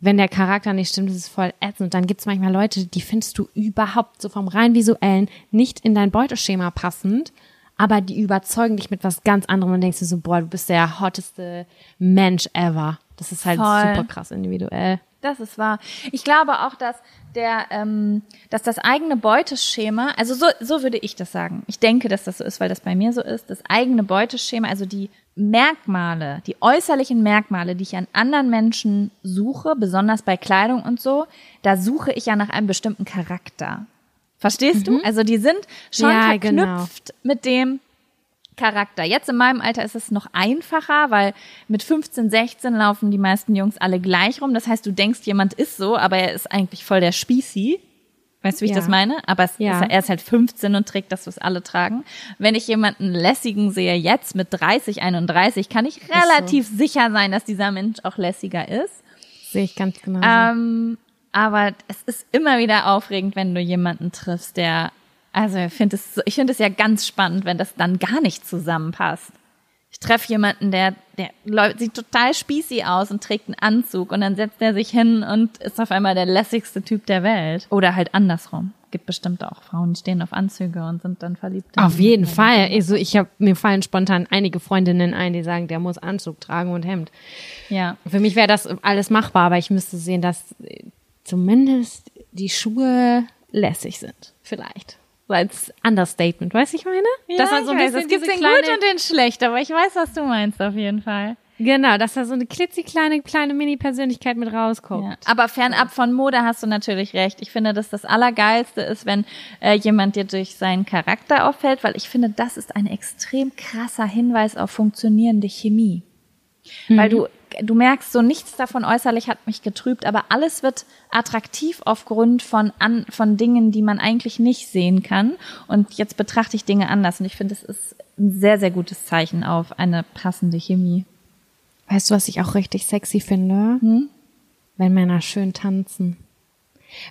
B: Wenn der Charakter nicht stimmt, ist es voll ätzend. Und dann gibt's manchmal Leute, die findest du überhaupt so vom rein visuellen nicht in dein Beuteschema passend, aber die überzeugen dich mit was ganz anderem und denkst du so, boah, du bist der hotteste Mensch ever. Das ist halt
A: Voll.
B: super krass individuell.
A: Das ist wahr. Ich glaube auch, dass der, ähm, dass das eigene Beuteschema, also so, so würde ich das sagen. Ich denke, dass das so ist, weil das bei mir so ist. Das eigene Beuteschema, also die Merkmale, die äußerlichen Merkmale, die ich an anderen Menschen suche, besonders bei Kleidung und so, da suche ich ja nach einem bestimmten Charakter. Verstehst du? Also die sind schon
B: Ja,
A: verknüpft
B: genau.
A: mit dem Charakter. Jetzt in meinem Alter ist es noch einfacher, weil mit 15, 16 laufen die meisten Jungs alle gleich rum. Das heißt, du denkst, jemand ist so, aber er ist eigentlich voll der Spießi. Weißt du, wie ich
B: Ja.
A: das meine? Aber
B: Ja.
A: ist, er ist halt 15 und trägt das, was alle tragen. Wenn ich jemanden lässigen sehe jetzt mit 30, 31, kann ich relativ sicher sein, dass dieser Mensch auch lässiger ist.
B: Sehe ich ganz genau.
A: Ähm, aber es ist immer wieder aufregend, wenn du jemanden triffst, der, also ich finde es, ich finde es ja ganz spannend, wenn das dann gar nicht zusammenpasst. Ich treffe jemanden, der, der läuft, sieht total spießig aus und trägt einen Anzug und dann setzt er sich hin und ist auf einmal der lässigste Typ der Welt. Oder halt andersrum. Gibt bestimmt auch Frauen, die stehen auf Anzüge und sind dann verliebt.
B: Auf jeden Fall. Also ich habe mir fallen spontan einige Freundinnen ein, die sagen, der muss Anzug tragen und Hemd.
A: Ja.
B: Für mich wäre das alles machbar, aber ich müsste sehen, dass zumindest die Schuhe lässig sind. Vielleicht. So als Understatement, weißt du, ich meine? dass er so ein
A: weiß,
B: bisschen
A: es gibt
B: diese
A: den
B: kleine,
A: gut und den schlecht, aber ich weiß, was du meinst auf jeden Fall.
B: genau, dass da so eine klitzekleine kleine Mini-Persönlichkeit mit rauskommt.
A: Ja. Aber fernab von Mode hast du natürlich recht. Ich finde, dass das Allergeilste ist, wenn äh, jemand dir durch seinen Charakter auffällt, weil ich finde, das ist ein extrem krasser Hinweis auf funktionierende Chemie. Weil du, du merkst, so nichts davon äußerlich hat mich getrübt, aber alles wird attraktiv aufgrund von, an, von Dingen, die man eigentlich nicht sehen kann. Und jetzt betrachte ich Dinge anders. Und ich finde, es ist ein sehr, sehr gutes Zeichen auf eine passende Chemie.
B: Weißt du, was ich auch richtig sexy finde? Wenn Männer schön tanzen.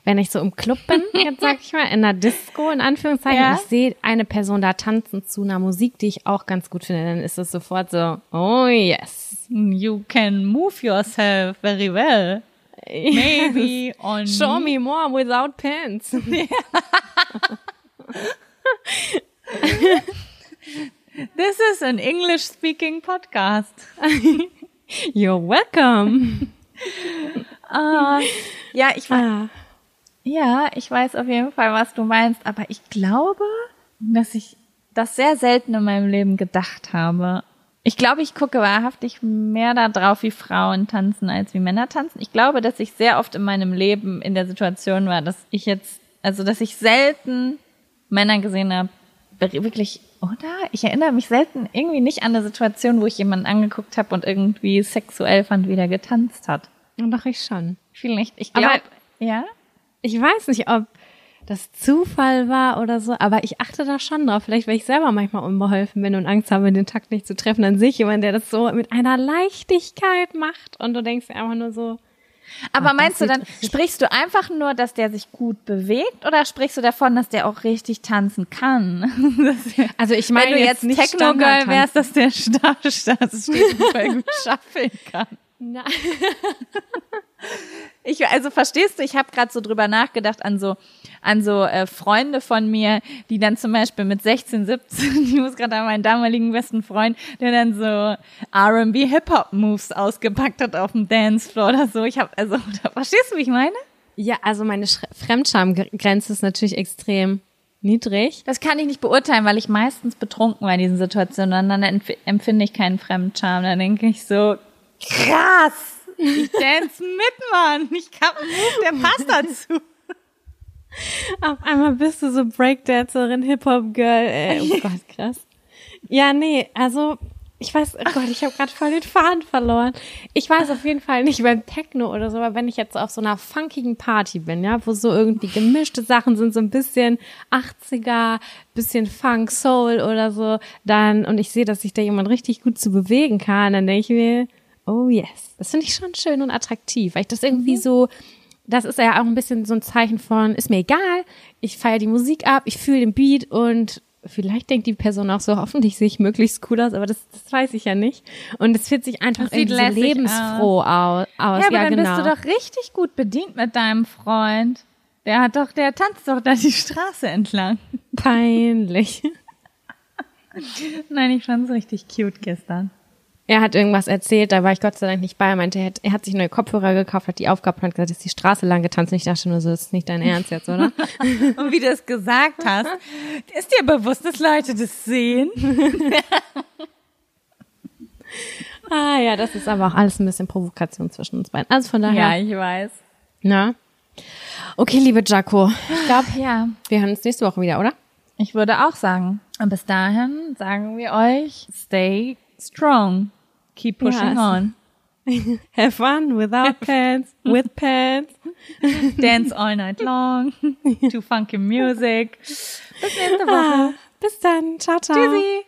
B: Wenn ich so im Club bin, jetzt sag ich mal, in einer Disco, in Anführungszeichen,
A: Ja.
B: ich sehe eine Person da tanzen zu einer Musik, die ich auch ganz gut finde, dann ist es sofort so, oh yes.
A: You can move yourself very well. Maybe on
B: Show me more without pants.
A: This is an English speaking podcast.
B: You're welcome.
A: Ah, ja, ich weiß,
B: Ah.
A: Ja, ich weiß auf jeden Fall, was du meinst, aber ich glaube, dass ich das sehr selten in meinem Leben gedacht habe. Ich glaube, ich gucke wahrhaftig mehr darauf, wie Frauen tanzen, als wie Männer tanzen. Ich glaube, dass ich sehr oft in meinem Leben in der Situation war, dass ich jetzt, also dass ich selten Männer gesehen habe, wirklich, oder? Ich erinnere mich selten irgendwie nicht an eine Situation, wo ich jemanden angeguckt habe und irgendwie sexuell fand, wie der getanzt hat.
B: Doch, ich schon.
A: Vielleicht, ich glaube, ja.
B: Ich weiß nicht, ob das Zufall war oder so, aber ich achte da schon drauf. Vielleicht, weil ich selber manchmal unbeholfen bin und Angst habe, den Takt nicht zu treffen, dann sehe ich jemanden, der das so mit einer Leichtigkeit macht und du denkst einfach nur so,
A: Aber
B: Ach,
A: meinst du dann, sprichst du einfach nur, dass der sich gut bewegt oder sprichst du davon, dass der auch richtig tanzen kann?
B: Also ich
A: Wenn
B: meine
A: du jetzt
B: nicht
A: Techno-Girl wärst, dass der Starr das steht voll gut schaffeln kann.
B: Na-
A: Ich, also verstehst du, ich habe gerade so drüber nachgedacht an so an so äh, Freunde von mir, die dann zum Beispiel mit 16, 17, ich muss gerade an meinen damaligen besten Freund, der dann so R&B Hip-Hop Moves ausgepackt hat auf dem Dancefloor oder so. Ich habe also, verstehst du, wie ich meine?
B: Ja, also meine Schre- Fremdschamgrenze ist natürlich extrem niedrig.
A: Das kann ich nicht beurteilen, weil ich meistens betrunken war in diesen Situationen. Und dann empf empfinde ich keinen Fremdscham. Dann denke ich so, Krass! Ich dance mit, Mann. Ich hab einen Move, der passt dazu.
B: Auf einmal bist du so Breakdancerin, Hip-Hop-Girl. Ey. Oh Gott, krass. Ja, nee, also ich weiß, oh Gott, ich habe gerade voll den Faden verloren. Ich weiß auf jeden Fall nicht beim Techno oder so, aber wenn ich jetzt auf so einer funkigen Party bin, ja, wo so irgendwie gemischte Sachen sind, so ein bisschen 80er, bisschen Funk, Soul oder so, dann, und ich sehe, dass sich da jemand richtig gut zu bewegen kann, dann denke ich mir, oh yes, das finde ich schon schön und attraktiv, weil ich das irgendwie mhm. so, das ist ja auch ein bisschen so ein Zeichen von, ist mir egal, ich feiere die Musik ab, ich fühle den Beat und vielleicht denkt die Person auch so, hoffentlich sehe ich möglichst cool aus, aber das, das weiß ich ja nicht. Und es fühlt sich einfach irgendwie so lebensfroh aus. aus.
A: Ja, aber
B: ja,
A: dann
B: genau.
A: bist du doch richtig gut bedient mit deinem Freund. Der hat doch, der tanzt doch da die Straße entlang.
B: Peinlich.
A: Nein, ich fand's richtig cute gestern
B: er hat irgendwas erzählt, da war ich Gott sei Dank nicht bei. Er meinte, er hat, er hat sich neue Kopfhörer gekauft, hat die aufgehabt und hat gesagt, ist die Straße lang getanzt. Und ich dachte nur so, das ist nicht dein Ernst jetzt, oder?
A: und wie du es gesagt hast, ist dir bewusst, dass Leute das sehen?
B: ah ja, das ist aber auch alles ein bisschen Provokation zwischen uns beiden. Also von daher.
A: Ja, ich weiß.
B: Na? Okay, liebe Jaco. Ich glaube, ja. wir hören uns nächste Woche wieder, oder?
A: Ich würde auch sagen. Und bis dahin sagen wir euch, stay strong. Keep pushing yes. on.
B: Have fun without pants, with pants.
A: Dance all night long. to funky music. Bis nächste Woche. Ah,
B: bis dann. Ciao, ciao.
A: Tschüssi.